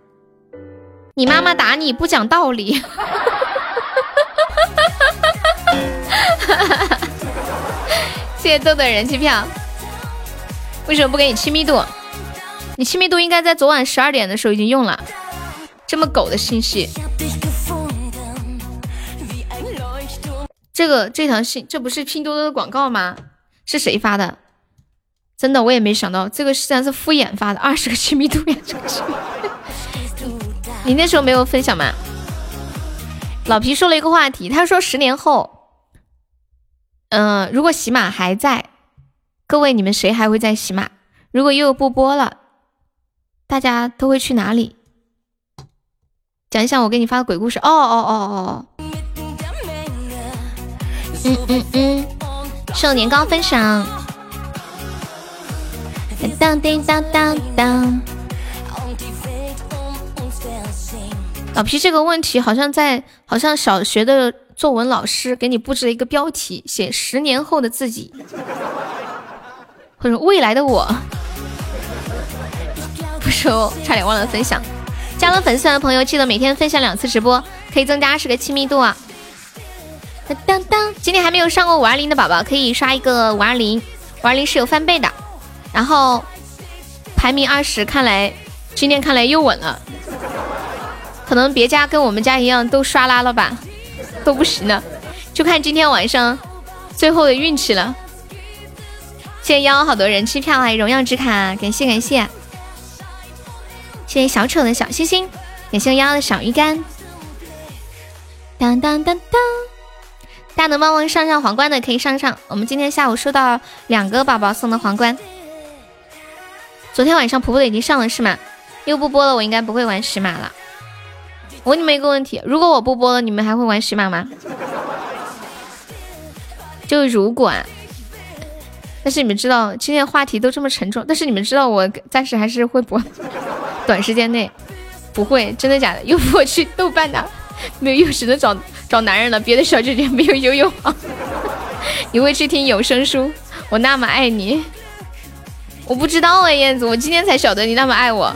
S1: 你妈妈打你不讲道理，[laughs] 谢谢豆豆人气票，为什么不给你亲密度？你亲密度应该在昨晚十二点的时候已经用了，这么狗的信息。这个这条信，这不是拼多多的广告吗？是谁发的？真的我也没想到，这个竟然是敷衍发的，二十个 [laughs] 亲密度呀！[laughs] 你那时候没有分享吗？老皮说了一个话题，他说十年后，嗯，如果喜马还在，各位你们谁还会在喜马？如果又不播了？大家都会去哪里？讲一下我给你发的鬼故事。哦哦哦哦哦。嗯嗯嗯。受年糕分享。当当当当当。老皮，这个问题好像在，好像小学的作文老师给你布置了一个标题，写十年后的自己，或者未来的我。不说，差点忘了分享。加了粉丝团的朋友，记得每天分享两次直播，可以增加二十个亲密度啊！当当，今天还没有上过五二零的宝宝，可以刷一个五二零，五二零是有翻倍的。然后排名二十，看来今天看来又稳了。可能别家跟我们家一样都刷拉了吧，都不行了，就看今天晚上最后的运气了。谢谢幺好多人气票，还有荣耀之卡，感谢感谢。谢谢小丑的小星星，感谢幺幺的小鱼干。当当当当，大家能帮忙上上皇冠的可以上上。我们今天下午收到两个宝宝送的皇冠。昨天晚上婆婆的已经上了是吗？又不播了，我应该不会玩十码了。我问你们一个问题：如果我不播了，你们还会玩十码吗？就如果，啊，但是你们知道今天话题都这么沉重，但是你们知道我暂时还是会播，短时间内不会，真的假的？又不我去豆瓣的，没有，又只能找找男人了。别的小姐姐没有游泳，你会去听有声书？我那么爱你，我不知道啊，燕子，我今天才晓得你那么爱我。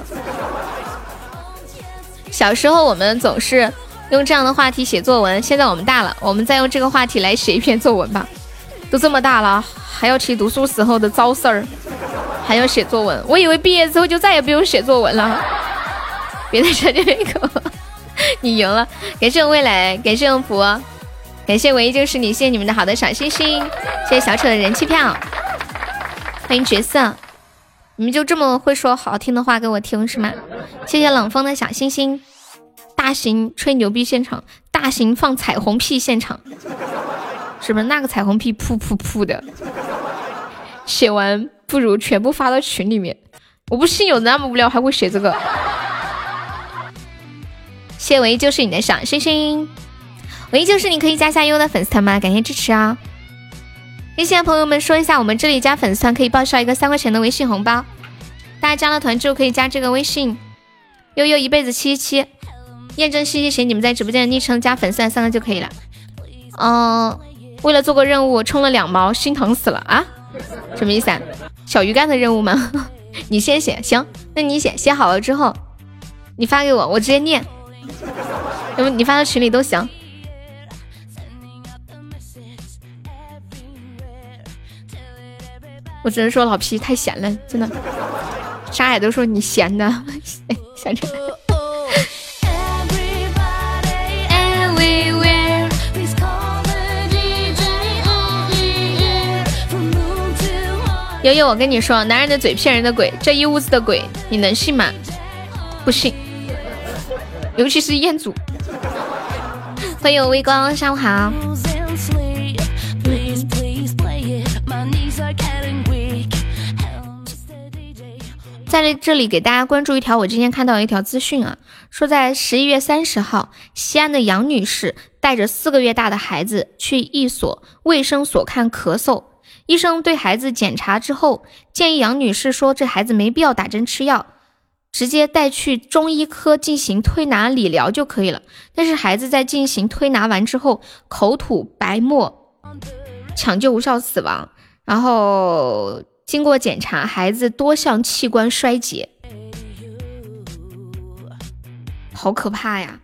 S1: 小时候我们总是用这样的话题写作文，现在我们大了，我们再用这个话题来写一篇作文吧。都这么大了，还要提读书时候的糟事儿，还要写作文。我以为毕业之后就再也不用写作文了。[laughs] 别再扯这个，[laughs] 你赢了。感谢未来，感谢福，感谢唯一就是你，谢谢你们的好的小心心，谢谢小丑的人气票，欢迎角色。你们就这么会说好听的话给我听是吗？谢谢冷风的小星星，大型吹牛逼现场，大型放彩虹屁现场。是不是那个彩虹屁噗噗噗的？写完不如全部发到群里面。我不信有那么无聊还会写这个。谢唯一就是你的小星星，唯一就是你可以加下优的粉丝团吗？感谢支持啊！谢谢朋友们说一下，我们这里加粉丝团可以报销一个三块钱的微信红包。大家加了团之后可以加这个微信，悠悠一辈子七七七，验证信息写你们在直播间的昵称加粉丝团三个就可以了。嗯。为了做个任务充了两毛，心疼死了啊！什么意思啊？小鱼干的任务吗？[laughs] 你先写，行，那你写，写好了之后你发给我，我直接念。要不你发到群里都行。我只能说老皮太闲了，真的，沙海都说你闲的，[laughs] 闲着。悠悠，我跟你说，男人的嘴骗人的鬼，这一屋子的鬼，你能信吗？不信。尤其是彦祖。欢迎微光，下午好。在这里给大家关注一条，我今天看到一条资讯啊，说在十一月三十号，西安的杨女士带着四个月大的孩子去一所卫生所看咳嗽。医生对孩子检查之后，建议杨女士说：“这孩子没必要打针吃药，直接带去中医科进行推拿理疗就可以了。”但是孩子在进行推拿完之后，口吐白沫，抢救无效死亡。然后经过检查，孩子多项器官衰竭，好可怕呀！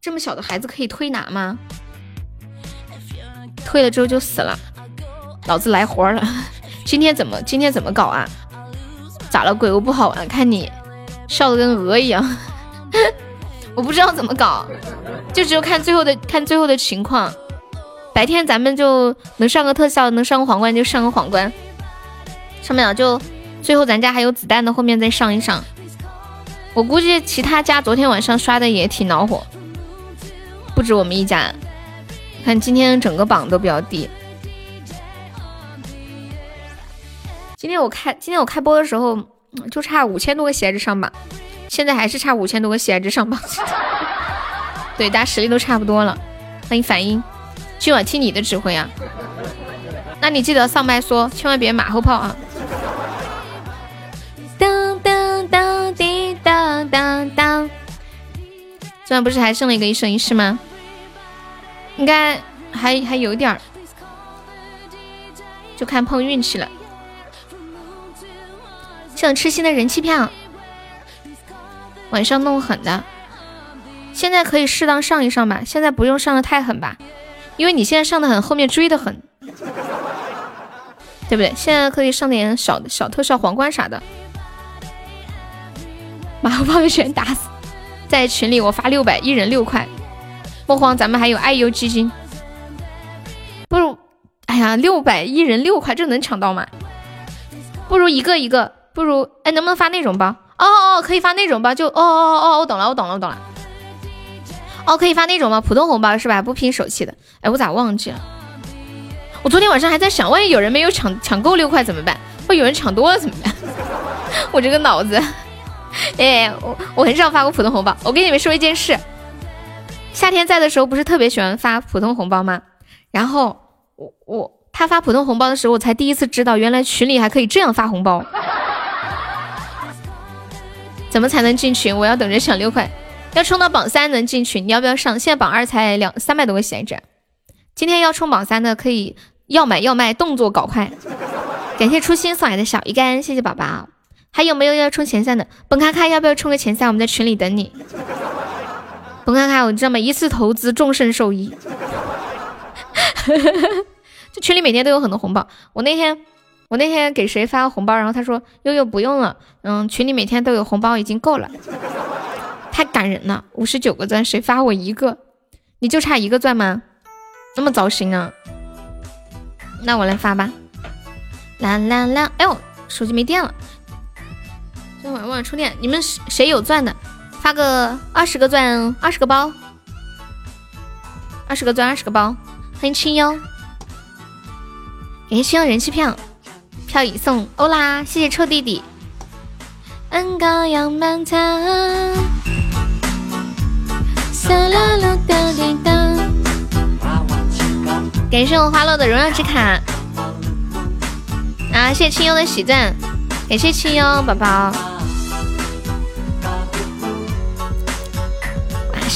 S1: 这么小的孩子可以推拿吗？推了之后就死了。老子来活了，[laughs] 今天怎么今天怎么搞啊？咋了？鬼屋不好玩，看你笑的跟鹅一样，[laughs] 我不知道怎么搞，就只有看最后的看最后的情况。白天咱们就能上个特效，能上个皇冠就上个皇冠，上不了就最后咱家还有子弹的，后面再上一上。我估计其他家昨天晚上刷的也挺恼火，不止我们一家。看今天整个榜都比较低。今天我开今天我开播的时候就差五千多个喜爱值上榜，现在还是差五千多个喜爱值上榜。[laughs] 对，大家实力都差不多了。欢迎反应，今晚听你的指挥啊！那你记得上麦说，千万别马后炮啊！当当。昨，晚不是还剩了一个一生一世吗？应该还还有点儿，就看碰运气了。像吃心的人气票，晚上弄狠的，现在可以适当上一上吧，现在不用上的太狠吧，因为你现在上的狠，后面追的狠，对不对？现在可以上点小小特效皇冠啥的，马后炮全打死，在群里我发六百，一人六块，莫慌，咱们还有爱优基金，不如，哎呀，六百一人六块，这能抢到吗？不如一个一个。不如哎，能不能发那种包？哦哦，可以发那种包，就哦哦哦，我懂了，我懂了，我懂了。哦，可以发那种吗？普通红包是吧？不拼手气的。哎，我咋忘记了？我昨天晚上还在想，万一有人没有抢抢够六块怎么办？万一有人抢多了怎么办？[laughs] 我这个脑子，[laughs] 哎，我我很少发过普通红包。我跟你们说一件事，夏天在的时候不是特别喜欢发普通红包吗？然后我我。他发普通红包的时候，我才第一次知道，原来群里还可以这样发红包。怎么才能进群？我要等着抢六块，要冲到榜三能进群。你要不要上？现在榜二才两三百多个喜爱值。今天要冲榜三的，可以要买要卖，动作搞快。感谢初心送来的小鱼干，谢谢宝宝。还有没有要冲前三的？本卡卡要不要冲个前三？我们在群里等你。本卡卡，我知道吗？一次投资，终身受益。[laughs] 这群里每天都有很多红包。我那天，我那天给谁发个红包，然后他说悠悠不用了，嗯，群里每天都有红包，已经够了，太感人了。五十九个钻，谁发我一个？你就差一个钻吗？那么糟心啊？那我来发吧。啦啦啦！哎呦，手机没电了，这会儿忘了充电。你们谁有钻的，发个二十个钻，二十个包，二十个钻，二十个包，欢迎清幽。感谢清幽人气票，票已送欧啦！谢谢臭弟弟。恩高扬满堂，啦啦哒滴哒。感谢我花落的荣耀之卡。啊，谢谢清幽的喜钻，感谢清幽宝宝。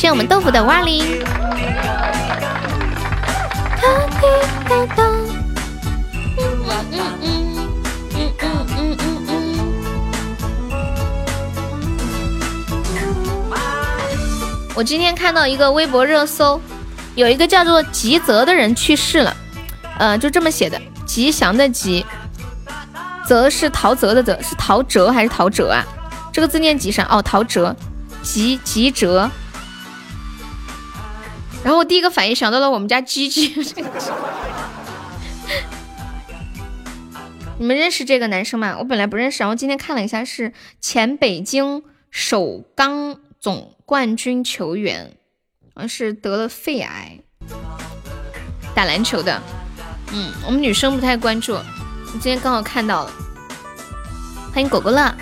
S1: 谢我们豆腐的蛙铃。我今天看到一个微博热搜，有一个叫做吉泽的人去世了，呃，就这么写的，吉祥的吉，泽是陶泽的泽，是陶喆还是陶喆啊？这个字念吉祥哦，陶喆，吉吉泽。然后我第一个反应想到了我们家鸡鸡。[laughs] 你们认识这个男生吗？我本来不认识，然后今天看了一下，是前北京首钢总冠军球员，好像是得了肺癌，打篮球的。嗯，我们女生不太关注，我今天刚好看到了。欢迎果果乐。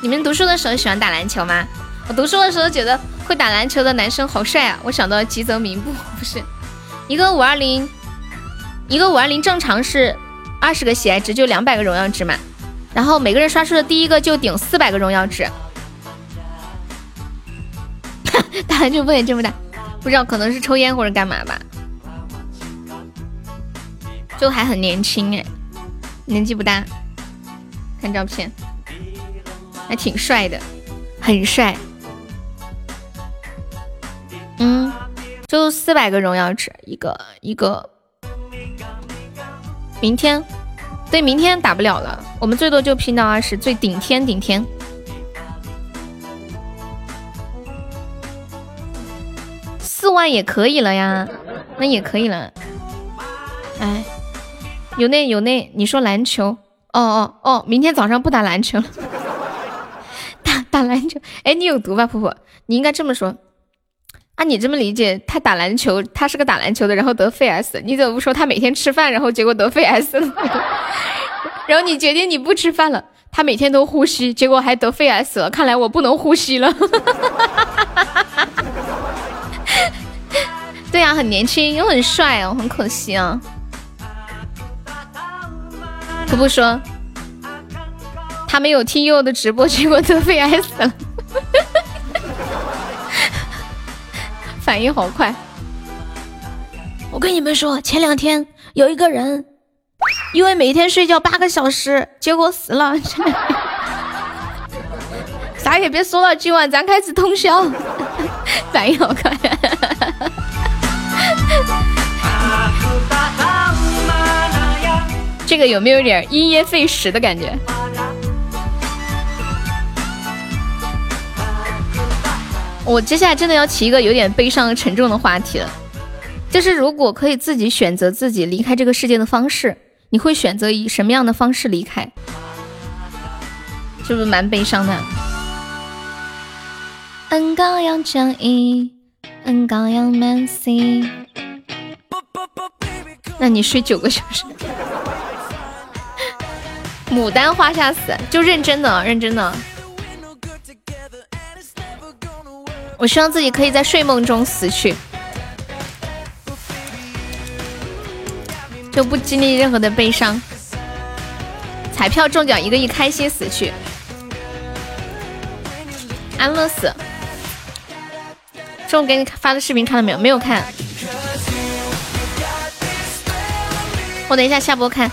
S1: 你们读书的时候喜欢打篮球吗？我读书的时候觉得会打篮球的男生好帅啊，我想到吉泽明步，不是。一个五二零，一个五二零正常是二十个喜爱值，就两百个荣耀值嘛。然后每个人刷出的第一个就顶四百个荣耀值。[laughs] 打篮球风险这么大，不知道可能是抽烟或者干嘛吧。就还很年轻哎，年纪不大。看照片，还挺帅的，很帅。嗯。就四百个荣耀值，一个一个。明天，对，明天打不了了，我们最多就拼到二十，最顶天顶天。四万也可以了呀，那也可以了。哎，有那有那，你说篮球？哦哦哦，明天早上不打篮球了，[laughs] 打篮球。哎，你有毒吧，婆婆？你应该这么说。按你这么理解，他打篮球，他是个打篮球的，然后得肺癌死。你怎么不说他每天吃饭，然后结果得肺癌死了？[laughs] 然后你决定你不吃饭了，他每天都呼吸，结果还得肺癌死了。看来我不能呼吸了。[laughs] 对呀，很年轻又很帅哦，很可惜啊。可不说，他没有听悠悠的直播，结果得肺癌死了。反应好快！我跟你们说，前两天有一个人，因为每天睡觉八个小时，结果死了。[laughs] 啥也别说了，今晚咱开始通宵。反应好快！这个有没有点因噎废食的感觉？我接下来真的要起一个有点悲伤、沉重的话题了，就是如果可以自己选择自己离开这个世界的方式，你会选择以什么样的方式离开？是不是蛮悲伤的？恩高阳江一，恩高阳满 C。那你睡九个小时？[laughs] 牡丹花下死，就认真的，认真的。我希望自己可以在睡梦中死去，就不经历任何的悲伤。彩票中奖一个亿，开心死去，安乐死。中午给你发的视频看了没有？没有看。我等一下下播看，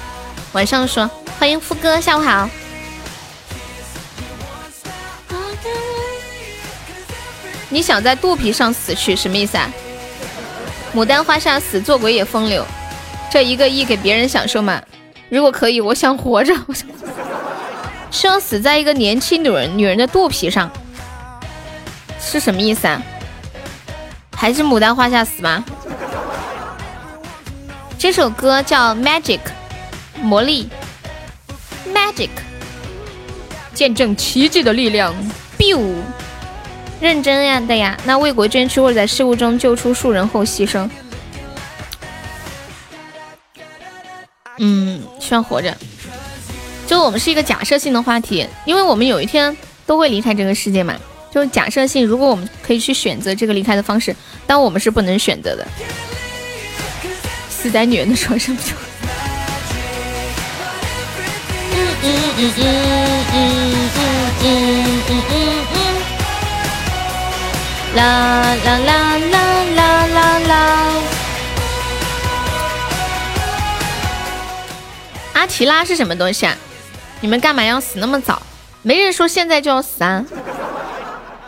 S1: 晚上说。欢迎富哥，下午好。你想在肚皮上死去，什么意思啊？牡丹花下死，做鬼也风流。这一个亿给别人享受吗？如果可以，我想活着。[laughs] 我想，希望死在一个年轻女人女人的肚皮上，是什么意思啊？还是牡丹花下死吗？这首歌叫《Magic》，魔力。Magic，见证奇迹的力量。biu，认真呀的呀。那为国捐躯或者在事故中救出数人后牺牲。嗯，希望活着。就我们是一个假设性的话题，因为我们有一天都会离开这个世界嘛。就是假设性，如果我们可以去选择这个离开的方式，但我们是不能选择的。死在女人的床上就？嗯嗯嗯嗯嗯嗯嗯嗯嗯，啦啦啦啦啦啦啦。阿提拉是什么东西啊？你们干嘛要死那么早？没人说现在就要死啊，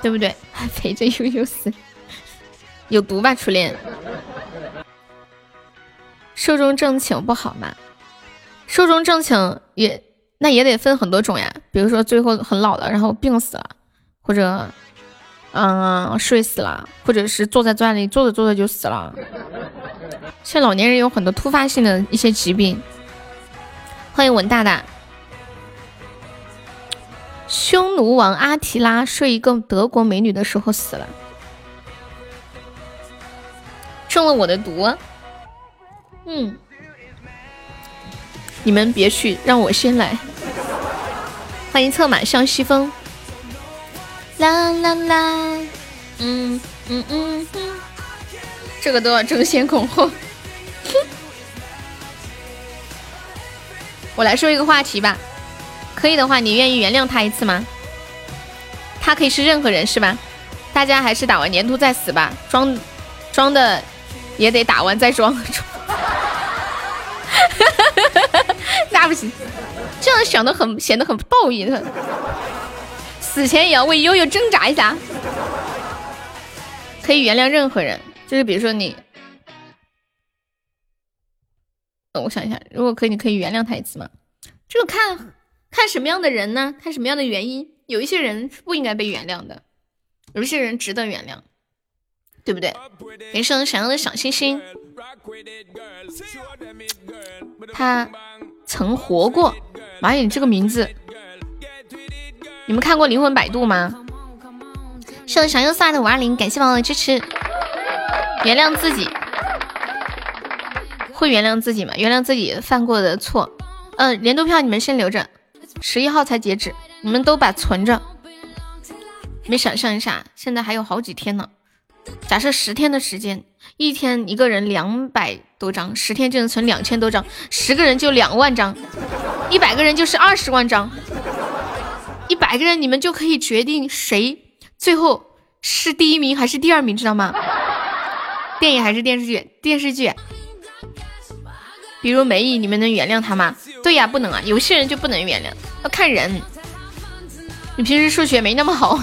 S1: 对不对？还陪着悠悠死，有毒吧？初恋，寿终正寝不好吗？寿终正寝也。那也得分很多种呀，比如说最后很老了，然后病死了，或者，嗯，睡死了，或者是坐在砖里坐着坐着就死了。现在老年人有很多突发性的一些疾病。欢迎文大大。匈奴王阿提拉睡一个德国美女的时候死了，中了我的毒。嗯。你们别去，让我先来。欢迎策马向西风。啦啦啦，嗯嗯嗯嗯，这个都要争先恐后。我来说一个话题吧，可以的话，你愿意原谅他一次吗？他可以是任何人，是吧？大家还是打完粘土再死吧，装装的也得打完再装。[laughs] 那不行，这样想的很显得很暴力，死前也要为悠悠挣扎一下。可以原谅任何人，就是比如说你，我想一下，如果可以，你可以原谅他一次吗？这个看看什么样的人呢？看什么样的原因？有一些人是不应该被原谅的，有一些人值得原谅，对不对？人生想要的小星星，他。曾活过，妈呀，你这个名字，你们看过《灵魂摆渡》吗？谢小优送来的五二零，感谢宝宝的支持。原谅自己，会原谅自己吗？原谅自己犯过的错。嗯，年度票你们先留着，十一号才截止，你们都把存着。你们想象一下，现在还有好几天呢。假设十天的时间，一天一个人两百多张，十天就能存两千多张，十个人就两万张，一百个人就是二十万张，一百个人你们就可以决定谁最后是第一名还是第二名，知道吗？电影还是电视剧？电视剧。比如梅姨，你们能原谅他吗？对呀，不能啊，有些人就不能原谅，要看人。你平时数学没那么好，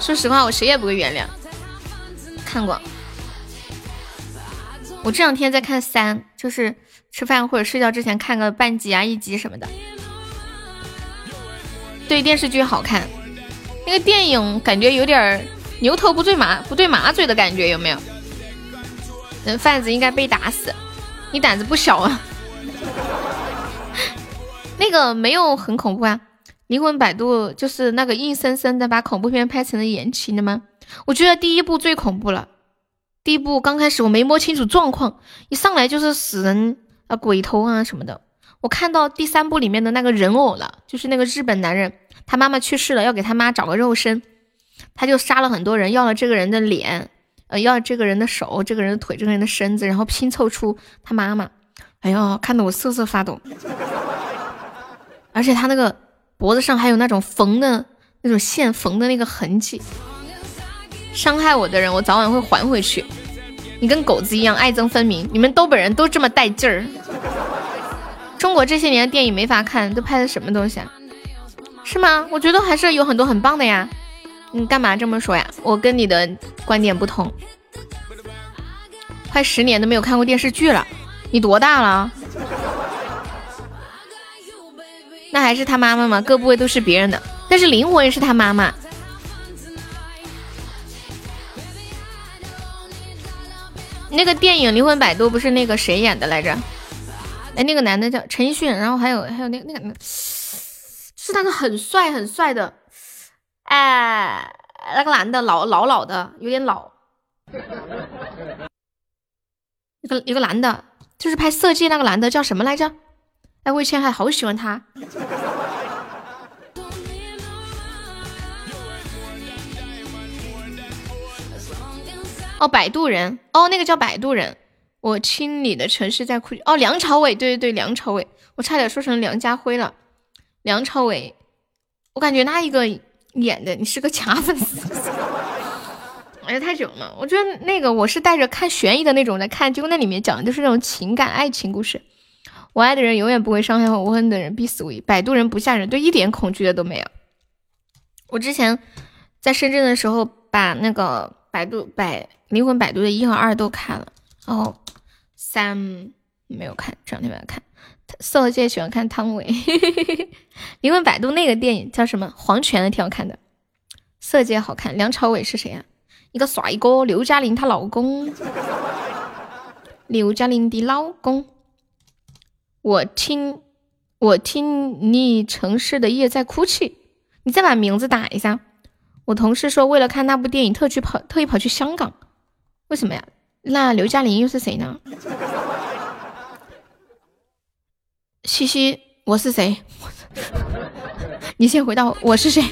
S1: 说实话，我谁也不会原谅。看过，我这两天在看三，就是吃饭或者睡觉之前看个半集啊、一集什么的。对电视剧好看，那个电影感觉有点牛头不对马不对马嘴的感觉，有没有？人贩子应该被打死，你胆子不小啊！[laughs] 那个没有很恐怖啊。灵魂摆渡就是那个硬生生的把恐怖片拍成了言情的吗？我觉得第一部最恐怖了。第一部刚开始我没摸清楚状况，一上来就是死人啊、鬼头啊什么的。我看到第三部里面的那个人偶了，就是那个日本男人，他妈妈去世了，要给他妈找个肉身，他就杀了很多人，要了这个人的脸，呃，要这个人的手、这个人的腿、这个人的身子，然后拼凑出他妈妈。哎呦，看得我瑟瑟发抖。而且他那个。脖子上还有那种缝的那种线缝的那个痕迹，伤害我的人，我早晚会还回去。你跟狗子一样爱憎分明，你们东北人都这么带劲儿。中国这些年的电影没法看，都拍的什么东西啊？是吗？我觉得还是有很多很棒的呀。你干嘛这么说呀？我跟你的观点不同。快十年都没有看过电视剧了，你多大了？那还是他妈妈吗？各部位都是别人的，但是灵魂是他妈妈。那个电影《灵魂摆渡》不是那个谁演的来着？哎，那个男的叫陈奕迅，然后还有还有那个那个是那个很帅很帅的，哎，那个男的老老老的，有点老。一个一个男的，就是拍《色戒》那个男的叫什么来着？哎，魏千还好喜欢他。哦，摆渡人，哦，那个叫摆渡人。我亲你的城市在哭。哦，梁朝伟，对对对，梁朝伟，我差点说成梁家辉了。梁朝伟，我感觉那一个演的，你是个假粉丝。[laughs] 哎呀，太久了，我觉得那个我是带着看悬疑的那种来看，结果那里面讲的就是那种情感爱情故事。我爱的人永远不会伤害我，我恨的人必死无疑。摆渡人不吓人，对，一点恐惧的都没有。我之前在深圳的时候，把那个百度百灵魂摆渡的一和二都看了，然后三没有看，这两天没有看。色戒喜欢看汤唯，[laughs] 你问百度那个电影叫什么？黄泉的挺好看的。色戒好看，梁朝伟是谁呀？一个帅哥，刘嘉玲她老公，刘嘉玲的老公。我听，我听你城市的夜在哭泣。你再把名字打一下。我同事说，为了看那部电影，特去跑，特意跑去香港。为什么呀？那刘嘉玲又是谁呢？西西，我是谁？[laughs] 你先回答我是谁？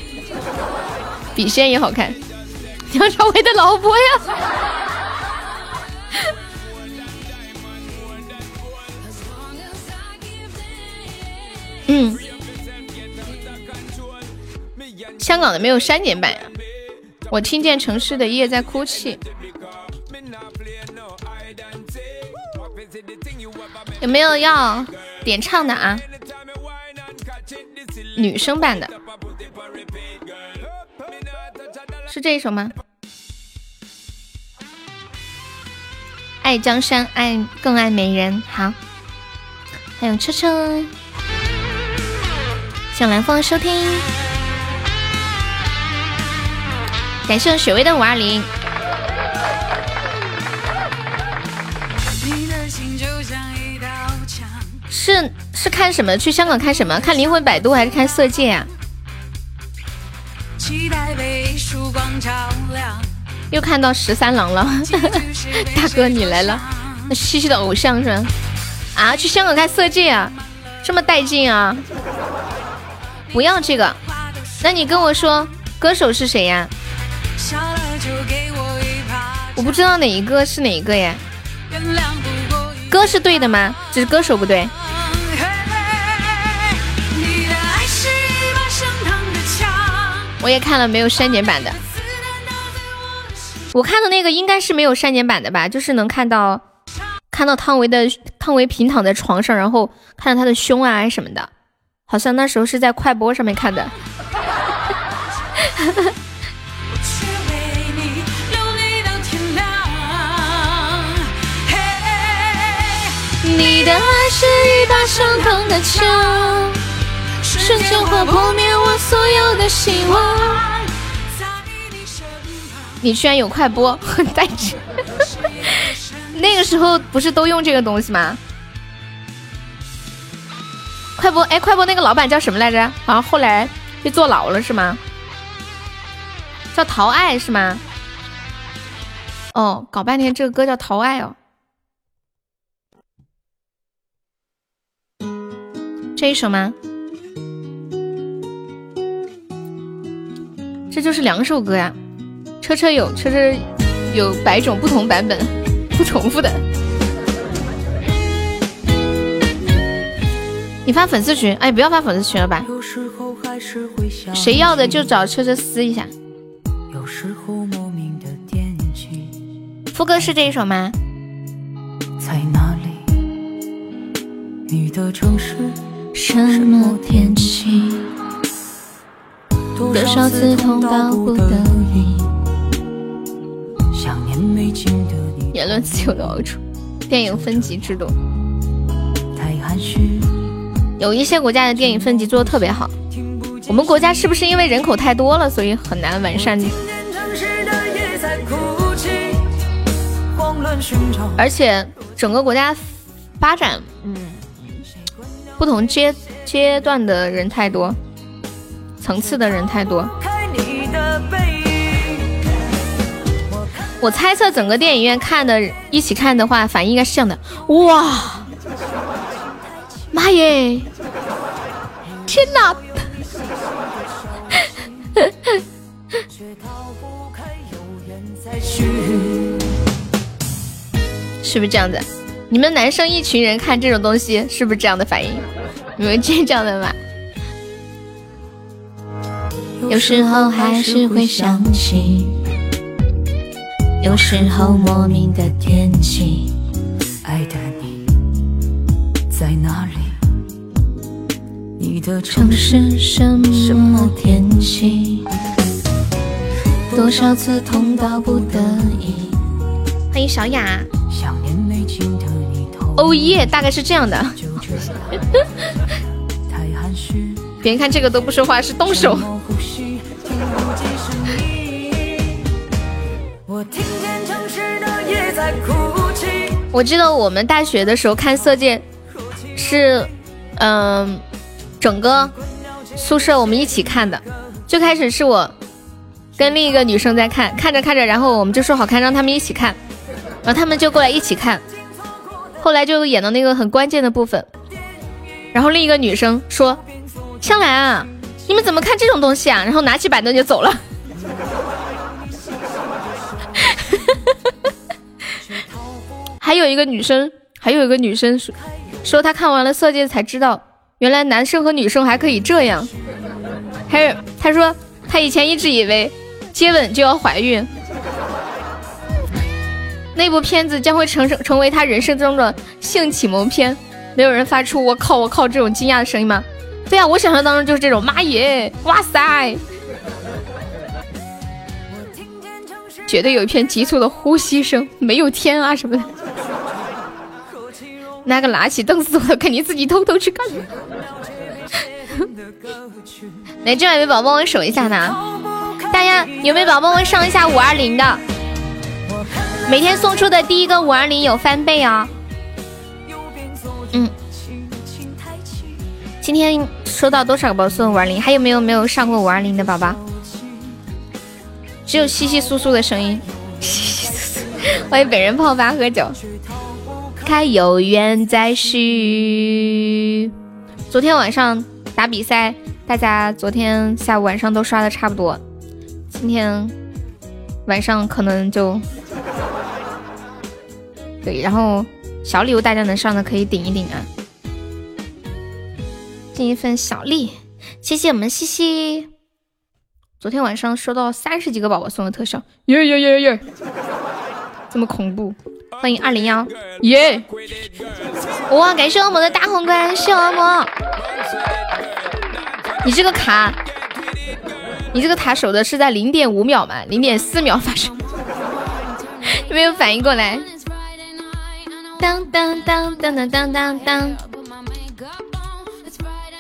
S1: 笔仙也好看，梁朝伟的老婆呀。嗯，香港的没有删减版呀。我听见城市的夜在哭泣，有没有要点唱的啊？女生版的，是这一首吗？爱江山，爱更爱美人。好，还有车车。向南风收听，感谢雪薇的五二零。是是看什么？去香港看什么？看灵魂摆渡还是看色戒啊？又看到十三郎了，[laughs] 大哥你来了，那西西的偶像是吧？啊，去香港看色戒啊，这么带劲啊！不要这个，那你跟我说歌手是谁呀？我不知道哪一个是哪一个呀。歌是对的吗？只是歌手不对。我也看了没有删减版的。我看的那个应该是没有删减版的吧？就是能看到看到汤唯的汤唯平躺在床上，然后看到他的胸啊什么的。好像那时候是在快播上面看的。你的爱是一把伤痛的枪，瞬间会破灭我所有的希望。你居然有快播，很 [laughs] 带劲。[laughs] 那个时候不是都用这个东西吗？快播，哎，快播那个老板叫什么来着？好像后来被坐牢了是吗？叫陶爱是吗？哦，搞半天这个歌叫陶爱哦。这一首吗？这就是两首歌呀。车车有车车有百种不同版本，[laughs] 不重复的。你发粉丝群，哎，不要发粉丝群了吧。谁要的就找车车撕一下。副歌是这一首吗？在哪里？你的城市什么天气？多少次痛到不得已？想念没尽的你。言论自由的好处，电影分级制度。太含蓄。有一些国家的电影分级做的特别好，我们国家是不是因为人口太多了，所以很难完善？而且整个国家发展，嗯，不同阶阶段的人太多，层次的人太多。我猜测整个电影院看的，一起看的话，反应应该是这样的：哇！妈耶！天哪！是不是这样子？你们男生一群人看这种东西，是不是这样的反应？你们见这样的吗？有时候还是会想起，有时候莫名的天气，爱的你在哪里？你的城市什么天气？多少次痛到不得已。欢迎小雅。哦耶，大概是这样的。[laughs] 别人看这个都不说话，是动手。我记得我们大学的时候看《色戒》，是嗯。整个宿舍我们一起看的，最开始是我跟另一个女生在看，看着看着，然后我们就说好看，让他们一起看，然后他们就过来一起看。后来就演到那个很关键的部分，然后另一个女生说：“香兰啊，你们怎么看这种东西啊？”然后拿起板凳就走了。[laughs] 还有一个女生，还有一个女生说说她看完了《色戒》才知道。原来男生和女生还可以这样，还有她说她以前一直以为接吻就要怀孕，那部片子将会成成成为他人生中的性启蒙片。没有人发出我靠我靠这种惊讶的声音吗？对呀，我想象当中就是这种妈耶哇塞，绝对有一片急促的呼吸声，没有天啊什么的。那个拿起凳子，我肯定自己偷偷去干。来，这位宝宝帮我守一下呢。大家有没有宝宝帮我上一下五二零的？每天送出的第一个五二零有翻倍啊。嗯。今天收到多少个宝送五二零？还有没有没有上过五二零的宝宝？只有稀稀疏疏的声音。[laughs] 欢迎本人泡吧喝酒。开有缘再续。昨天晚上打比赛，大家昨天下午晚上都刷的差不多，今天晚上可能就对。然后小礼物大家能上的可以顶一顶啊，尽一份小力，谢谢我们西西。昨天晚上收到三十几个宝宝送的特效，耶耶耶耶，这么恐怖。欢迎二零幺，耶！哇，感谢恶魔的大皇冠，谢恶魔。你这个卡，你这个塔守的是在零点五秒吗？零点四秒发生，[laughs] 没有反应过来。当当当当当当当当。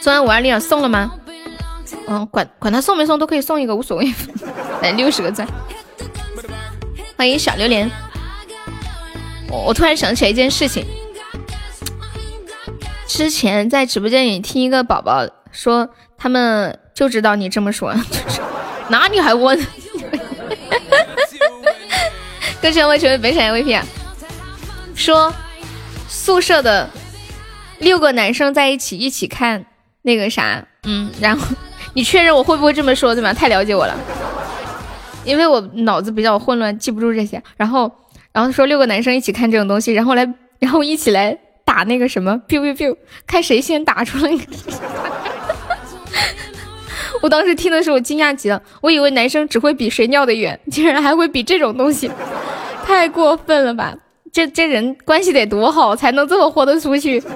S1: 送完五二零送了吗？嗯，管管他送没送都可以送一个，无所谓。来 [laughs] 六十个赞。欢迎小榴莲。我我突然想起来一件事情，
S2: 之前在直播间里听一个宝宝说，他们就知道你这么说，[laughs] 哪里还问？歌声为成为本场 MVP，说宿舍的六个男生在一起一起看那个啥，嗯，然后你确认我会不会这么说对吗？太了解我了，因为我脑子比较混乱，记不住这些。然后，然后说六个男生一起看这种东西，然后来，然后一起来。打那个什么，biu biu biu，看谁先打出来。[laughs] 我当时听的时候我惊讶极了，我以为男生只会比谁尿的远，竟然还会比这种东西，太过分了吧？这这人关系得多好，才能这么豁得出去？[coughs]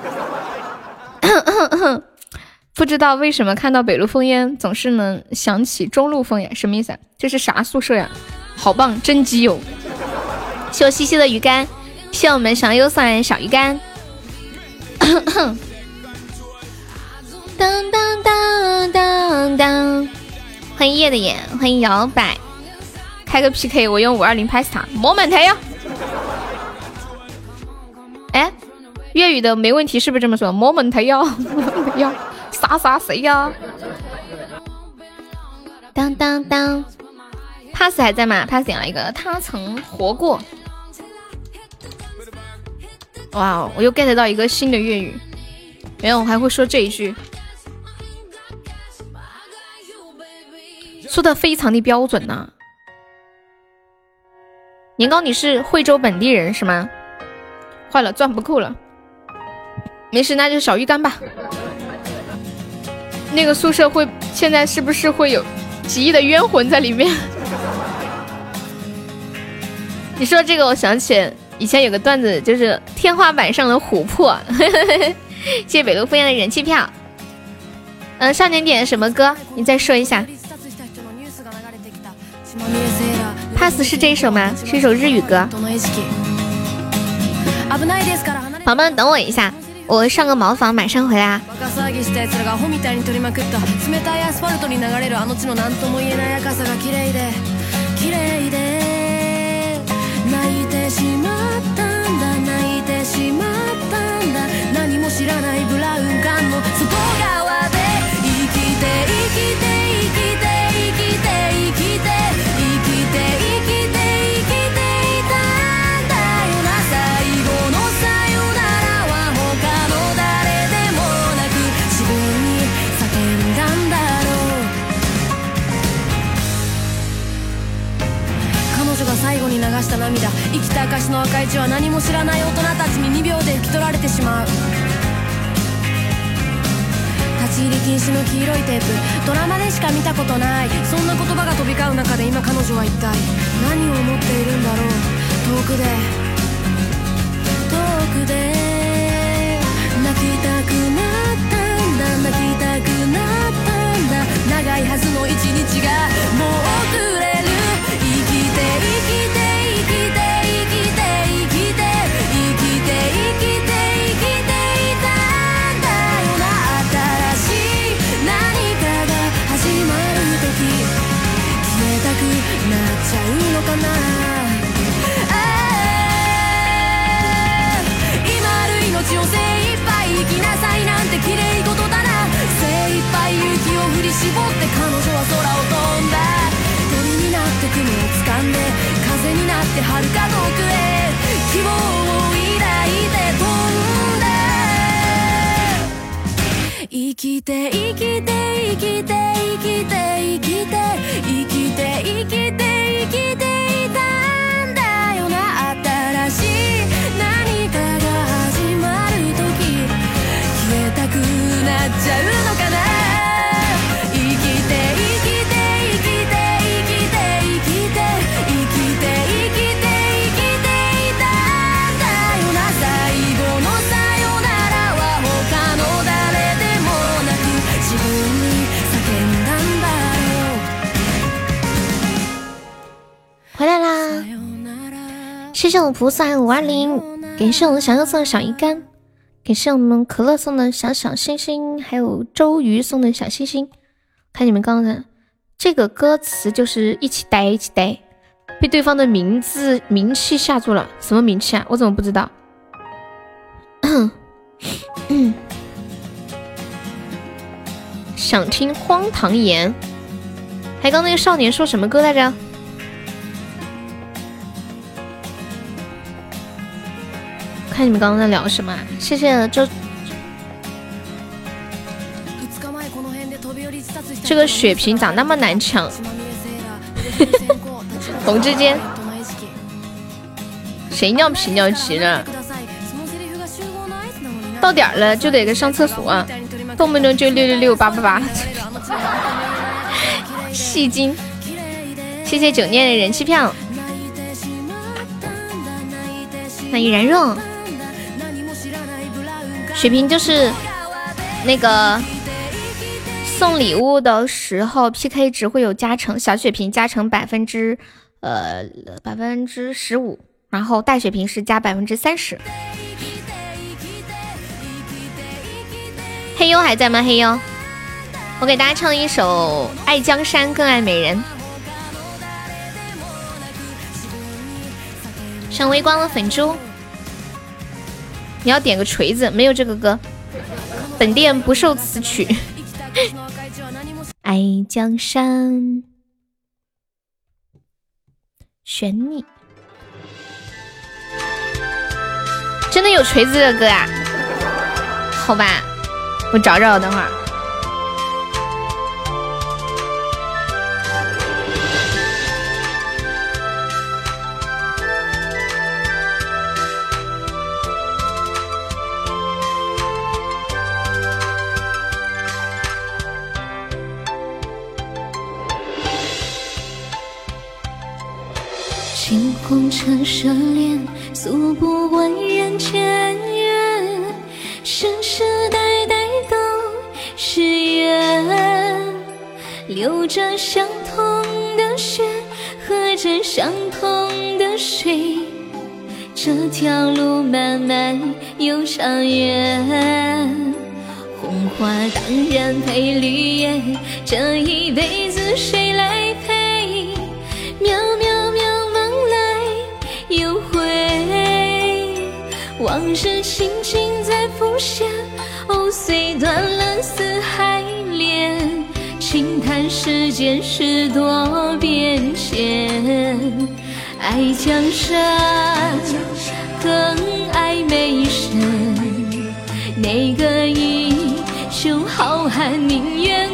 S2: 不知道为什么看到北路烽烟总是能想起中路烽烟，什么意思？这是啥宿舍呀？好棒，真基友！谢我西西的鱼竿，谢我们小优送小鱼竿。当当当当当！欢迎夜的眼，欢迎摇摆，开个 PK，我用五二零拍死他，莫满台呀！哎，粤语的没问题，是不是这么说？莫满台呀，呀，杀杀谁呀？当当当，pass 还在吗？pass 点了一个，他曾活过。哇，我又 get 到一个新的粤语，没有，我还会说这一句，说的非常的标准呢。年糕，你是惠州本地人是吗？坏了，钻不够了，没事，那就小鱼干吧。那个宿舍会现在是不是会有几亿的冤魂在里面？[laughs] 你说这个，我想起。以前有个段子，就是天花板上的琥珀。[laughs] 谢谢北路敷衍的人气票。嗯，少年点的什么歌？你再说一下。Pass 是这一首吗？是一首日语歌。宝宝们等我一下，我上个茅房，马上回来。啊。知らないブラウン管の外側で生きて生きて生きてした涙。生きた証の赤い血は何も知らない大人たちに2秒で拭き取られてしまう。立ち入り禁止の黄色いテープ。ドラマでしか見たことない。そんな言葉が飛び交う中で今彼女は一体何を思っているんだろう。遠くで。遠くで。泣きたくなったんだ。泣きたくなったんだ。長いはずの一日がもう遅れる。生きて生きて今ある命を精一杯生きなさいなんて綺麗事だな。精一杯勇気を振り絞って彼女は空を飛んだ鳥になって雲を掴んで。風になって遥か遠くへ。希望を抱いて飛んだ生きて生きて生きて生きて生きて。生きて生きて生きて。谢谢我菩萨五二零，感谢我们小优送的小鱼干，感谢我们可乐送的小小星星，还有周瑜送的小星星。看你们刚刚这个歌词就是一起呆一起呆，被对方的名字名气吓住了。什么名气啊？我怎么不知道？[coughs] 想听荒唐言。还刚那个少年说什么歌来着？看你们刚刚在聊什么？谢谢周。这个血瓶咋那么难抢？[laughs] 同志间，谁尿频尿急了？到点了就得上厕所，动不动就六六六八八八。[laughs] 戏精，谢谢九念的人气票。欢迎燃热。血瓶就是那个。送礼物的时候，PK 值会有加成，小血瓶加成百分之呃百分之十五，然后大血瓶是加百分之三十。黑优还在吗？黑优，我给大家唱一首《爱江山更爱美人》。上微光的粉猪，你要点个锤子，没有这个歌，本店不受此曲。[laughs] 爱江山，选你。真的有锤子的歌啊？好吧，我找找，等会儿。
S1: 红尘奢恋，诉不完人间缘，世世代代都是缘。流着相同的血，喝着相同的水，这条路漫漫又长远。红花当然配绿叶，这一辈子谁来陪？渺渺。往事轻轻在浮现。藕，虽断了丝还连，轻叹世间事多变迁。爱江山更爱美人，哪个英雄好汉宁愿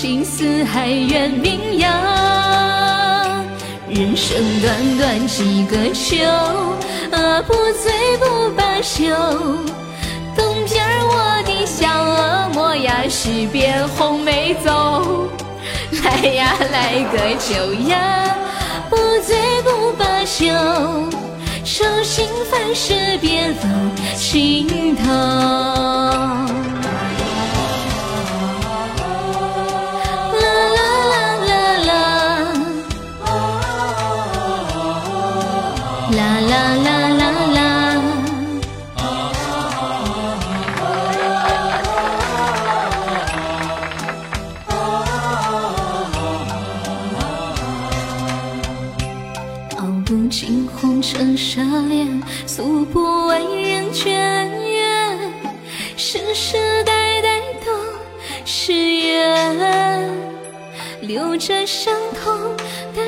S1: 情似海远名扬，人生短短几个秋，啊不醉不罢休。东边我的小恶魔呀，西边红梅走。来呀来个酒呀，不醉不罢休。手心凡事别放心头。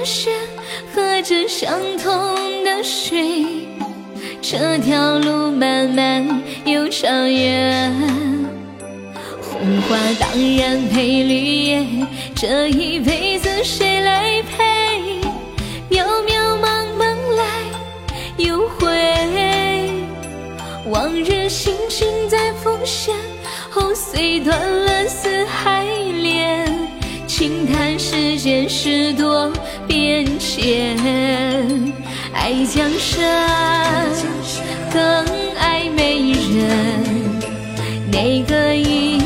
S1: 血。喝着相同的水，这条路漫漫又长远。红花当然配绿叶，这一辈子谁来陪？渺渺茫茫来又回，往日心情在浮现。藕，虽断了丝还连，轻叹世间事多。变迁，爱江山更爱美人，哪个英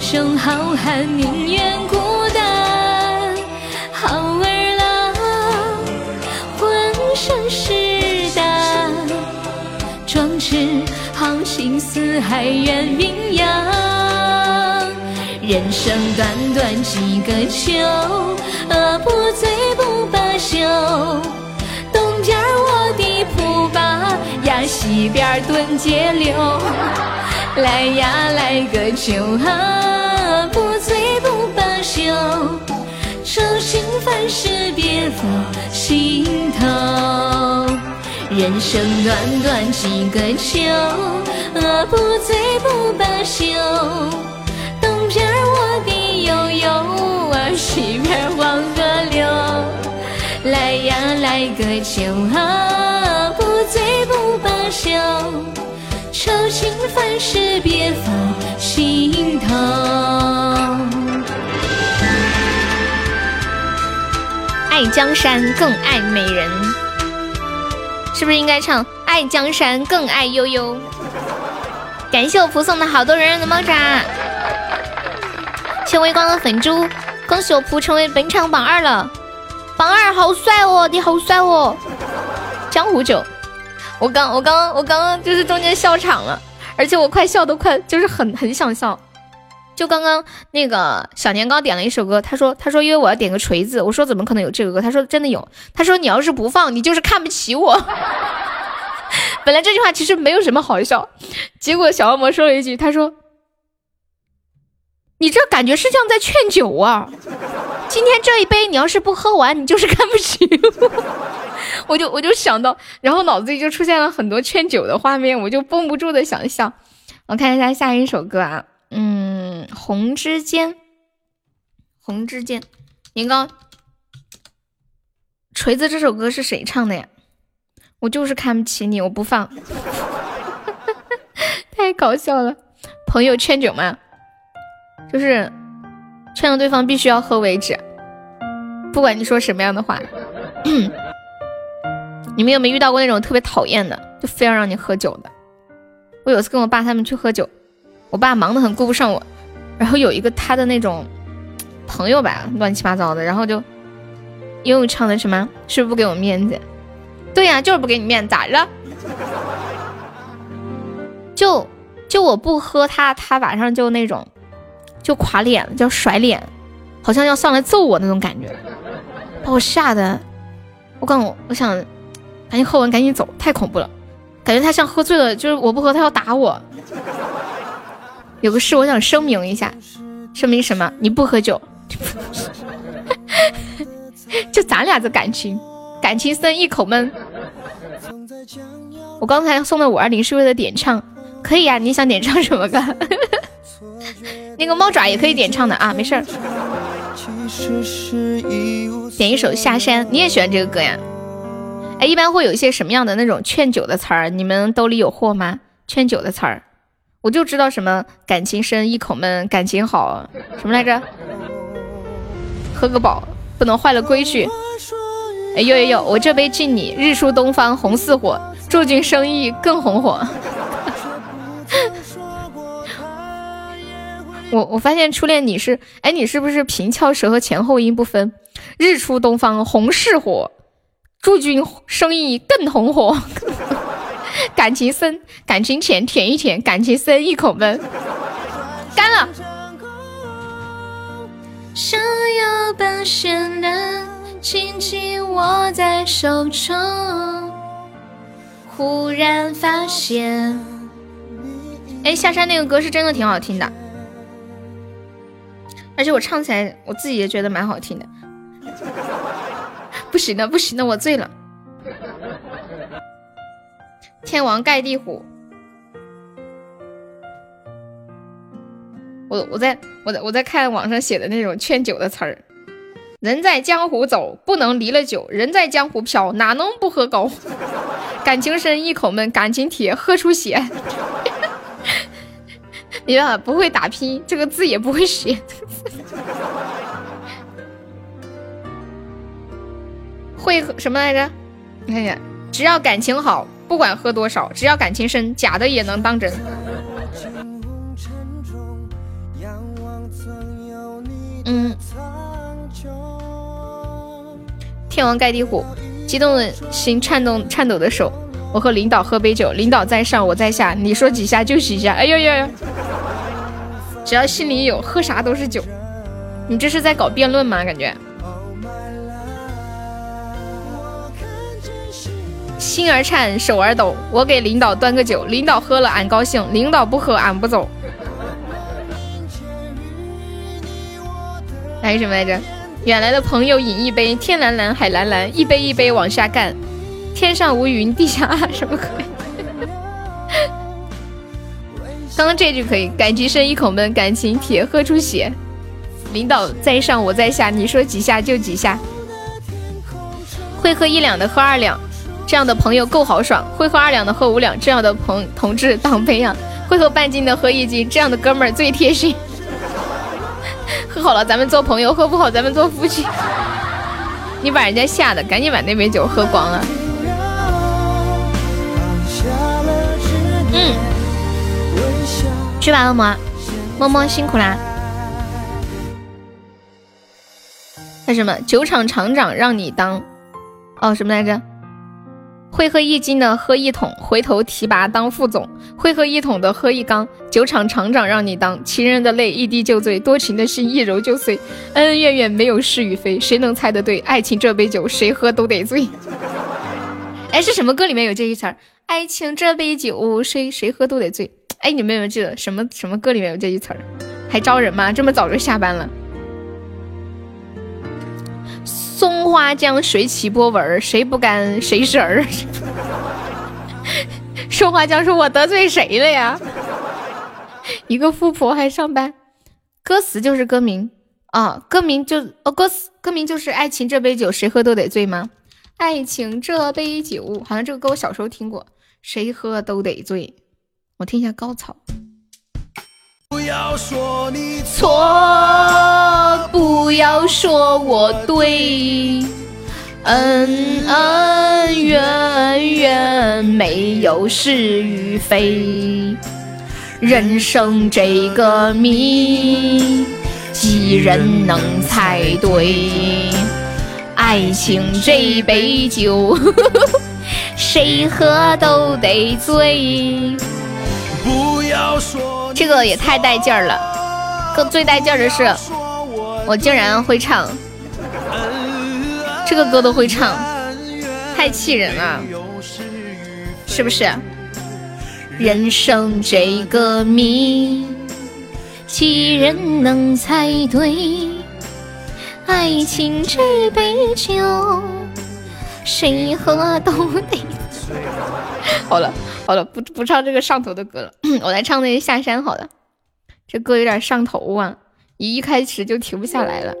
S1: 雄好汉宁愿孤单？好儿郎浑身是胆，壮志豪情四海远名扬。人生短短几个秋，不醉不罢休。东边
S2: 西边蹲街溜。来呀来个酒啊，不醉不罢休。愁心烦事别放心头。人生短短几个秋，啊，不醉不罢休。东边我的悠悠啊，西边黄河流。来呀来个酒啊，不醉不罢休。愁情烦事别放心头。
S1: 爱江山更爱美人，是不是应该唱爱江山更爱悠悠？感谢我蒲送的好多人人的猫爪，谢微光的粉猪，恭喜我蒲成为本场榜二了，榜二好帅哦，你好帅哦！江湖酒，我刚我刚我刚刚就是中间笑场了，而且我快笑都快就是很很想笑。就刚刚那个小年糕点了一首歌，他说他说因为我要点个锤子，我说怎么可能有这个歌？他说真的有，他说你要是不放，你就是看不起我。[laughs] 本来这句话其实没有什么好笑，结果小恶魔说了一句，他说你这感觉是像在劝酒啊！今天这一杯你要是不喝完，你就是看不起我。我就我就想到，然后脑子里就出现了很多劝酒的画面，我就绷不住的想笑。我看一下下一首歌啊。嗯，红之间，红之间，年糕，锤子这首歌是谁唱的呀？我就是看不起你，我不放，[laughs] 太搞笑了。朋友劝酒吗？就是劝了对方必须要喝为止，不管你说什么样的话。[clears throat] 你们有没有遇到过那种特别讨厌的，就非要让你喝酒的？我有次跟我爸他们去喝酒。我爸忙得很，顾不上我。然后有一个他的那种朋友吧，乱七八糟的，然后就又唱的什么？是不是不给我面子？对呀，就是不给你面子，咋了？就就我不喝他，他晚上就那种就垮脸了，叫甩脸，好像要上来揍我那种感觉，把我吓得。我刚我我想赶紧喝完赶紧走，太恐怖了，感觉他像喝醉了，就是我不喝他要打我。有个事我想声明一下，声明什么？你不喝酒，[laughs] 就咱俩这感情，感情深一口闷。我刚才送的五二零是为了点唱，可以呀？你想点唱什么歌？[laughs] 那个猫爪也可以点唱的啊，没事儿。点一首下山，你也喜欢这个歌呀？哎，一般会有一些什么样的那种劝酒的词儿？你们兜里有货吗？劝酒的词儿？我就知道什么感情深一口闷，感情好什么来着？喝个饱，不能坏了规矩。哎呦呦呦，我这杯敬你，日出东方红似火，祝君生意更红火。我我发现初恋你是，哎，你是不是平翘舌和前后音不分？日出东方红似火，祝君生意更红火。[laughs] 感情深，感情浅，舔一舔；感情深，一口闷。干了。想要把绚烂紧紧握在手中，忽然发现，哎，下山那个歌是真的挺好听的，而且我唱起来，我自己也觉得蛮好听的。[laughs] 不行了，不行了，我醉了。天王盖地虎，我我在我在我在看网上写的那种劝酒的词儿。人在江湖走，不能离了酒；人在江湖飘，哪能不喝高？[laughs] 感情深一口闷，感情铁喝出血。[laughs] 你呀，不会打拼，这个字也不会写。[laughs] 会什么来着？你看一下，只要感情好。不管喝多少，只要感情深，假的也能当真。嗯。天王盖地虎，激动的心，颤动颤抖的手。我和领导喝杯酒，领导在上，我在下，你说几下就几下。哎呦呦！只要心里有，喝啥都是酒。你这是在搞辩论吗？感觉。心儿颤，手儿抖。我给领导端个酒，领导喝了俺高兴，领导不喝俺不走。还有什么来着？远来的朋友饮一杯，天蓝蓝，海蓝蓝，一杯一杯往下干。天上无云，地下什么鬼？[laughs] 刚刚这句可以，感情深一口闷，感情铁喝出血。领导在上，我在下，你说几下就几下。会喝一两的喝二两，这样的朋友够豪爽；会喝二两的喝五两，这样的朋同志当培养；会喝半斤的喝一斤，这样的哥们儿最贴心。[laughs] 喝好了咱们做朋友，喝不好咱们做夫妻。你把人家吓的，赶紧把那杯酒喝光了。嗯，去吧，恶魔，么么辛苦啦。那什么，酒厂厂长让你当，哦，什么来着？会喝一斤的喝一桶，回头提拔当副总；会喝一桶的喝一缸。酒厂厂长让你当，情人的泪一滴就醉，多情的心一揉就碎，恩恩怨怨没有是与非，谁能猜得对？爱情这杯酒，谁喝都得醉。哎，是什么歌里面有这一词儿？爱情这杯酒，谁谁喝都得醉。哎，你们有没有记得什么什么歌里面有这一词儿？还招人吗？这么早就下班了。松花江水起波纹，谁不干谁是儿。[laughs] 松花江说：“我得罪谁了呀？”一个富婆还上班。歌词就是歌名啊，歌名就哦，歌词歌名就是《爱情这杯酒，谁喝都得醉》吗？爱情这杯酒，好像这个歌我小时候听过，谁喝都得醉。我听一下高潮。要说你错，不要说我对，恩恩怨怨没有是与非，人生这个谜，几人能猜对？爱情这杯酒，[laughs] 谁喝都得醉。不要说。这个也太带劲儿了，更最带劲儿的是，我竟然会唱，这个歌都会唱，太气人了，是不是？人生这个谜，几人能猜对？爱情这杯酒，谁喝都得醉。[laughs] 好了。好了，不不唱这个上头的歌了，[clears throat] 我来唱那个下山好了。这歌有点上头啊，一一开始就停不下来了。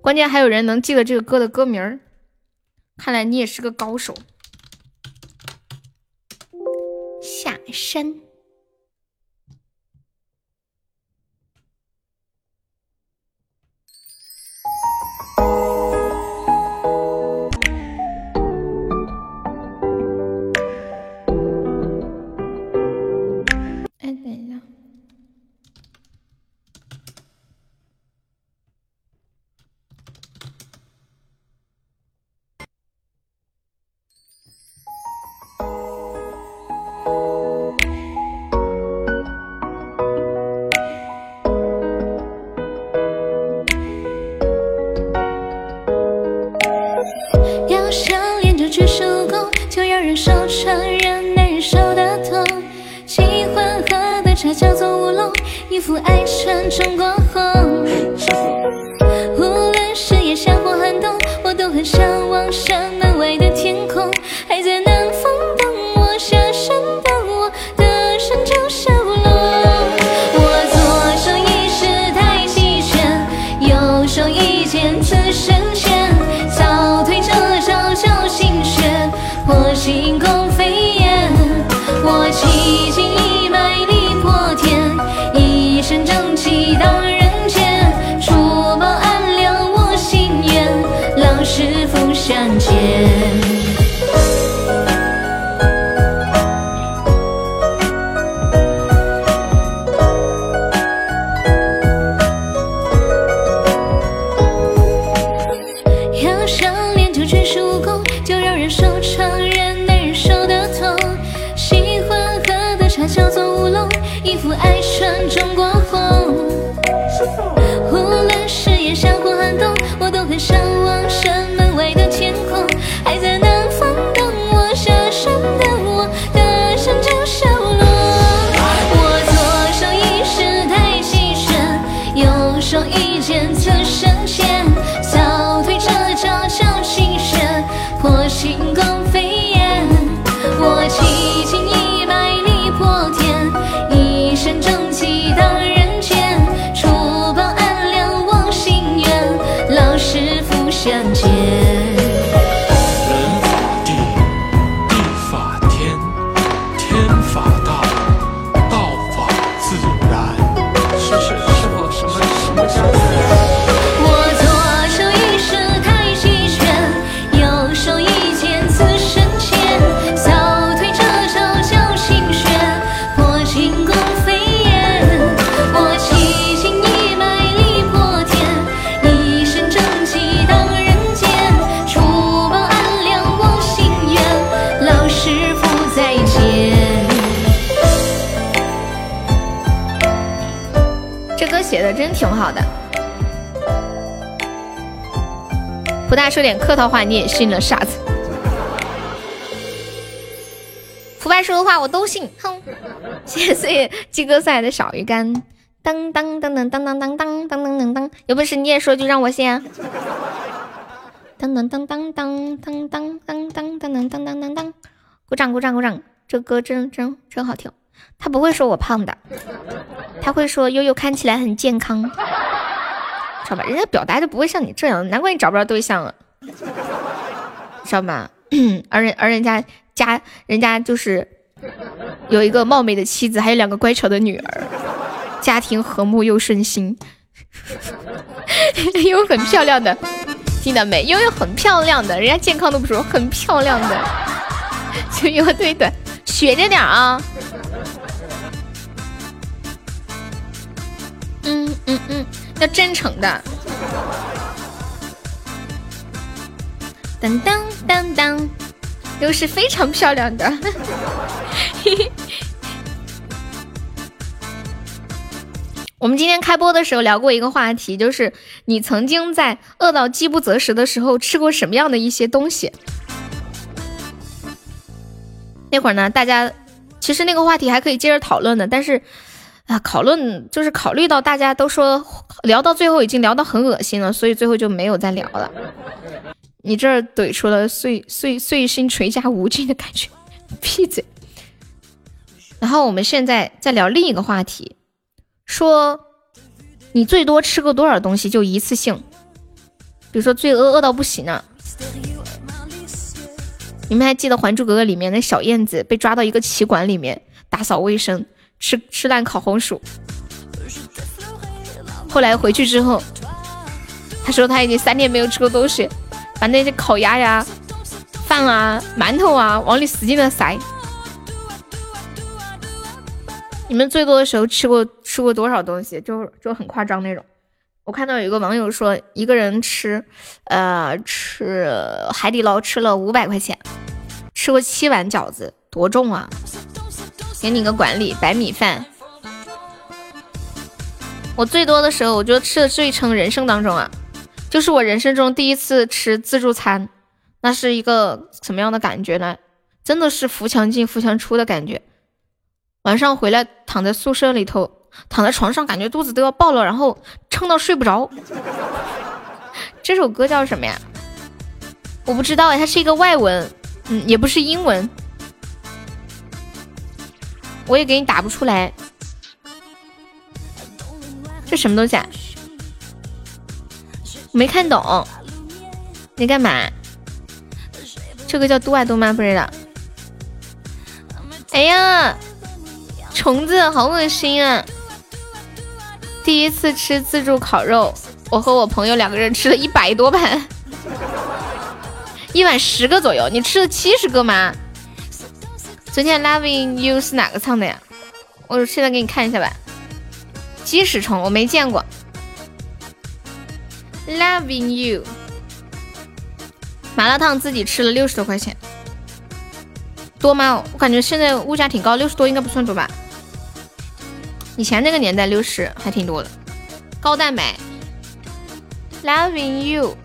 S1: 关键还有人能记得这个歌的歌名儿，看来你也是个高手。下山。客套话，你也信了，傻子。腐败说的话我都信，哼！谢谢岁月鸡哥送来的小鱼干，当当当当当当当当当当当，有本事你也说句让我信当！当当当当当当当当当当当当当当，鼓掌鼓掌鼓掌！这歌真真真好听。他不会说我胖的，他会说悠悠看起来很健康，知道吧？人家表达就不会像你这样，难怪你找不着对象了，知道吗？而人而人家。家人家就是有一个貌美的妻子，还有两个乖巧的女儿，家庭和睦又顺心。[laughs] 悠悠很漂亮的，听到没？悠悠很漂亮的，人家健康都不说，很漂亮的。[laughs] 就悠悠对的，学着点啊。嗯嗯嗯，要真诚的。当当当当。又是非常漂亮的。[laughs] 我们今天开播的时候聊过一个话题，就是你曾经在饿到饥不择食的时候吃过什么样的一些东西。那会儿呢，大家其实那个话题还可以接着讨论的，但是啊，讨论就是考虑到大家都说聊到最后已经聊到很恶心了，所以最后就没有再聊了。你这儿怼出了碎碎碎心垂加无尽的感觉，[laughs] 闭嘴。然后我们现在再聊另一个话题，说你最多吃过多少东西就一次性，比如说最饿饿到不行了。你们还记得《还珠格格》里面那小燕子被抓到一个棋馆里面打扫卫生，吃吃烂烤红薯，后来回去之后，他说他已经三年没有吃过东西。把那些烤鸭呀、饭啊、馒头啊往里使劲的塞。你们最多的时候吃过吃过多少东西？就就很夸张那种。我看到有个网友说，一个人吃，呃，吃海底捞吃了五百块钱，吃过七碗饺子，多重啊？给你个管理，白米饭。我最多的时候，我觉得吃的最撑，人生当中啊。就是我人生中第一次吃自助餐，那是一个什么样的感觉呢？真的是扶墙进扶墙出的感觉。晚上回来躺在宿舍里头，躺在床上，感觉肚子都要爆了，然后撑到睡不着。这首歌叫什么呀？我不知道哎，它是一个外文，嗯，也不是英文，我也给你打不出来。这什么东西啊？没看懂，你干嘛？这个叫嘟啊嘟吗？不知道。哎呀，虫子好恶心啊！第一次吃自助烤肉，我和我朋友两个人吃了一百多盘，[laughs] 一碗十个左右。你吃了七十个吗？昨天 Loving You 是哪个唱的呀？我现在给你看一下吧。鸡屎虫我没见过。Loving you，麻辣烫自己吃了六十多块钱，多吗？我感觉现在物价挺高，六十多应该不算多吧？以前那个年代六十还挺多的，高蛋白。Loving you，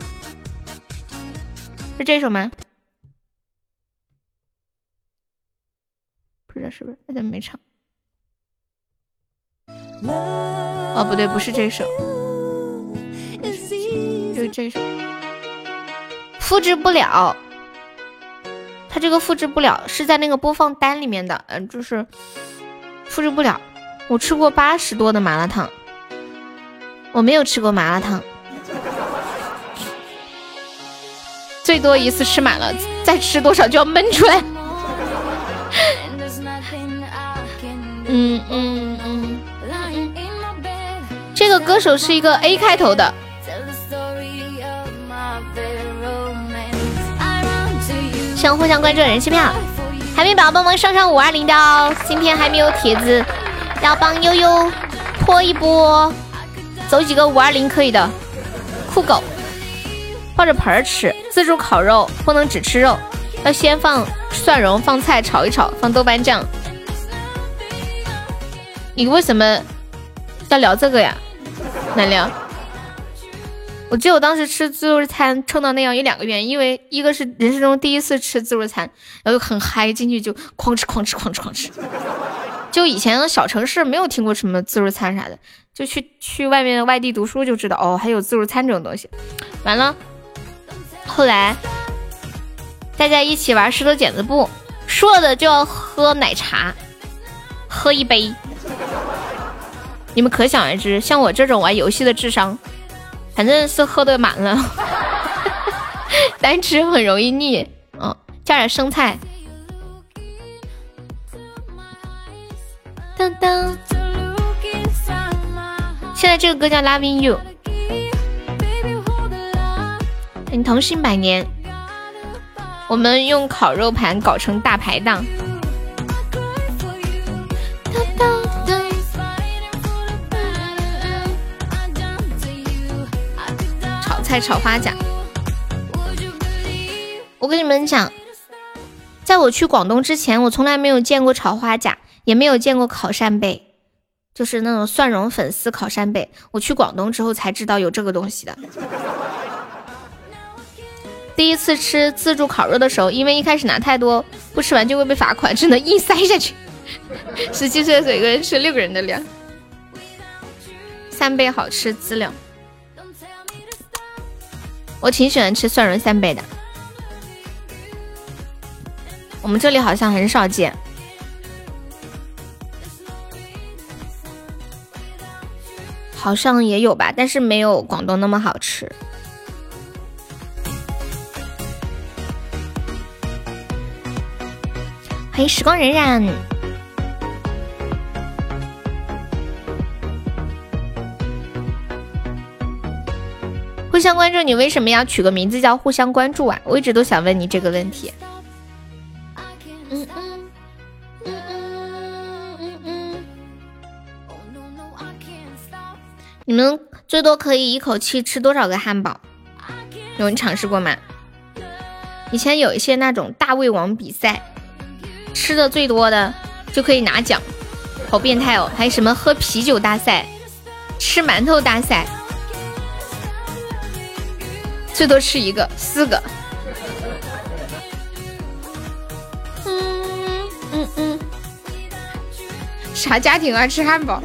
S1: 是这首吗？不知道是不是？他怎么没唱？哦，不对，不是这首。就是这首，复制不了，它这个复制不了，是在那个播放单里面的，嗯，就是复制不了。我吃过八十多的麻辣烫，我没有吃过麻辣烫，最多一次吃满了，再吃多少就要闷出来。嗯嗯嗯，这个歌手是一个 A 开头的。互相关注人气票，海绵宝宝帮忙上上五二零的哦。今天还没有帖子，要帮悠悠拖一波，走几个五二零可以的。酷狗抱着盆儿吃自助烤肉，不能只吃肉，要先放蒜蓉，放菜炒一炒，放豆瓣酱。你为什么要聊这个呀？难聊？我记得我当时吃自助餐撑到那样有两个原因，因为一个是人生中第一次吃自助餐，然后就很嗨，进去就哐吃哐吃哐吃哐吃。就以前小城市没有听过什么自助餐啥的，就去去外面外地读书就知道哦，还有自助餐这种东西。完了，后来大家一起玩石头剪子布，输了的就要喝奶茶，喝一杯。你们可想而知，像我这种玩游戏的智商。反正是喝的满了，单吃很容易腻。嗯，加点生菜。当当。现在这个歌叫《Loving You》。你同心百年。我们用烤肉盘搞成大排档。菜炒花甲，我跟你们讲，在我去广东之前，我从来没有见过炒花甲，也没有见过烤扇贝，就是那种蒜蓉粉丝烤扇贝。我去广东之后才知道有这个东西的。第一次吃自助烤肉的时候，因为一开始拿太多，不吃完就会被罚款，只能硬塞下去。十七岁的时候，一个人吃六个人的量。扇贝好吃，资料。我挺喜欢吃蒜蓉扇贝的，我们这里好像很少见，好像也有吧，但是没有广东那么好吃。欢迎时光荏苒。互相关注，你为什么要取个名字叫互相关注啊？我一直都想问你这个问题。嗯嗯嗯嗯嗯你们最多可以一口气吃多少个汉堡？有人尝试过吗？以前有一些那种大胃王比赛，吃的最多的就可以拿奖，好变态哦！还有什么喝啤酒大赛、吃馒头大赛？最多吃一个，四个。嗯嗯嗯，啥家庭啊？吃汉堡？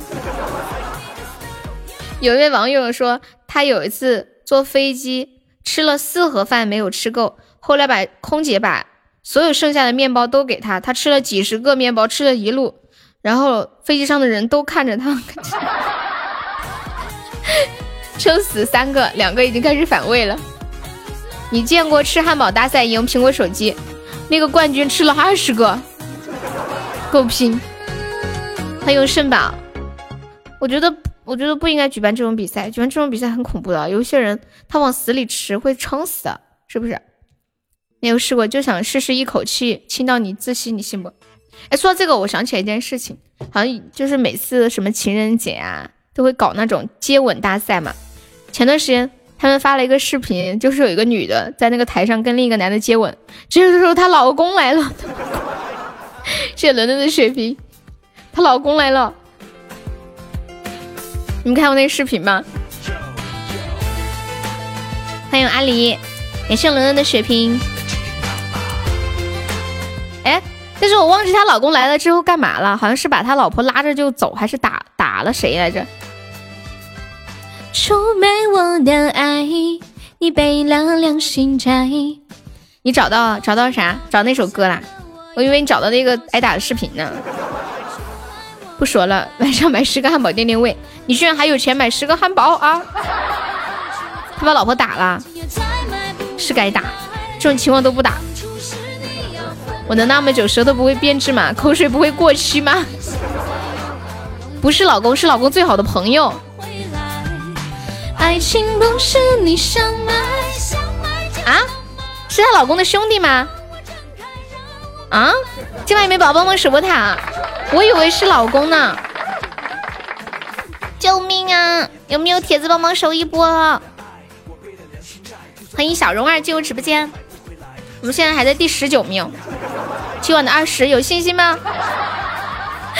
S1: 有一位网友说，他有一次坐飞机吃了四盒饭没有吃够，后来把空姐把所有剩下的面包都给他，他吃了几十个面包，吃了一路，然后飞机上的人都看着他，撑死三个，两个已经开始反胃了。你见过吃汉堡大赛赢苹果手机？那个冠军吃了二十个，够拼！欢迎肾宝，我觉得我觉得不应该举办这种比赛，举办这种比赛很恐怖的。有些人他往死里吃会撑死的，是不是？没有试过，就想试试一口气亲到你窒息，你信不？哎，说到这个，我想起来一件事情，好像就是每次什么情人节啊，都会搞那种接吻大赛嘛。前段时间。他们发了一个视频，就是有一个女的在那个台上跟另一个男的接吻，这个时候她老公来了，谢谢伦伦的血瓶，她老公来了，你们看过那个视频吗？欢迎阿狸，感谢伦伦的血瓶。哎，但是我忘记她老公来了之后干嘛了，好像是把他老婆拉着就走，还是打打了谁来着？出卖我的爱，你背了良心债。你找到找到啥？找那首歌啦？我以为你找到那个挨打的视频呢。不说了，晚上买十个汉堡垫垫胃。你居然还有钱买十个汉堡啊？他把老婆打了，是该打。这种情况都不打。我能那么久，舌头不会变质吗？口水不会过期吗？不是老公，是老公最好的朋友。爱情不是你想买啊？是她老公的兄弟吗？啊？今晚有没有宝宝帮忙守波塔，我以为是老公呢。救命啊！有没有铁子帮忙守一波？欢迎小蓉儿进入直播间。我们现在还在第十九名，今晚的二十有信心吗？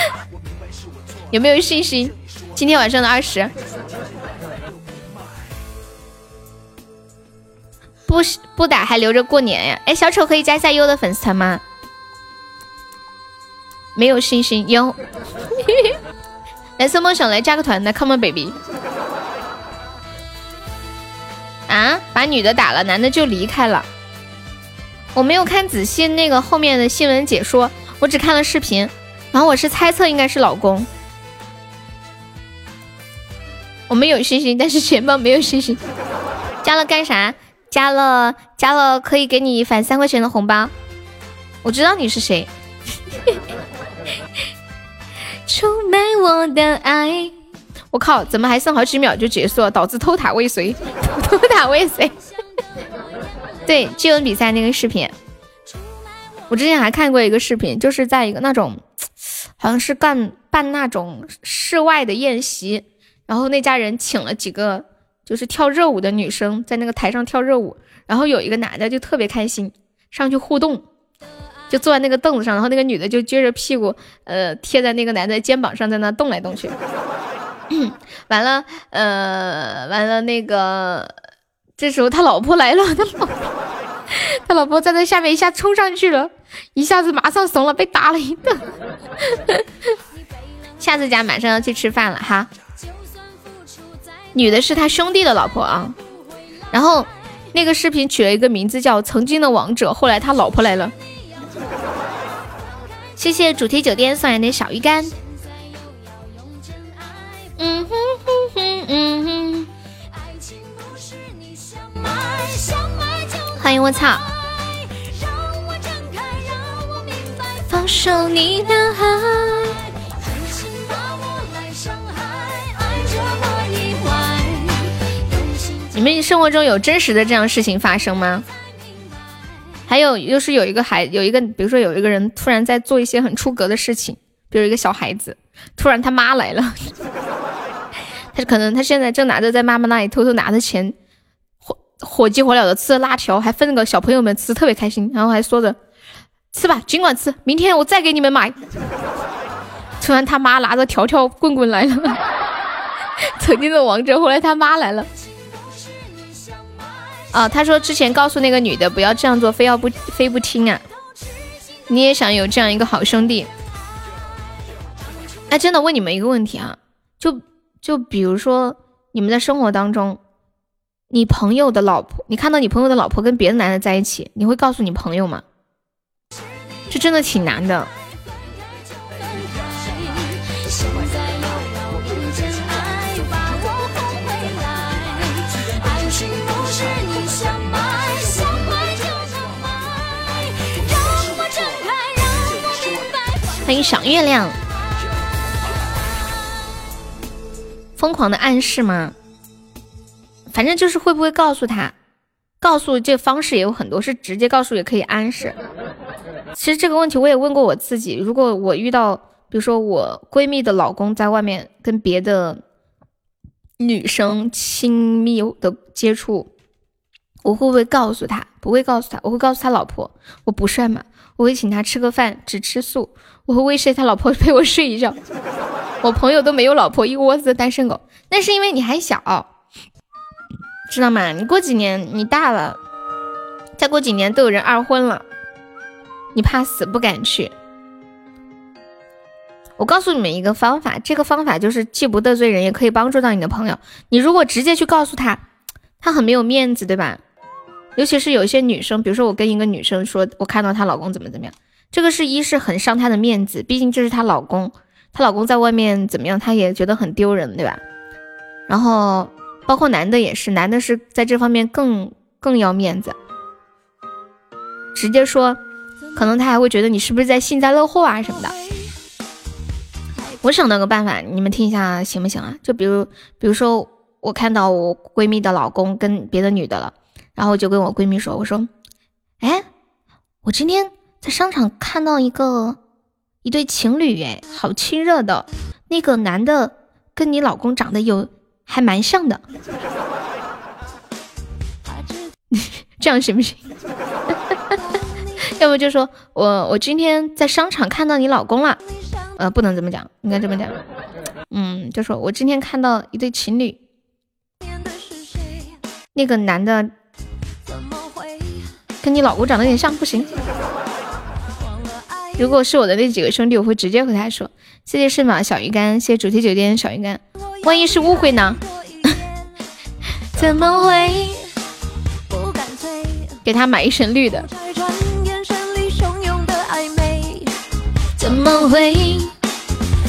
S1: [laughs] 有没有信心？今天晚上的二十。不不打还留着过年呀？哎，小丑可以加一下优的粉丝团吗？没有信心，有。[laughs] 蓝色梦想来加个团，来 come on baby。啊，把女的打了，男的就离开了。我没有看仔细那个后面的新闻解说，我只看了视频，然后我是猜测应该是老公。我们有信心，但是钱包没有信心。加了干啥？加了加了可以给你返三块钱的红包。我知道你是谁。出卖我的爱。我靠，怎么还剩好几秒就结束了？导致偷塔未遂，[laughs] 偷塔未遂。对，技能比赛那个视频，我之前还看过一个视频，就是在一个那种，好像是干办那种室外的宴席，然后那家人请了几个就是跳热舞的女生在那个台上跳热舞，然后有一个男的就特别开心上去互动，就坐在那个凳子上，然后那个女的就撅着屁股，呃，贴在那个男的肩膀上，在那动来动去。[coughs] 完了，呃，完了那个。这时候他老婆来了，他老婆他老婆站在下面，一下冲上去了，一下子马上怂了，被打了一顿。[laughs] 下次家马上要去吃饭了哈。女的是他兄弟的老婆啊，然后那个视频取了一个名字叫“曾经的王者”，后来他老婆来了。谢谢主题酒店送来的小鱼干。嗯哼哼哼嗯哼。欢迎我操！你你们生活中有真实的这样事情发生吗？还有，又是有一个孩，有一个，比如说有一个人突然在做一些很出格的事情，比如一个小孩子，突然他妈来了，他可能他现在正拿着在妈妈那里偷偷拿着钱。火火急火燎的吃辣条，还分那个小朋友们吃，特别开心。然后还说着：“吃吧，尽管吃，明天我再给你们买。”突然他妈拿着条条棍棍来了，曾经的王者，后来他妈来了。啊，他说之前告诉那个女的不要这样做，非要不非不听啊。你也想有这样一个好兄弟？哎，真的问你们一个问题啊，就就比如说你们在生活当中。你朋友的老婆，你看到你朋友的老婆跟别的男的在一起，你会告诉你朋友吗？这真的挺难的。欢迎赏月亮，疯狂的暗示吗？反正就是会不会告诉他，告诉这方式也有很多，是直接告诉也可以暗示。其实这个问题我也问过我自己，如果我遇到，比如说我闺蜜的老公在外面跟别的女生亲密的接触，我会不会告诉他？不会告诉他，我会告诉他老婆，我不帅嘛，我会请他吃个饭，只吃素，我会威胁他老婆陪我睡一觉。我朋友都没有老婆，一窝子单身狗，那是因为你还小。知道吗？你过几年你大了，再过几年都有人二婚了，你怕死不敢去。我告诉你们一个方法，这个方法就是既不得罪人，也可以帮助到你的朋友。你如果直接去告诉他，他很没有面子，对吧？尤其是有一些女生，比如说我跟一个女生说，我看到她老公怎么怎么样，这个是一是很伤她的面子，毕竟这是她老公，她老公在外面怎么样，她也觉得很丢人，对吧？然后。包括男的也是，男的是在这方面更更要面子，直接说，可能他还会觉得你是不是在幸灾乐祸啊什么的。我想到个办法，你们听一下行不行啊？就比如，比如说我看到我闺蜜的老公跟别的女的了，然后我就跟我闺蜜说，我说，哎，我今天在商场看到一个一对情侣，哎，好亲热的，那个男的跟你老公长得有。还蛮像的，[laughs] 这样行不行？[laughs] 要不就说我我今天在商场看到你老公了，呃，不能这么讲，应该这么讲，嗯，就说我今天看到一对情侣，那个男的跟你老公长得有点像，不行。如果是我的那几个兄弟，我会直接和他说：“谢谢圣马小鱼干，谢谢主题酒店小鱼干。”万一是误会呢？[laughs] 怎么会？给他买一身绿的。怎么会？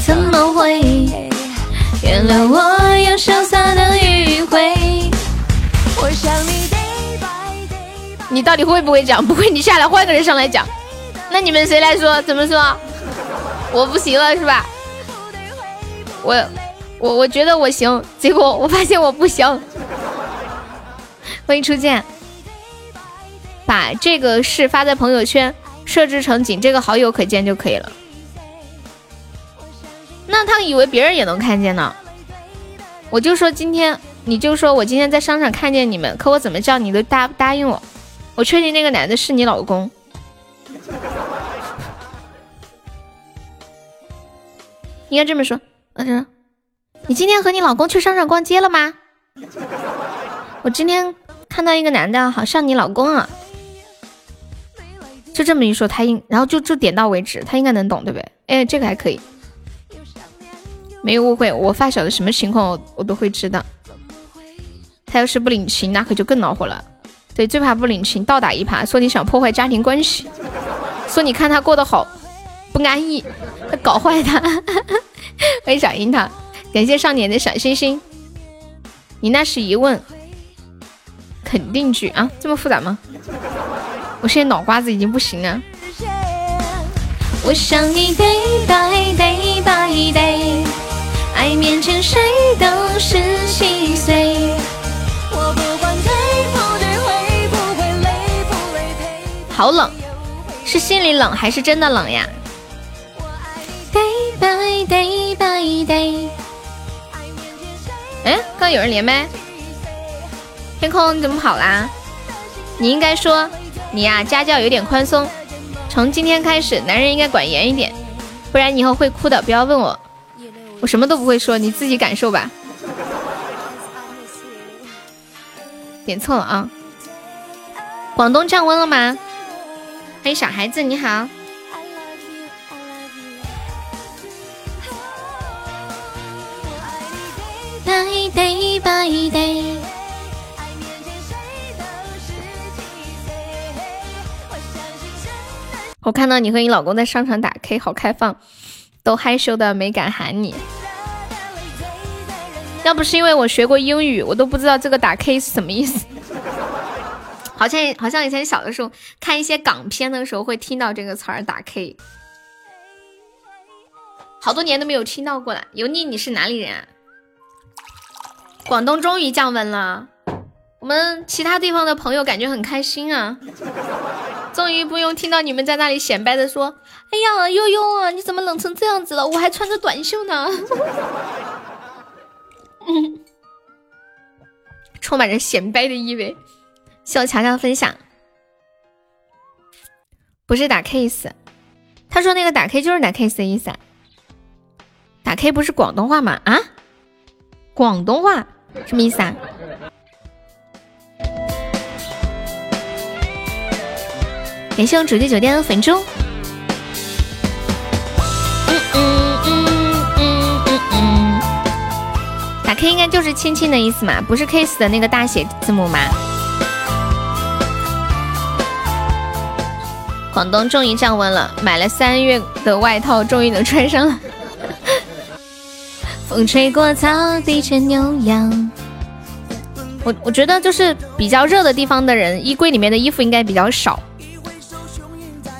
S1: 怎么会？原谅我有潇洒的迂回。我想你你到底会不会讲？不会，你下来换个人上来讲。那你们谁来说？怎么说？我不行了是吧？我我我觉得我行，结果我发现我不行。欢迎初见，把这个事发在朋友圈，设置成仅这个好友可见就可以了。那他以为别人也能看见呢？我就说今天，你就说我今天在商场看见你们，可我怎么叫你都答答应我。我确定那个男的是你老公。[laughs] 应该这么说，嗯，你今天和你老公去商场逛街了吗？我今天看到一个男的，好像你老公啊。就这么一说，他应，然后就就点到为止，他应该能懂，对不对？哎，这个还可以，没有误会。我发小的什么情况，我我都会知道。他要是不领情，那可就更恼火了。对，最怕不领情，倒打一耙，说你想破坏家庭关系，说你看他过得好，不安逸，搞坏他。欢迎小樱桃，感谢少年的小心心。你那是疑问肯定句啊？这么复杂吗？我现在脑瓜子已经不行了。我想你 day by day by day，爱面前谁都是细碎。好冷，是心里冷还是真的冷呀？Day by day by day。哎，刚有人连麦，天空你怎么跑啦？你应该说你呀，家教有点宽松，从今天开始，男人应该管严一点，不然你以后会哭的。不要问我，我什么都不会说，你自己感受吧。点错了啊！广东降温了吗？欢迎小孩子，你好。我看到你和你老公在商场打 K，好开放，都害羞的没敢喊你。要不是因为我学过英语，我都不知道这个打 K 是什么意思。好像好像以前小的时候看一些港片的时候会听到这个词儿打 K，好多年都没有听到过了。油腻，你是哪里人啊？广东终于降温了，我们其他地方的朋友感觉很开心啊，终于不用听到你们在那里显摆的说：“哎呀，悠悠啊，你怎么冷成这样子了？我还穿着短袖呢。”嗯，充满着显摆的意味。谢我强强分享，不是打 case，他说那个打 K 就是打 case 的意思，打 K 不是广东话吗？啊，广东话什么意思啊？感谢我主题酒店的粉猪。嗯嗯嗯嗯嗯嗯，打 K 应该就是亲亲的意思嘛，不是 case 的那个大写字母吗？广东终于降温了，买了三月的外套，终于能穿上了。[laughs] 风吹过草地见牛羊。我我觉得就是比较热的地方的人，衣柜里面的衣服应该比较少，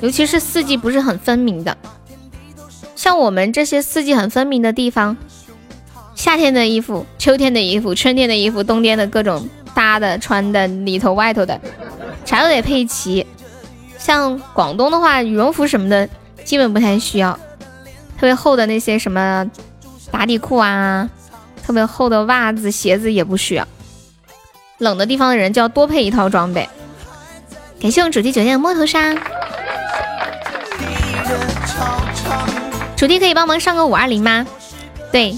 S1: 尤其是四季不是很分明的。像我们这些四季很分明的地方，夏天的衣服、秋天的衣服、春天的衣服、冬天的各种搭的、穿的、里头外头的，啥都得配齐。像广东的话，羽绒服什么的基本不太需要，特别厚的那些什么打底裤啊，特别厚的袜子、鞋子也不需要。冷的地方的人就要多配一套装备。感谢我们主题酒店的摸头杀，主题可以帮忙上个五二零吗？对，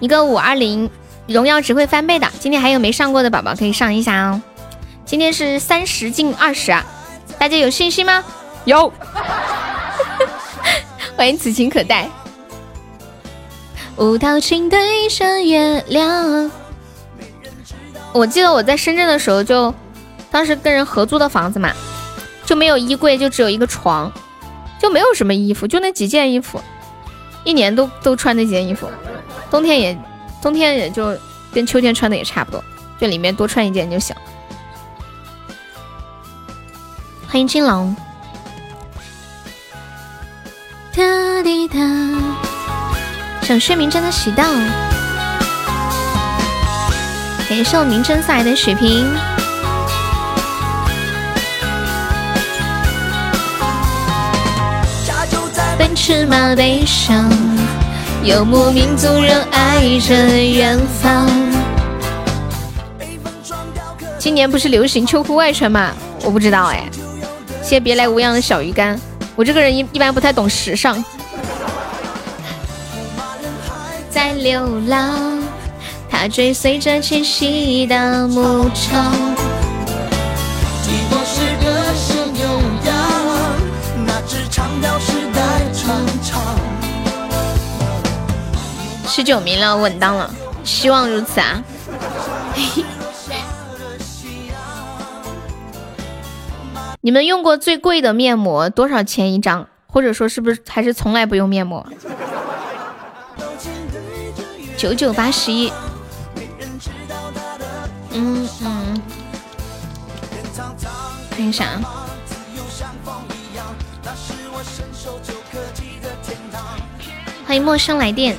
S1: 一个五二零荣耀值会翻倍的。今天还有没上过的宝宝可以上一下哦。今天是三十进二十啊。大家有信心吗？有。[laughs] 欢迎此情可待。舞蹈情对上月亮。我记得我在深圳的时候，就当时跟人合租的房子嘛，就没有衣柜，就只有一个床，就没有什么衣服，就那几件衣服，一年都都穿那几件衣服，冬天也冬天也就跟秋天穿的也差不多，就里面多穿一件就行。欢迎金龙。哒滴哒，想睡明真的喜到，感谢我明真送来的水瓶。奔驰马背上，游牧民族热爱着远方。今年不是流行秋裤外穿吗？我不知道哎。谢谢别来无恙的小鱼干。我这个人一一般不太懂时尚。在流浪，他追随着迁徙的牧场。十九名了，稳当了，希望如此啊。你们用过最贵的面膜多少钱一张？或者说是不是还是从来不用面膜？九九八十一。嗯嗯。看一下啊。欢迎陌生来电。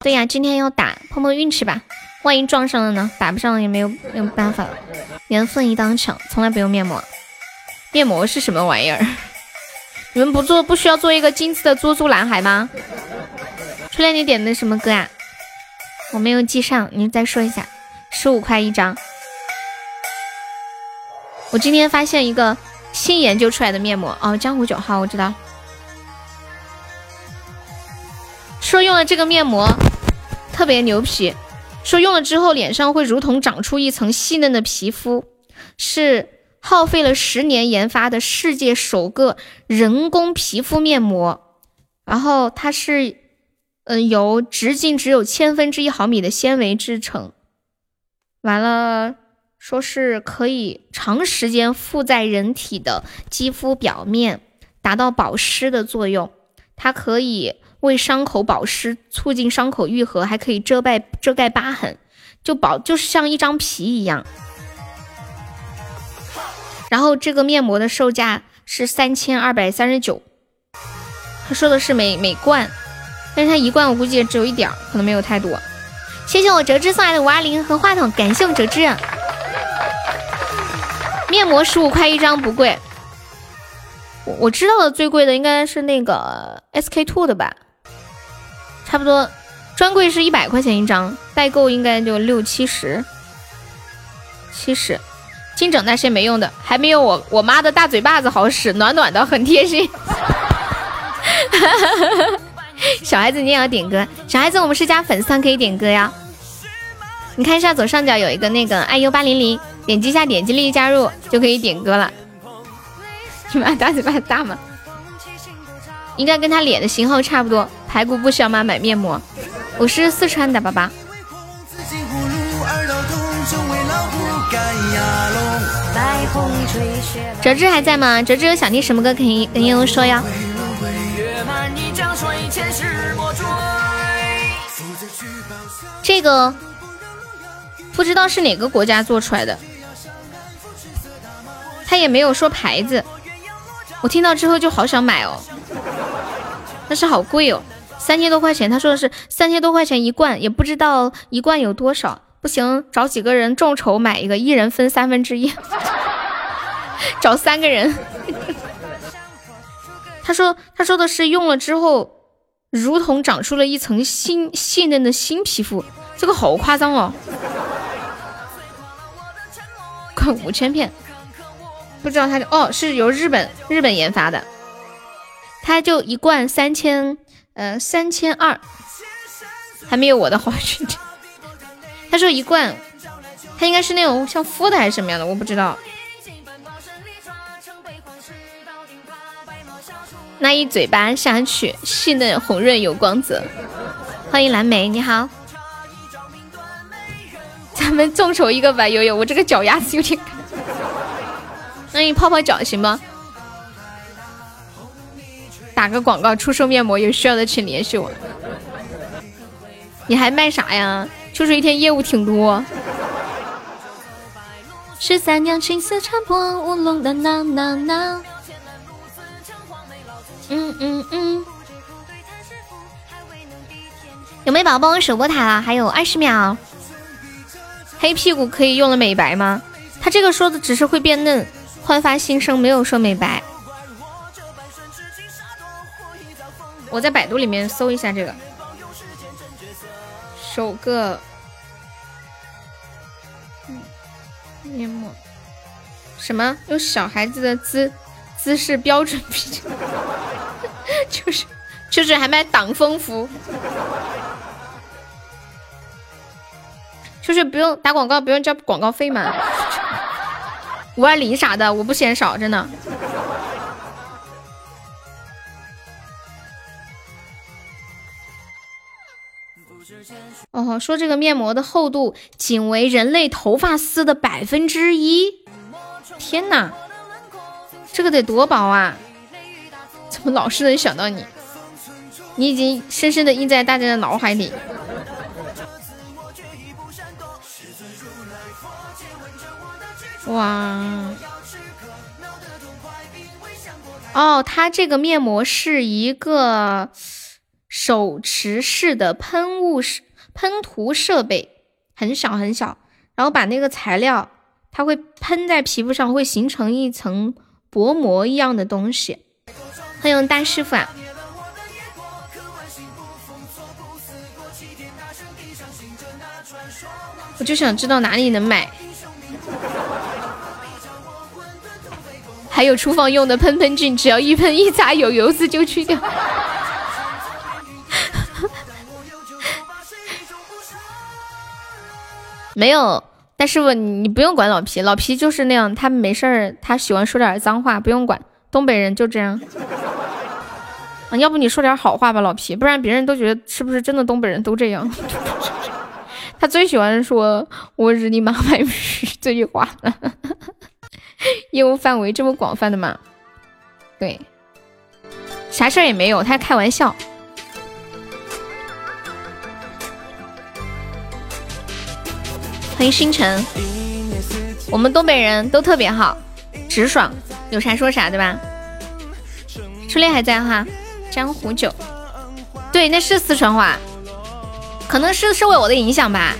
S1: 对呀，今天要打，碰碰运气吧。万一撞上了呢？打不上也没有没有办法了。缘分一当抢，从来不用面膜。面膜是什么玩意儿？[laughs] 你们不做不需要做一个精致的猪猪男孩吗？初恋，你点的什么歌啊？我没有记上，你再说一下。十五块一张。我今天发现一个新研究出来的面膜哦，江湖九号，我知道。说用了这个面膜特别牛皮。说用了之后脸上会如同长出一层细嫩的皮肤，是耗费了十年研发的世界首个人工皮肤面膜。然后它是，嗯，由直径只有千分之一毫米的纤维制成。完了，说是可以长时间附在人体的肌肤表面，达到保湿的作用。它可以。为伤口保湿，促进伤口愈合，还可以遮盖遮盖疤痕，就保就是像一张皮一样。然后这个面膜的售价是三千二百三十九，他说的是每每罐，但是他一罐我估计也只有一点，可能没有太多。谢谢我折枝送来的五二零和话筒，感谢我折枝。面膜十五块一张不贵，我我知道的最贵的应该是那个 SK two 的吧。差不多，专柜是一百块钱一张，代购应该就六七十。七十，金整那些没用的，还没有我我妈的大嘴巴子好使，暖暖的，很贴心。[laughs] 小孩子你也要点歌，小孩子我们是加粉丝团可以点歌呀。你看一下左上角有一个那个 iu 八零零，点击一下点击立即加入就可以点歌了。你妈大嘴巴大吗？应该跟他脸的型号差不多。排骨不需要吗？买面膜。我是四川的宝宝。哲志还在吗？哲志有想听什么歌可以跟悠悠说呀？这个不知道是哪个国家做出来的，他也没有说牌子。我听到之后就好想买哦，但是好贵哦。三千多块钱，他说的是三千多块钱一罐，也不知道一罐有多少。不行，找几个人众筹买一个，一人分三分之一。[laughs] 找三个人。[laughs] 他说他说的是用了之后，如同长出了一层新细嫩的新皮肤，这个好夸张哦。快五千片，不知道他哦是由日本日本研发的，他就一罐三千。呃，三千二，还没有我的好运。他说一罐，他应该是那种像敷的还是什么样的，我不知道。那一嘴巴下去，细嫩红润有光泽。欢迎蓝莓，你好。咱们众筹一个吧，悠悠，我这个脚丫子有点。那你泡泡脚行吗？打个广告，出售面膜，有需要的请联系我。你还卖啥呀？就是一天业务挺多。十三娘青丝缠破乌龙的呐呐呐。嗯嗯嗯。有没有宝宝帮我守过塔了？还有二十秒。黑屁股可以用了美白吗？他这个说的只是会变嫩，焕发新生，没有说美白。我在百度里面搜一下这个，首个面膜，什么用小孩子的姿姿势标准比，[laughs] 就是就是还卖挡风服。就是不用打广告，不用交广告费吗？五二零啥的，我不嫌少，真的。哦，说这个面膜的厚度仅为人类头发丝的百分之一，天哪，这个得多薄啊！怎么老是能想到你？你已经深深的印在大家的脑海里。哇！哦，它这个面膜是一个手持式的喷雾式喷涂设备，很小很小，然后把那个材料，它会喷在皮肤上，会形成一层薄膜一样的东西。欢迎大师傅啊！我就想知道哪里能买。还有厨房用的喷喷菌，只要一喷一擦，有油渍就去掉。没有，但师傅，你不用管老皮，老皮就是那样，他没事儿，他喜欢说点脏话，不用管。东北人就这样。啊，要不你说点好话吧，老皮，不然别人都觉得是不是真的东北人都这样。[laughs] 他最喜欢说“我日你妈卖逼”这句话了。业务范围这么广泛的吗？对，啥事儿也没有，他开玩笑。欢迎星辰，我们东北人都特别好，直爽，有啥说啥，对吧？初恋还在哈，江湖酒，对，那是四川话，可能是受我的影响吧。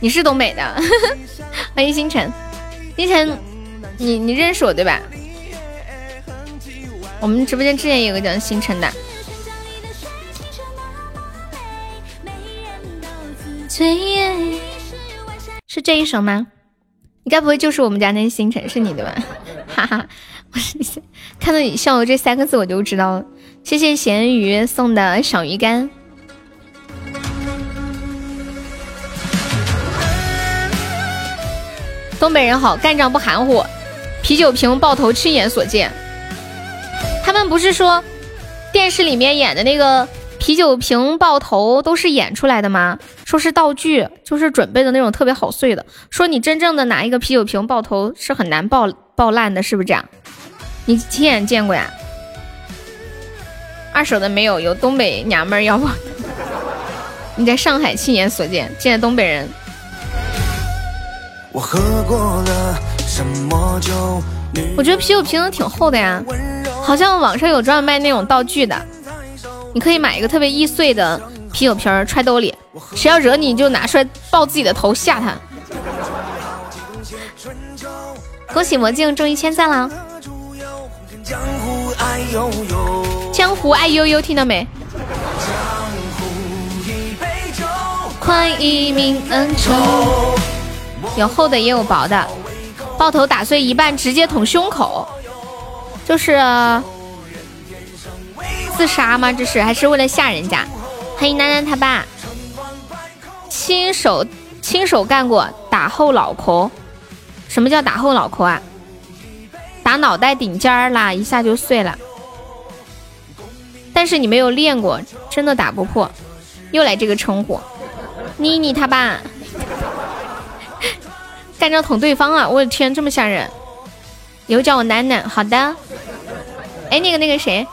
S1: 你是东北的，[laughs] 欢迎星辰。星辰，你你认识我对吧？我们直播间之前有个叫星辰的，是这一首吗？你该不会就是我们家那星辰是你的吧？[laughs] 哈哈，我是你，看到你笑的这三个字我就知道了。谢谢咸鱼送的小鱼干。东北人好，干仗不含糊，啤酒瓶爆头亲眼所见。他们不是说电视里面演的那个啤酒瓶爆头都是演出来的吗？说是道具，就是准备的那种特别好碎的。说你真正的拿一个啤酒瓶爆头是很难爆爆烂的，是不是这样？你亲眼见过呀？二手的没有，有东北娘们儿要不？你在上海亲眼所见，见在东北人。我喝过了什么酒？我觉得啤酒瓶子挺厚的呀，好像网上有专门卖那种道具的，你可以买一个特别易碎的啤酒瓶揣兜里，谁要惹你，你就拿出来爆自己的头吓他。恭喜魔镜中一千赞了！江湖爱悠悠，听到没？快一命恩仇。有厚的也有薄的，爆头打碎一半直接捅胸口，就是自杀吗？这是还是为了吓人家？欢迎楠楠他爸，亲手亲手干过打后脑壳，什么叫打后脑壳啊？打脑袋顶尖儿啦，一下就碎了。但是你没有练过，真的打不破。又来这个称呼，妮妮他爸，[laughs] 干仗捅对方啊！我的天，这么吓人！以后叫我楠楠，好的。哎，那个那个谁，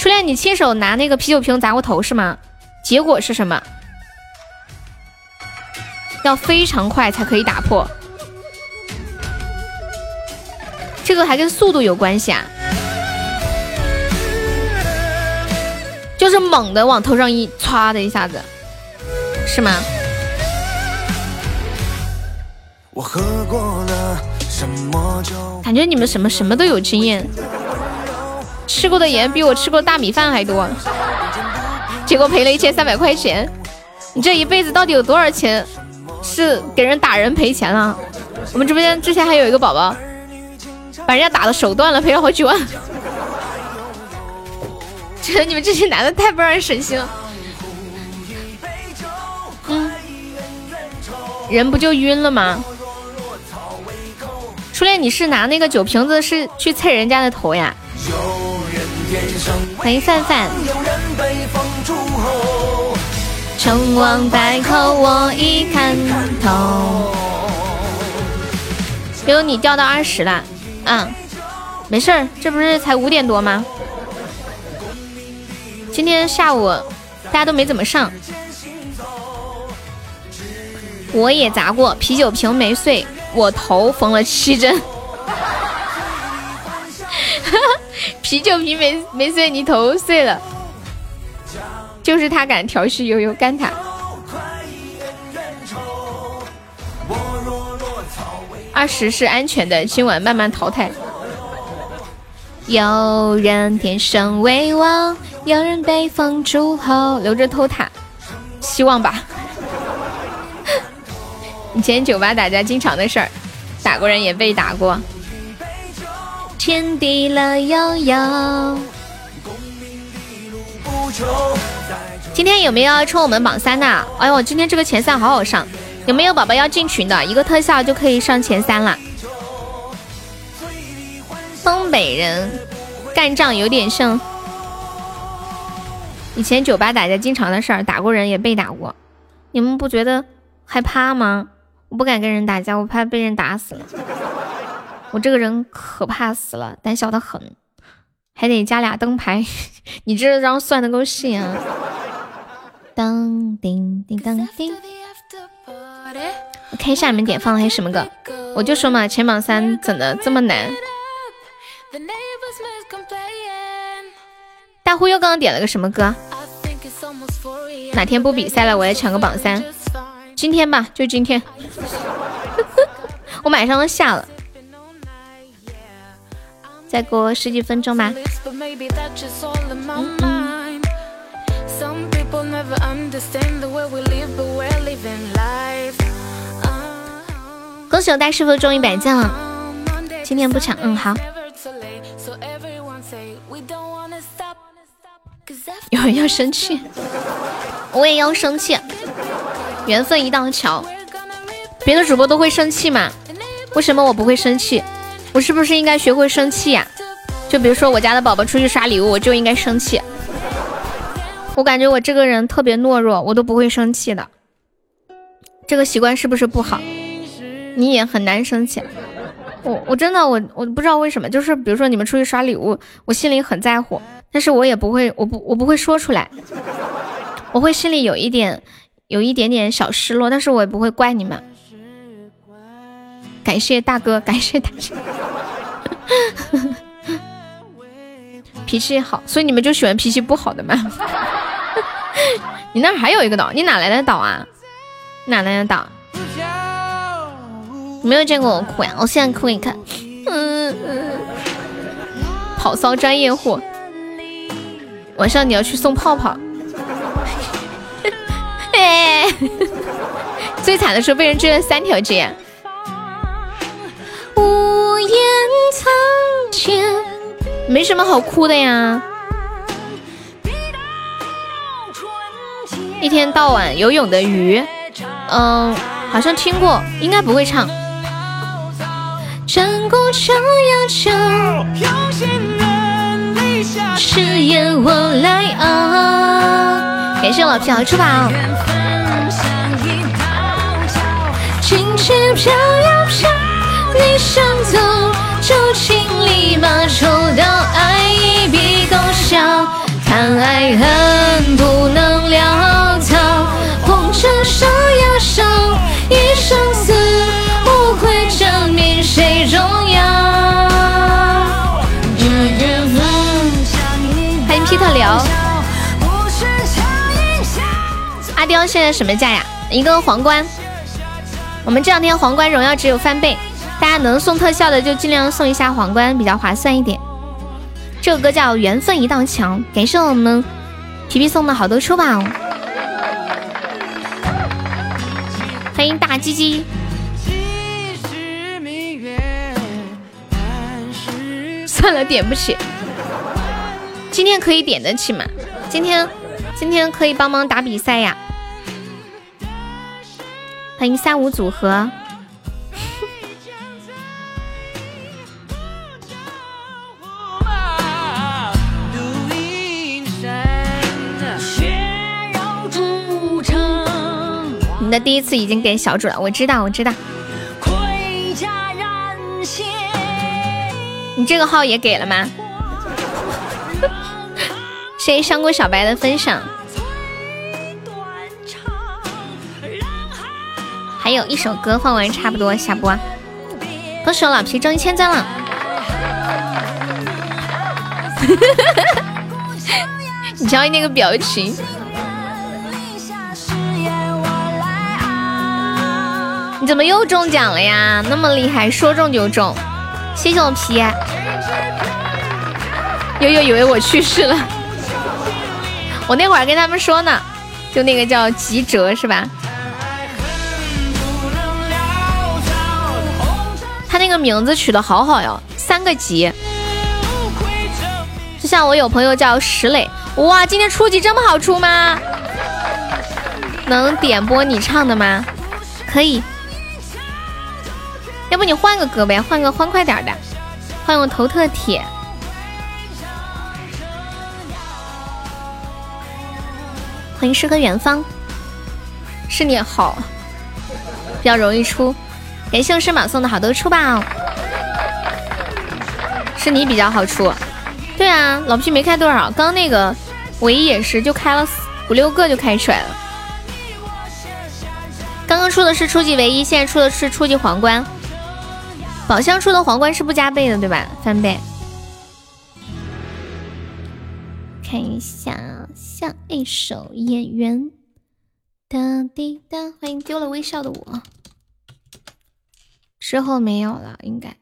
S1: 初恋，你亲手拿那个啤酒瓶砸过头是吗？结果是什么？要非常快才可以打破，这个还跟速度有关系啊！就是猛的往头上一歘的一下子，是吗？感觉你们什么什么都有经验，吃过的盐比我吃过大米饭还多，结果赔了一千三百块钱。你这一辈子到底有多少钱是给人打人赔钱了？我们直播间之前还有一个宝宝，把人家打的手断了，赔了好几万。[laughs] 觉得你们这些男的太不让人省心了。嗯，人不就晕了吗？初恋，你是拿那个酒瓶子是去蹭人家的头呀？欢迎范范。成王败寇我已看透。悠悠，你掉到二十了。嗯，没事儿，这不是才五点多吗？今天下午大家都没怎么上，我也砸过啤酒瓶没碎，我头缝了七针。[laughs] 啤酒瓶没没碎，你头碎了，就是他敢调戏悠悠干他。二十是安全的，今晚慢慢淘汰。有人天生为王。有人被封诸侯，留着偷塔，希望吧。[laughs] 以前酒吧打架经常的事儿，打过人也被打过。天地乐悠悠。今天有没有要冲我们榜三的？哎呦，今天这个前三好好上，有没有宝宝要进群的？一个特效就可以上前三了。东北人干仗有点像。以前酒吧打架经常的事儿，打过人也被打过，你们不觉得害怕吗？我不敢跟人打架，我怕被人打死了。我这个人可怕死了，胆小的很，还得加俩灯牌。[laughs] 你这张算的够细啊！当叮叮当叮。我看一下你们点放的是什么歌，我就说嘛，前榜三怎的这么难？大忽悠刚刚点了个什么歌？哪天不比赛了，我也抢个榜三。今天吧，就今天。[laughs] 我马上都下了，再过十几分钟吧。恭喜我大师傅中一百赞了，今天不抢，嗯好。有人要生气，我也要生气。缘分一道桥，别的主播都会生气嘛？为什么我不会生气？我是不是应该学会生气呀？就比如说我家的宝宝出去刷礼物，我就应该生气。我感觉我这个人特别懦弱，我都不会生气的。这个习惯是不是不好？你也很难生气。我我真的我我不知道为什么，就是比如说你们出去刷礼物，我心里很在乎。但是我也不会，我不，我不会说出来，我会心里有一点，有一点点小失落，但是我也不会怪你们。感谢大哥，感谢大哥，[laughs] 脾气好，所以你们就喜欢脾气不好的吗？[laughs] 你那还有一个岛，你哪来的岛啊？哪来的岛？没有见过我哭呀，我现在哭一看，嗯嗯，跑骚专业户。晚上你要去送泡泡，[laughs] 哎，最惨的时候被人追了三条街。无言苍天，没什么好哭的呀。一天到晚游泳的鱼，嗯，好像听过，应该不会唱。
S2: 战鼓就要求，誓言我来熬。
S1: 感谢老皮好出宝。
S2: 轻轻飘呀飘，你想走就请立马抽刀，爱一笔勾销，谈爱恨不能潦草，红尘烧呀烧，一生死无悔证明谁重要。
S1: 欢迎皮特聊。阿刁现在什么价呀？一个皇冠。我们这两天皇冠荣耀只有翻倍，大家能送特效的就尽量送一下皇冠，比较划算一点。这首歌叫《缘分一道墙》，感谢我们皮皮送的好多出宝，欢迎大鸡鸡。算了，点不起。今天可以点得起吗？今天，今天可以帮忙打比赛呀。欢迎三五组合。你的第一次已经给小主了，我知道，我知道。你这个号也给了吗？谢谢香菇小白的分享。还有一首歌放完差不多下播，恭喜我老皮中一千赞了！[laughs] 你瞧你那个表情，怎么又中奖了呀？那么厉害，说中就中！谢谢我皮，悠悠以为我去世了，我那会儿跟他们说呢，就那个叫吉哲是吧？他那个名字取的好好哟，三个吉。就像我有朋友叫石磊，哇，今天初级这么好出吗？能点播你唱的吗？可以。要不你换个歌呗，换个欢快点的。欢迎我头特铁。欢迎诗和远方。是你好，比较容易出。感谢我生马送的好多出宝，是你比较好出。对啊，老皮没开多少，刚刚那个唯一也是就开了五六个就开出来了。刚刚出的是初级唯一，现在出的是初级皇冠。宝箱出的皇冠是不加倍的，对吧？翻倍。看一下，下一首演员。哒滴哒，欢迎丢了微笑的我。之后没有了，应该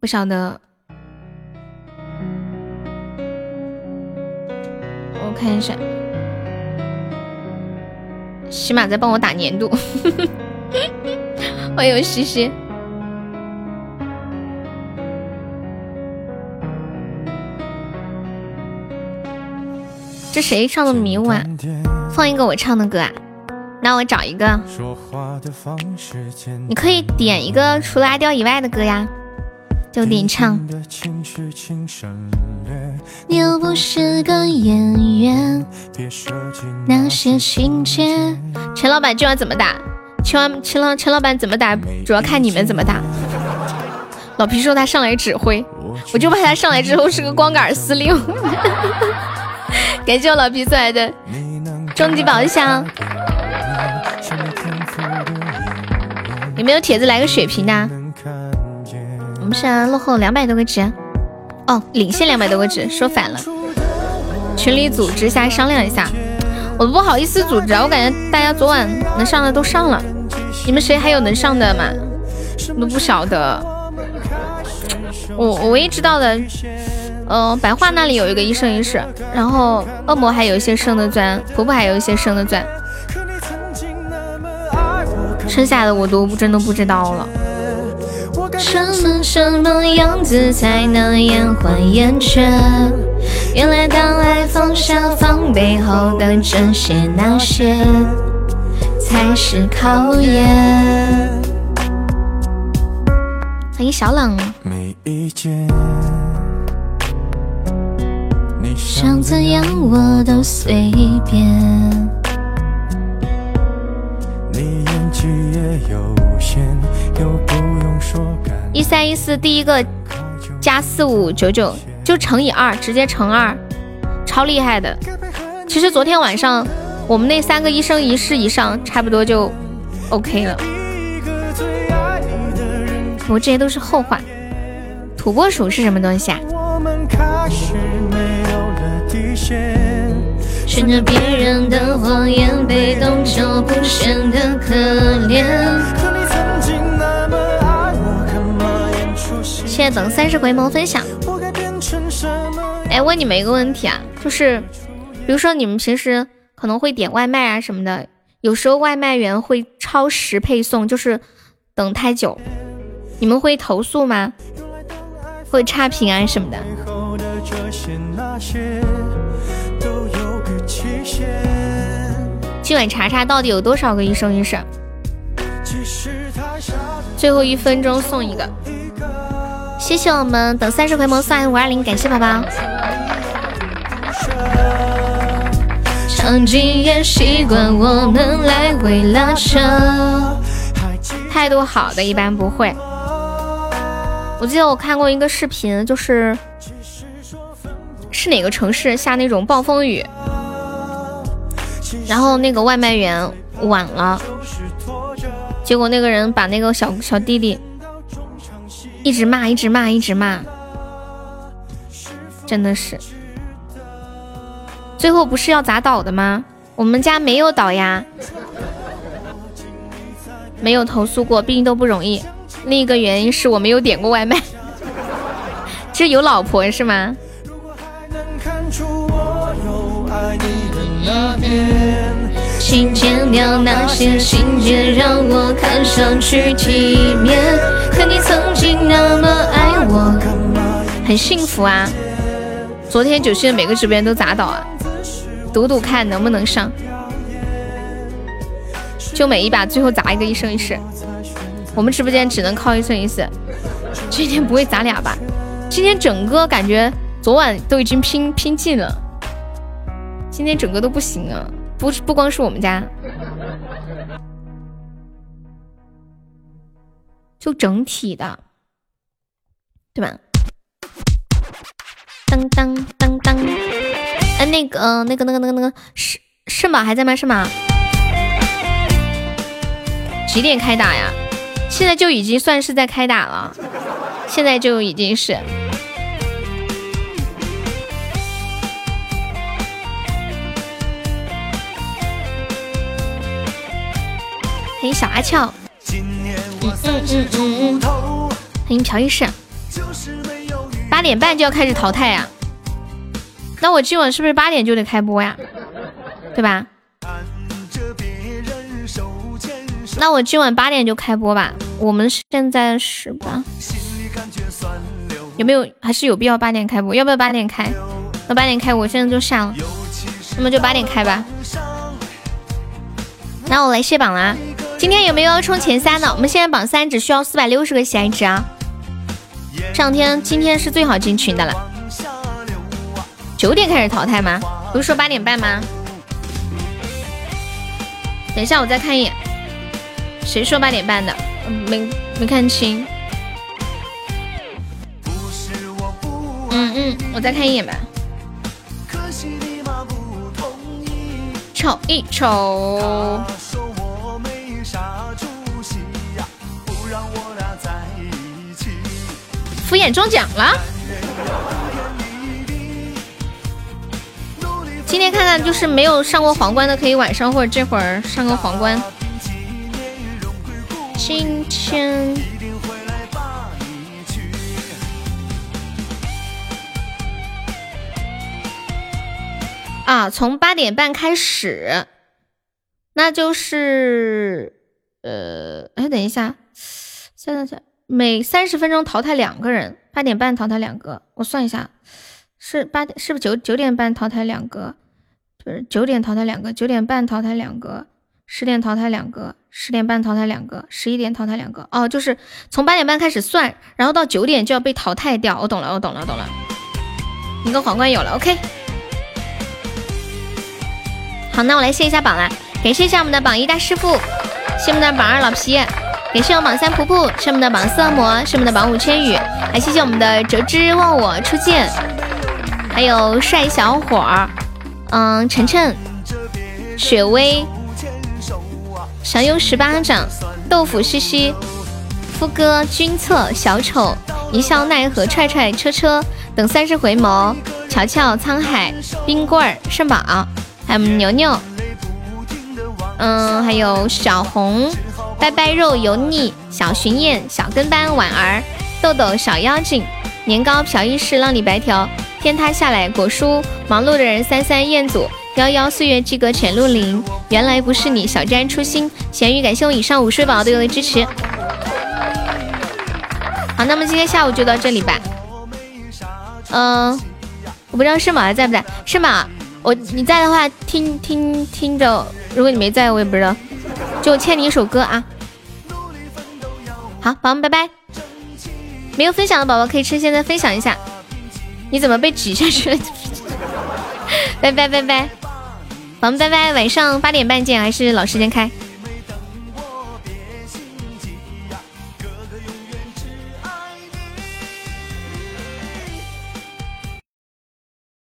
S1: 不晓得。我看一下，起码在帮我打年度。[laughs] 欢迎西西。这谁唱的《迷雾啊》？放一个我唱的歌啊。那我找一个，你可以点一个除了阿刁以外的歌呀，就点唱。你又不是个演员，那些情节。陈老板今晚怎么打？陈老陈老陈老板怎么打？主要看你们怎么打。老皮说他上来指挥，我就怕他上来之后是个光杆司令。感谢我老皮送来的终极宝箱。有没有铁子来个血瓶的？我们现在落后两百多个值，哦，领先两百多个值，说反了。群里组织一下，商量一下。我都不好意思组织，我感觉大家昨晚能上的都上了。你们谁还有能上的吗？都不晓得。我我唯一知道的，嗯，白话那里有一个一生一世，然后恶魔还有一些生的钻，婆婆还有一些生的钻。剩下的我都真的不知道了。什么什么样子才能延缓厌倦？原来当爱放下防备后的这些那些才是考验。欢欢迎小冷。
S3: 每一件你
S2: 想怎样我都随便。
S3: 你演技也有限，又不用说感
S1: 一三一四第一个加四五九九就乘以二，直接乘二，超厉害的。其实昨天晚上我们那三个一生一世以上，差不多就 OK 了。我这些都是后话。土拨鼠是什么东西啊？
S3: 我们开始没。
S2: 顺着别人的谎言，被动就不显得可怜。
S3: 可你曾经那么爱我，干嘛演出戏？
S1: 现在等三十回眸分享。哎，问你们一个问题啊，就是比如说你们平时可能会点外卖啊什么的，有时候外卖员会超时配送，就是等太久，你们会投诉吗？会差评啊什么的？今晚查查到底有多少个一生一世，最后一分钟送一个。谢谢我们等三十回眸送来五二零，感谢宝宝。
S2: 场景也习惯我们来回拉扯。
S3: 还记
S1: 态度好的一般不会。我记得我看过一个视频，就是是哪个城市下那种暴风雨，然后那个外卖员晚了，结果那个人把那个小小弟弟一直骂，一直骂，一直骂，真的是。最后不是要砸倒的吗？我们家没有倒呀，没有投诉过，毕竟都不容易。另一个原因是我没有点过外卖，[laughs] 这有老婆是吗？
S3: 能看出我有爱你那边。
S2: 请剪掉那些情节，让我看上去体面。可你曾经那么爱我，
S1: 很幸福啊！昨天九七的每个直播间都砸倒啊，赌赌看能不能上，就每一把最后砸一个一生一世。我们直播间只能靠一生一世，今天不会砸俩吧？今天整个感觉昨晚都已经拼拼尽了，今天整个都不行啊，不不光是我们家，就整体的，对吧？当当当当，哎，那个、那个那个那个那个是是吗？还在吗？是吗？几点开打呀？现在就已经算是在开打了，现在就已经是。欢迎小阿俏，
S3: 今年我三十出头，
S1: 欢迎朴医生。
S3: 就是没有遇
S1: 八点半就要开始淘汰呀、那我今晚是不是八点就得开播呀？对吧？那我今晚八点就开播吧。我们现在是吧？有没有还是有必要八点开播？要不要八点开？那八点开，我现在就下了。那么就八点开吧。那我来卸榜啦。今天有没有要冲前三的？我们现在榜三只需要四百六十个喜爱值啊。上天今天是最好进群的了。九点开始淘汰吗？不是说八点半吗？等一下，我再看一眼。谁说八点半的？没没看清。嗯嗯，我再看一眼吧。
S3: 可惜你妈不同意。
S1: 瞅一瞅，敷衍中奖了。今天看看，就是没有上过皇冠的，可以晚上或者这会儿上个皇冠。今天。啊，从八点半开始，那就是呃，哎，等一下，现在是每三十分钟淘汰两个人，八点半淘汰两个，我算一下，是八点，是不是九九点半淘汰两个？就是九点淘汰两个，九点半淘汰两个，十点淘汰两个，十点半淘汰两个，十一点淘汰两个。哦，就是从八点半开始算，然后到九点就要被淘汰掉。我懂了，我懂了，懂了。一个皇冠有了，OK。好，那我来卸一下榜啦，感谢一下我们的榜一大师傅，谢我们的榜二老皮，感谢我榜三仆仆，是我们的榜四恶魔，是我们的榜五千羽，还谢谢我们的折枝忘我初见，还有帅小伙儿，嗯，晨晨，雪薇，小优十八掌，豆腐西西，夫哥，君策，小丑，一笑奈何，踹踹车车，等三十回眸，乔乔，沧海，冰棍儿，圣宝。还有牛牛，嗯，还有小红，拜拜肉油腻，小巡燕，小跟班，婉儿，豆豆，小妖精，年糕，朴一世，浪里白条，天塌下来，果蔬，忙碌的人，三三彦祖，幺幺，岁月之歌，浅露林，原来不是你，小詹，初心，咸鱼，感谢我以上午睡宝宝对我的支持。好，那么今天下午就到这里吧。嗯，我不知道圣宝还在不在，圣宝。我你在的话，听听听着。如果你没在，我也不知道。就欠你一首歌啊。好，宝宝们拜拜。没有分享的宝宝可以趁现在分享一下。你怎么被挤下去了？[laughs] 拜拜拜拜，宝宝们拜拜。晚上八点半见，还是老时间开。